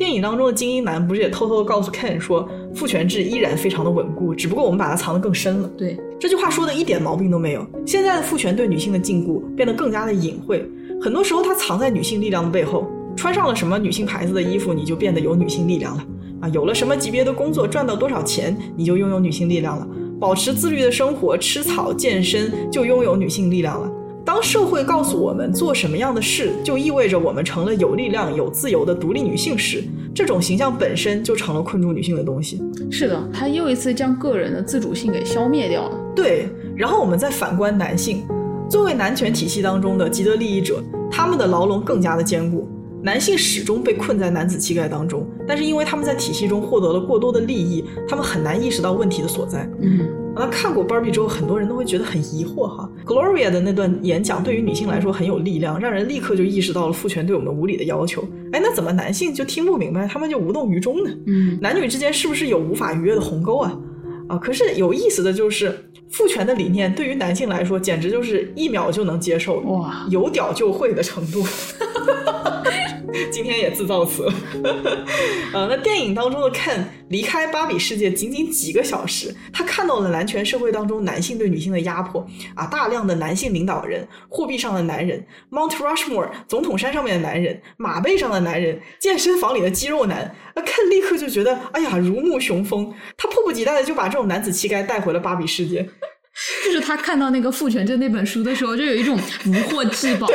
电影当中的精英男不是也偷偷的告诉 Ken 说，父权制依然非常的稳固，只不过我们把它藏得更深了。对，这句话说的一点毛病都没有。现在的父权对女性的禁锢变得更加的隐晦，很多时候它藏在女性力量的背后。穿上了什么女性牌子的衣服，你就变得有女性力量了啊！有了什么级别的工作，赚到多少钱，你就拥有女性力量了。保持自律的生活，吃草、健身，就拥有女性力量了。当社会告诉我们做什么样的事，就意味着我们成了有力量、有自由的独立女性时，这种形象本身就成了困住女性的东西。是的，它又一次将个人的自主性给消灭掉了。对，然后我们再反观男性，作为男权体系当中的既得利益者，他们的牢笼更加的坚固。男性始终被困在男子气概当中，但是因为他们在体系中获得了过多的利益，他们很难意识到问题的所在。嗯，那看过 Barbie 之后，很多人都会觉得很疑惑哈。Gloria 的那段演讲对于女性来说很有力量，让人立刻就意识到了父权对我们无理的要求。哎，那怎么男性就听不明白，他们就无动于衷呢？嗯，男女之间是不是有无法逾越的鸿沟啊？啊，可是有意思的就是，父权的理念对于男性来说，简直就是一秒就能接受，哇，有屌就会的程度。今天也自造词，呃，那电影当中的 Ken 离开芭比世界仅仅几个小时，他看到了男权社会当中男性对女性的压迫啊，大量的男性领导人，货币上的男人，Mount Rushmore 总统山上面的男人，马背上的男人，健身房里的肌肉男，那 Ken 立刻就觉得，哎呀，如沐雄风，他迫不及待的就把这种男子气概带回了芭比世界。就是他看到那个《父权》就那本书的时候，就有一种如获至宝，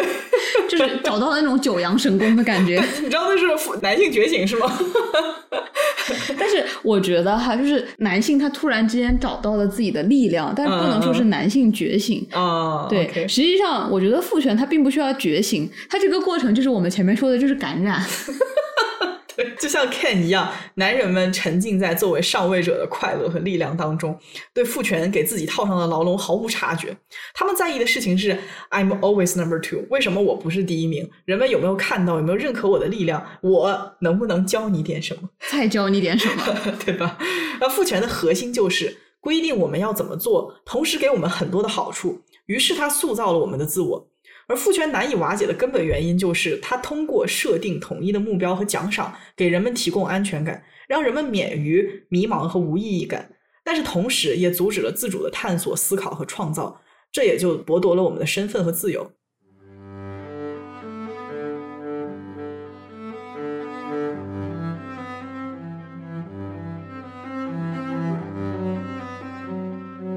就是找到了那种九阳神功的感觉。你知道那是男性觉醒是吗？但是我觉得哈，就是男性他突然之间找到了自己的力量，但是不能说是男性觉醒啊。对，实际上我觉得父权他并不需要觉醒，他这个过程就是我们前面说的，就是感染。就像 Ken 一样，男人们沉浸在作为上位者的快乐和力量当中，对父权给自己套上的牢笼毫无察觉。他们在意的事情是 I'm always number two，为什么我不是第一名？人们有没有看到？有没有认可我的力量？我能不能教你点什么？再教你点什么？对吧？那父权的核心就是规定我们要怎么做，同时给我们很多的好处。于是他塑造了我们的自我。而父权难以瓦解的根本原因，就是它通过设定统一的目标和奖赏，给人们提供安全感，让人们免于迷茫和无意义感。但是同时，也阻止了自主的探索、思考和创造，这也就剥夺了我们的身份和自由。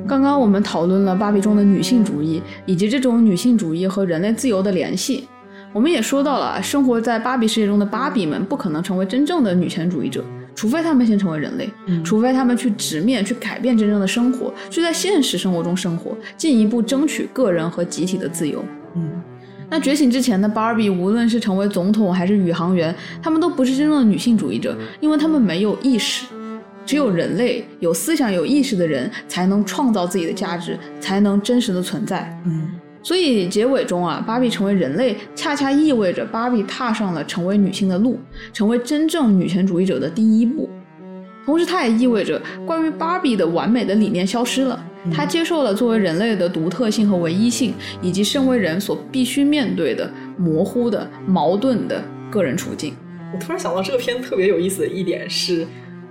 刚刚我们讨论了芭比中的女性主义，以及这种女性主义和人类自由的联系。我们也说到了，生活在芭比世界中的芭比们不可能成为真正的女权主义者，除非他们先成为人类，除非他们去直面、去改变真正的生活，去在现实生活中生活，进一步争取个人和集体的自由。嗯，那觉醒之前的芭比，无论是成为总统还是宇航员，他们都不是真正的女性主义者，因为他们没有意识。只有人类有思想、有意识的人，才能创造自己的价值，才能真实的存在。嗯，所以结尾中啊，芭比成为人类，恰恰意味着芭比踏上了成为女性的路，成为真正女权主义者的第一步。同时，它也意味着关于芭比的完美的理念消失了，她接受了作为人类的独特性和唯一性，以及身为人所必须面对的模糊的、矛盾的个人处境。我突然想到，这个片特别有意思的一点是。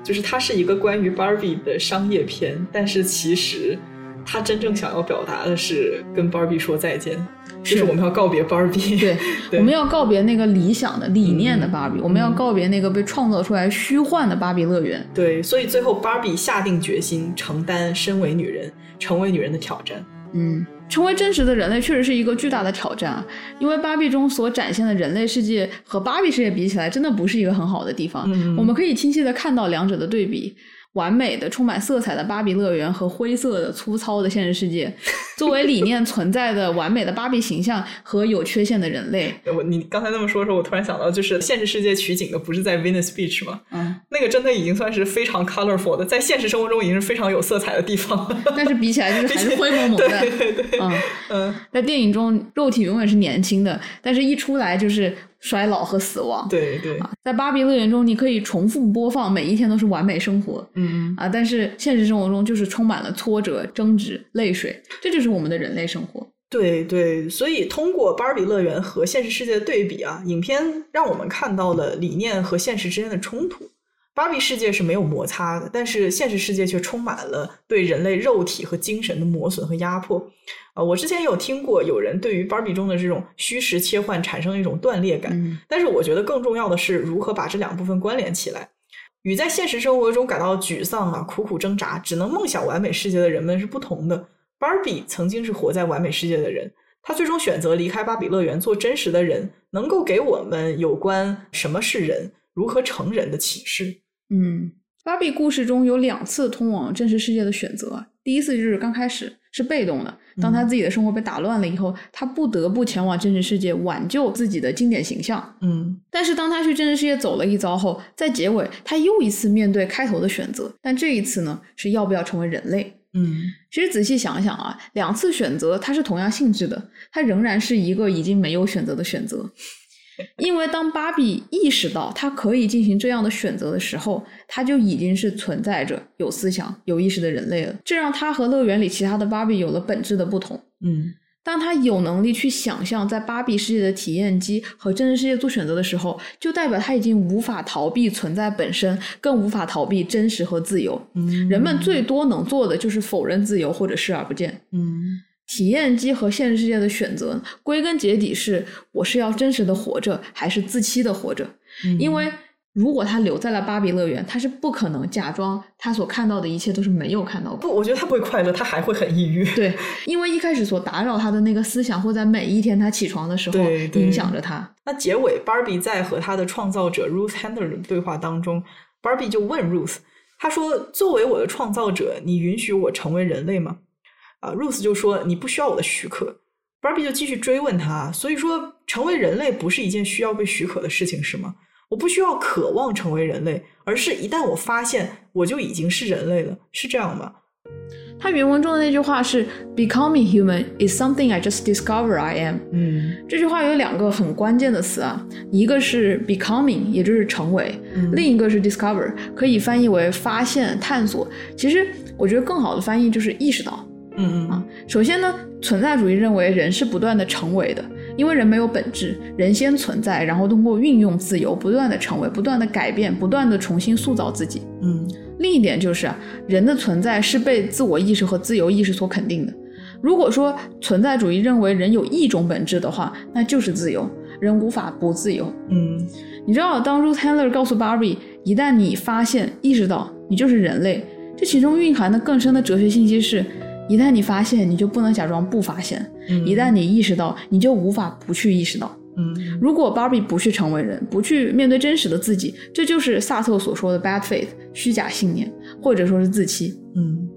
就是它是一个关于 Barbie 的商业片，但是其实它真正想要表达的是跟 Barbie 说再见，就是我们要告别 Barbie，对，我们要告别那个理想的理念的 Barbie，我们要告别那个被创造出来虚幻的芭比乐园。对，所以最后 Barbie 下定决心承担身为女人、成为女人的挑战。嗯。成为真实的人类确实是一个巨大的挑战啊！因为芭比中所展现的人类世界和芭比世界比起来，真的不是一个很好的地方。我们可以清晰的看到两者的对比。完美的、充满色彩的芭比乐园和灰色的、粗糙的现实世界，作为理念存在的完美的芭比形象和有缺陷的人类。我你刚才那么说的时候，我突然想到，就是现实世界取景的不是在 Venice Beach 吗？嗯，那个真的已经算是非常 colorful 的，在现实生活中已经是非常有色彩的地方。但是比起来，就是还是灰蒙蒙的。对对对，嗯嗯，在电影中，肉体永远是年轻的，但是一出来就是。衰老和死亡，对对，在芭比乐园中，你可以重复播放，每一天都是完美生活，嗯嗯啊，但是现实生活中就是充满了挫折、争执、泪水，这就是我们的人类生活。对对，所以通过芭比乐园和现实世界的对比啊，影片让我们看到了理念和现实之间的冲突。芭比世界是没有摩擦的，但是现实世界却充满了对人类肉体和精神的磨损和压迫。啊，我之前也有听过有人对于芭比中的这种虚实切换产生一种断裂感，但是我觉得更重要的是如何把这两部分关联起来。与在现实生活中感到沮丧啊、苦苦挣扎、只能梦想完美世界的人们是不同的。芭比曾经是活在完美世界的人，他最终选择离开芭比乐园做真实的人，能够给我们有关什么是人、如何成人的启示。嗯，芭比故事中有两次通往真实世界的选择，第一次就是刚开始是被动的，当他自己的生活被打乱了以后，他不得不前往真实世界挽救自己的经典形象。嗯，但是当他去真实世界走了一遭后，在结尾他又一次面对开头的选择，但这一次呢是要不要成为人类。嗯，其实仔细想想啊，两次选择它是同样性质的，它仍然是一个已经没有选择的选择。因为当芭比意识到他可以进行这样的选择的时候，他就已经是存在着有思想、有意识的人类了。这让他和乐园里其他的芭比有了本质的不同。嗯。当他有能力去想象在芭比世界的体验机和真实世界做选择的时候，就代表他已经无法逃避存在本身，更无法逃避真实和自由。嗯，人们最多能做的就是否认自由或者视而不见。嗯，体验机和现实世界的选择，归根结底是我是要真实的活着，还是自欺的活着？因为。如果他留在了芭比乐园，他是不可能假装他所看到的一切都是没有看到过。不，我觉得他不会快乐，他还会很抑郁。对，因为一开始所打扰他的那个思想，会在每一天他起床的时候影响着他。那结尾，Barbie 在和他的创造者 Ruth Handler 的对话当中，Barbie 就问 Ruth，他说：“作为我的创造者，你允许我成为人类吗？”啊，Rose 就说：“你不需要我的许可。”Barbie 就继续追问他：“所以说，成为人类不是一件需要被许可的事情，是吗？”我不需要渴望成为人类，而是一旦我发现我就已经是人类了，是这样吗？他原文中的那句话是 “Becoming human is something I just discover I am”。嗯，这句话有两个很关键的词啊，一个是 becoming，也就是成为；另一个是 discover，可以翻译为发现、探索。其实我觉得更好的翻译就是意识到。嗯嗯啊，首先呢，存在主义认为人是不断的成为的。因为人没有本质，人先存在，然后通过运用自由，不断的成为，不断的改变，不断的重新塑造自己。嗯，另一点就是，人的存在是被自我意识和自由意识所肯定的。如果说存在主义认为人有一种本质的话，那就是自由，人无法不自由。嗯，你知道，当 Ruth Handler 告诉 Barbie，一旦你发现、意识到你就是人类，这其中蕴含的更深的哲学信息是。一旦你发现，你就不能假装不发现；一旦你意识到，你就无法不去意识到。嗯，如果芭比不去成为人，不去面对真实的自己，这就是萨特所说的 bad faith，虚假信念，或者说是自欺。嗯。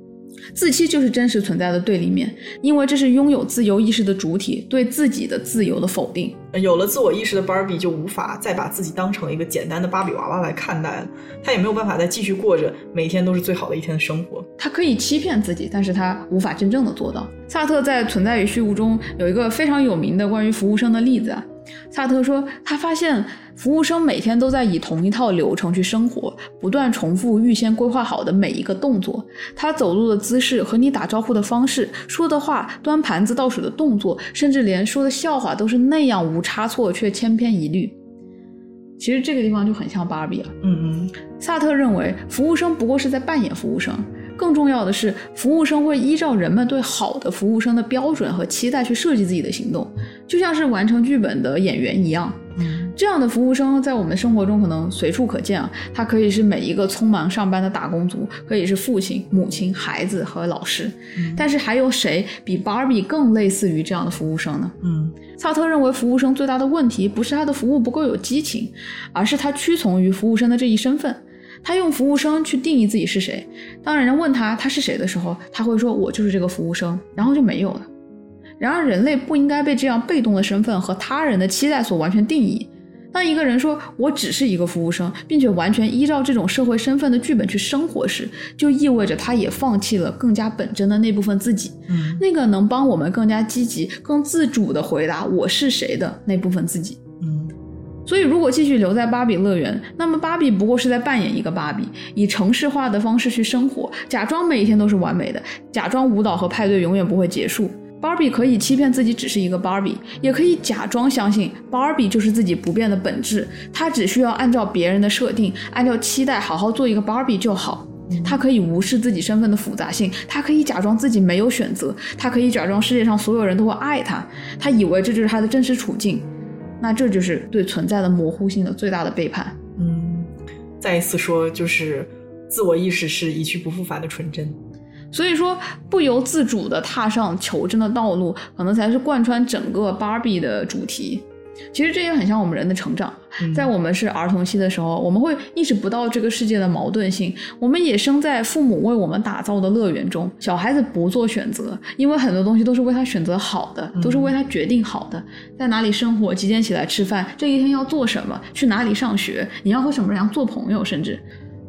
自欺就是真实存在的对立面，因为这是拥有自由意识的主体对自己的自由的否定。有了自我意识的芭比就无法再把自己当成一个简单的芭比娃娃来看待了，她也没有办法再继续过着每天都是最好的一天的生活。她可以欺骗自己，但是她无法真正的做到。萨特在《存在与虚无》中有一个非常有名的关于服务生的例子啊。萨特说，他发现服务生每天都在以同一套流程去生活，不断重复预先规划好的每一个动作。他走路的姿势和你打招呼的方式、说的话、端盘子倒水的动作，甚至连说的笑话都是那样无差错却千篇一律。其实这个地方就很像芭比了。嗯嗯，萨特认为服务生不过是在扮演服务生。更重要的是，服务生会依照人们对好的服务生的标准和期待去设计自己的行动，就像是完成剧本的演员一样。这样的服务生在我们生活中可能随处可见啊，他可以是每一个匆忙上班的打工族，可以是父亲、母亲、孩子和老师。但是还有谁比 Barbie 更类似于这样的服务生呢？嗯，萨特认为服务生最大的问题不是他的服务不够有激情，而是他屈从于服务生的这一身份。他用服务生去定义自己是谁。当人家问他他是谁的时候，他会说：“我就是这个服务生。”然后就没有了。然而，人类不应该被这样被动的身份和他人的期待所完全定义。当一个人说“我只是一个服务生”，并且完全依照这种社会身份的剧本去生活时，就意味着他也放弃了更加本真的那部分自己，嗯，那个能帮我们更加积极、更自主的回答“我是谁”的那部分自己。所以，如果继续留在芭比乐园，那么芭比不过是在扮演一个芭比，以城市化的方式去生活，假装每一天都是完美的，假装舞蹈和派对永远不会结束。芭比可以欺骗自己只是一个芭比，也可以假装相信芭比就是自己不变的本质。她只需要按照别人的设定，按照期待好好做一个芭比就好。她可以无视自己身份的复杂性，她可以假装自己没有选择，她可以假装世界上所有人都会爱她，她以为这就是她的真实处境。那这就是对存在的模糊性的最大的背叛。嗯，再一次说，就是自我意识是一去不复返的纯真。所以说，不由自主的踏上求真的道路，可能才是贯穿整个芭比的主题。其实这也很像我们人的成长，在我们是儿童期的时候，我们会意识不到这个世界的矛盾性。我们也生在父母为我们打造的乐园中。小孩子不做选择，因为很多东西都是为他选择好的，都是为他决定好的。在哪里生活，几点起来吃饭，这一天要做什么，去哪里上学，你要和什么人做朋友，甚至。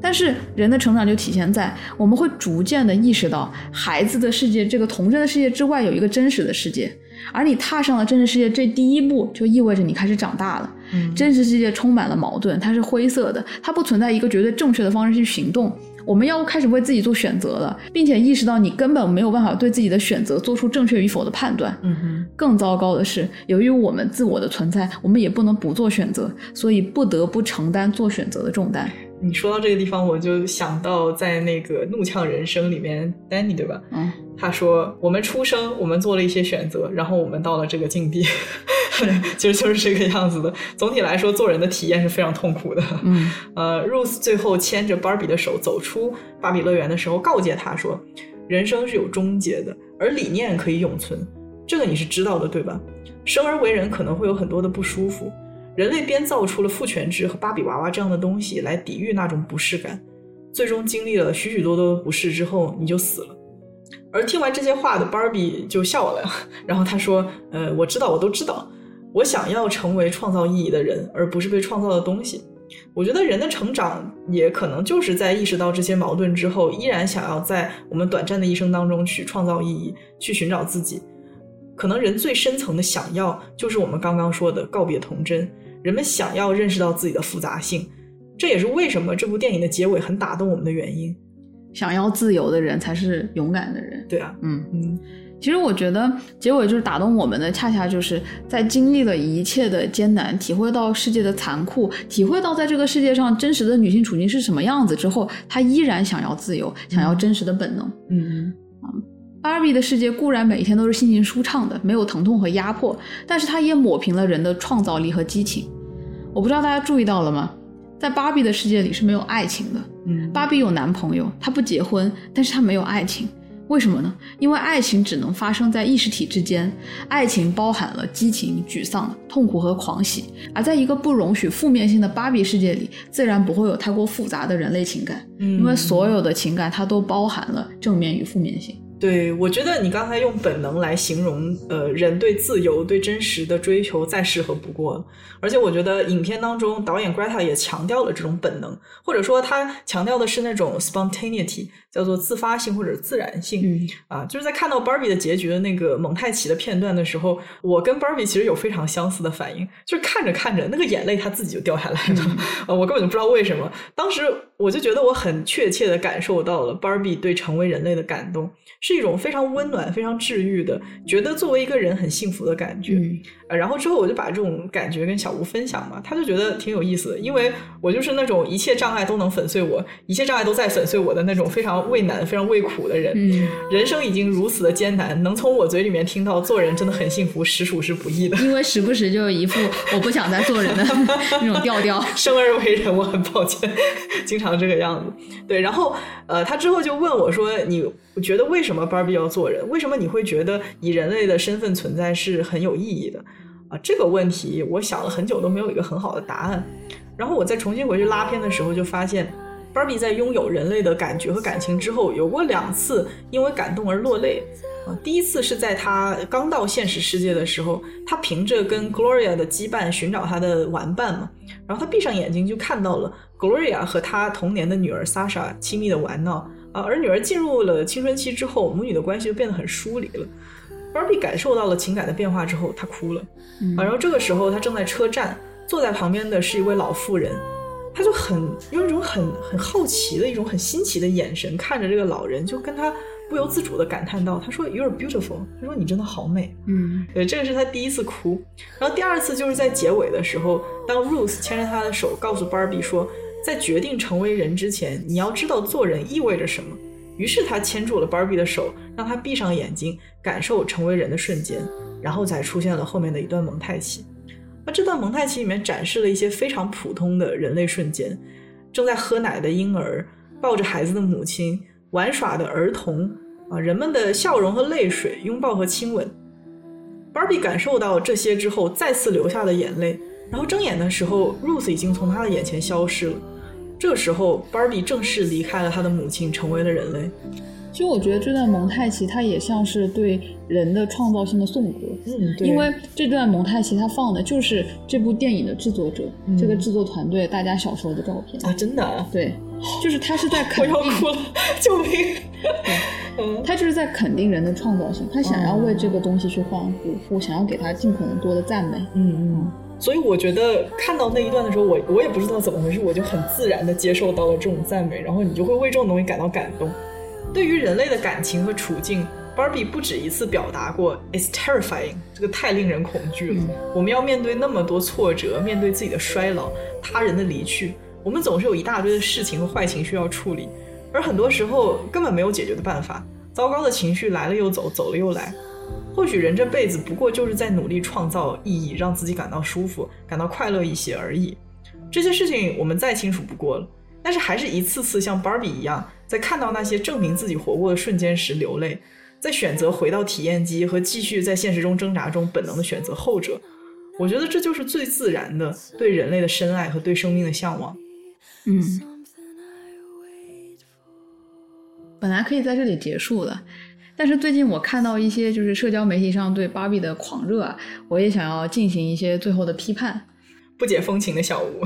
但是人的成长就体现在我们会逐渐的意识到，孩子的世界这个童真的世界之外有一个真实的世界，而你踏上了真实世界这第一步，就意味着你开始长大了。嗯真实世界充满了矛盾，它是灰色的，它不存在一个绝对正确的方式去行动。我们要开始为自己做选择了，并且意识到你根本没有办法对自己的选择做出正确与否的判断。嗯哼。更糟糕的是，由于我们自我的存在，我们也不能不做选择，所以不得不承担做选择的重担。你说到这个地方，我就想到在那个《怒呛人生》里面，Danny 对吧？嗯，他说我们出生，我们做了一些选择，然后我们到了这个境地，其实就是这个样子的。总体来说，做人的体验是非常痛苦的。嗯，呃，Rose 最后牵着芭比的手走出芭比乐园的时候，告诫他说：“人生是有终结的，而理念可以永存。这个你是知道的，对吧？生而为人可能会有很多的不舒服。”人类编造出了父权制和芭比娃娃这样的东西来抵御那种不适感，最终经历了许许多多的不适之后，你就死了。而听完这些话的芭比就笑了，然后他说：“呃，我知道，我都知道，我想要成为创造意义的人，而不是被创造的东西。我觉得人的成长也可能就是在意识到这些矛盾之后，依然想要在我们短暂的一生当中去创造意义，去寻找自己。可能人最深层的想要，就是我们刚刚说的告别童真。”人们想要认识到自己的复杂性，这也是为什么这部电影的结尾很打动我们的原因。想要自由的人才是勇敢的人。对啊，嗯嗯。其实我觉得结尾就是打动我们的，恰恰就是在经历了一切的艰难，体会到世界的残酷，体会到在这个世界上真实的女性处境是什么样子之后，她依然想要自由，想要真实的本能。嗯嗯。芭比的世界固然每一天都是心情舒畅的，没有疼痛和压迫，但是它也抹平了人的创造力和激情。我不知道大家注意到了吗？在芭比的世界里是没有爱情的。嗯，芭比有男朋友，她不结婚，但是她没有爱情。为什么呢？因为爱情只能发生在意识体之间，爱情包含了激情、沮丧、痛苦和狂喜。而在一个不容许负面性的芭比世界里，自然不会有太过复杂的人类情感，因为所有的情感它都包含了正面与负面性。对，我觉得你刚才用本能来形容，呃，人对自由、对真实的追求再适合不过了。而且我觉得影片当中导演 Greta 也强调了这种本能，或者说他强调的是那种 spontaneity，叫做自发性或者自然性。嗯啊，就是在看到 Barbie 的结局的那个蒙太奇的片段的时候，我跟 Barbie 其实有非常相似的反应，就是看着看着那个眼泪它自己就掉下来了，呃，我根本就不知道为什么。当时我就觉得我很确切的感受到了 Barbie 对成为人类的感动。是一种非常温暖、非常治愈的，觉得作为一个人很幸福的感觉。嗯，然后之后我就把这种感觉跟小吴分享嘛，他就觉得挺有意思的，因为我就是那种一切障碍都能粉碎我，一切障碍都在粉碎我的那种非常畏难、非常畏苦的人。嗯，人生已经如此的艰难，能从我嘴里面听到做人真的很幸福，实属是不易的。因为时不时就有一副我不想再做人的 那种调调。生而为人，我很抱歉，经常这个样子。对，然后呃，他之后就问我说：“你觉得为什么 baby 要做人？为什么你会觉得以人类的身份存在是很有意义的？”啊，这个问题我想了很久都没有一个很好的答案。然后我再重新回去拉片的时候，就发现 baby 在拥有人类的感觉和感情之后，有过两次因为感动而落泪。啊，第一次是在他刚到现实世界的时候，他凭着跟 Gloria 的羁绊寻找他的玩伴嘛，然后他闭上眼睛就看到了 Gloria 和她童年的女儿 Sasha 亲密的玩闹啊，而女儿进入了青春期之后，母女的关系就变得很疏离了。Barbie 感受到了情感的变化之后，她哭了啊，然后这个时候她正在车站，坐在旁边的是一位老妇人。她就很用一种很很好奇的一种很新奇的眼神看着这个老人，就跟他不由自主的感叹道：“他说 You're beautiful，他说你真的好美。”嗯，对，这个是他第一次哭。然后第二次就是在结尾的时候，当 Ruth 牵着他的手，告诉 Barbie 说，在决定成为人之前，你要知道做人意味着什么。于是他牵住了 Barbie 的手，让他闭上眼睛，感受成为人的瞬间，然后才出现了后面的一段蒙太奇。那这段蒙太奇里面展示了一些非常普通的人类瞬间：正在喝奶的婴儿，抱着孩子的母亲，玩耍的儿童，啊，人们的笑容和泪水，拥抱和亲吻。Barbie 感受到这些之后，再次流下了眼泪。然后睁眼的时候，Ruth 已经从他的眼前消失了。这个时候，Barbie 正式离开了他的母亲，成为了人类。其实我觉得这段蒙太奇它也像是对人的创造性的颂歌，嗯，对因为这段蒙太奇它放的就是这部电影的制作者、这个制作团队大家小时候的照片。啊，真的啊，对，就是他是在 我肯定，要哭了，救命！嗯他就是在肯定人的创造性，他想要为这个东西去欢呼，我想要给他尽可能多的赞美。嗯嗯。所以我觉得看到那一段的时候，我我也不知道怎么回事，我就很自然的接受到了这种赞美，然后你就会为这种东西感到感动。对于人类的感情和处境，Barbie 不止一次表达过 "It's terrifying"，这个太令人恐惧了。我们要面对那么多挫折，面对自己的衰老、他人的离去，我们总是有一大堆的事情和坏情绪要处理，而很多时候根本没有解决的办法。糟糕的情绪来了又走，走了又来。或许人这辈子不过就是在努力创造意义，让自己感到舒服、感到快乐一些而已。这些事情我们再清楚不过了，但是还是一次次像 Barbie 一样，在看到那些证明自己活过的瞬间时流泪，在选择回到体验机和继续在现实中挣扎中，本能的选择后者。我觉得这就是最自然的对人类的深爱和对生命的向往。嗯，本来可以在这里结束的，但是最近我看到一些就是社交媒体上对芭比的狂热啊，我也想要进行一些最后的批判，不解风情的小吴，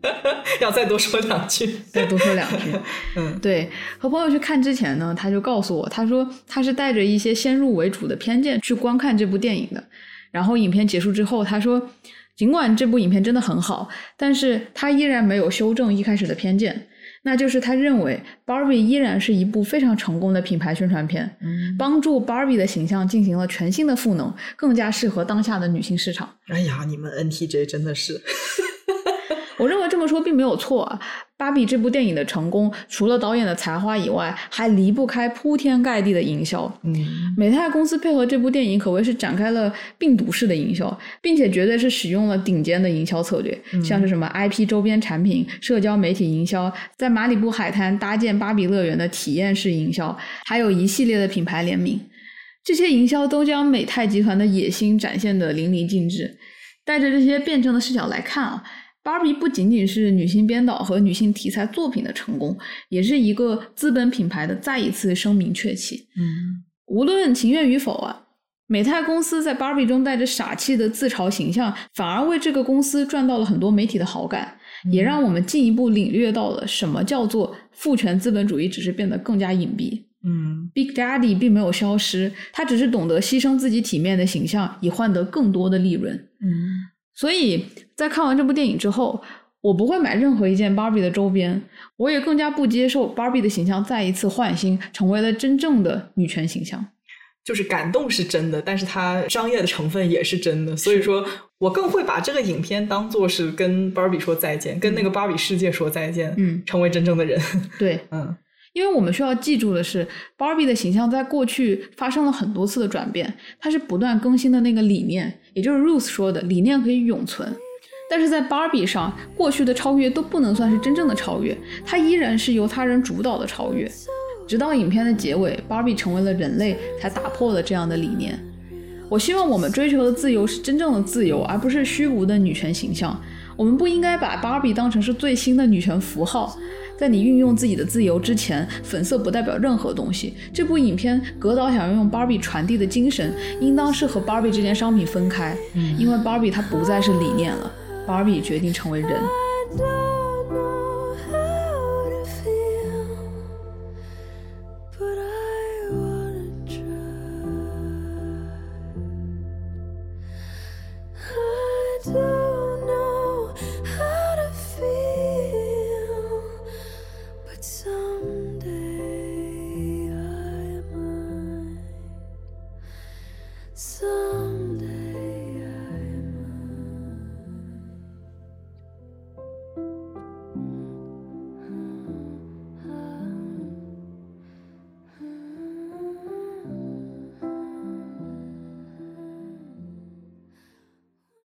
要再多说两句。再多说两句。嗯对，和朋友去看之前呢，他就告诉我，他说他是带着一些先入为主的偏见去观看这部电影的。然后影片结束之后，他说，尽管这部影片真的很好，但是他依然没有修正一开始的偏见，那就是他认为 Barbie 依然是一部非常成功的品牌宣传片，嗯，帮助 Barbie 的形象进行了全新的赋能，更加适合当下的女性市场。哎呀，你们 NTJ 真的是，我认为这么说并没有错啊。芭比这部电影的成功，除了导演的才华以外，还离不开铺天盖地的营销。嗯美泰公司配合这部电影可谓是展开了病毒式的营销，并且绝对是使用了顶尖的营销策略，像是什么 IP 周边产品、社交媒体营销，在马里布海滩搭建芭比乐园的体验式营销，还有一系列的品牌联名。这些营销都将美泰集团的野心展现得淋漓尽致。带着这些辩证的视角来看啊，芭比不仅仅是女性编导和女性题材作品的成功，也是一个资本品牌的再一次声名鹊起。嗯无论情愿与否啊，美泰公司在芭比中带着傻气的自嘲形象，反而为这个公司赚到了很多媒体的好感，也让我们进一步领略到了什么叫做父权资本主义，只是变得更加隐蔽。嗯 Big Daddy 并没有消失，他只是懂得牺牲自己体面的形象，以换得更多的利润。嗯所以在看完这部电影之后，我不会买任何一件 Barbie 的周边，我也更加不接受 Barbie 的形象再一次换新，成为了真正的女权形象。就是感动是真的，但是它商业的成分也是真的，所以说我更会把这个影片当做是跟芭比说再见，跟那个芭比世界说再见，嗯。成为真正的人。对，嗯因为我们需要记住的是，Barbie 的形象在过去发生了很多次的转变，它是不断更新的那个理念，也就是 Ruth 说的理念可以永存。但是在 Barbie 上，过去的超越都不能算是真正的超越，它依然是由他人主导的超越。直到影片的结尾，Barbie 成为了人类，才打破了这样的理念。我希望我们追求的自由是真正的自由，而不是虚无的女权形象。我们不应该把芭比当成是最新的女权符号。在你运用自己的自由之前，粉色不代表任何东西。这部影片格导想要用芭比传递的精神，应当是和芭比这件商品分开，因为芭比它不再是理念了，芭比决定成为人。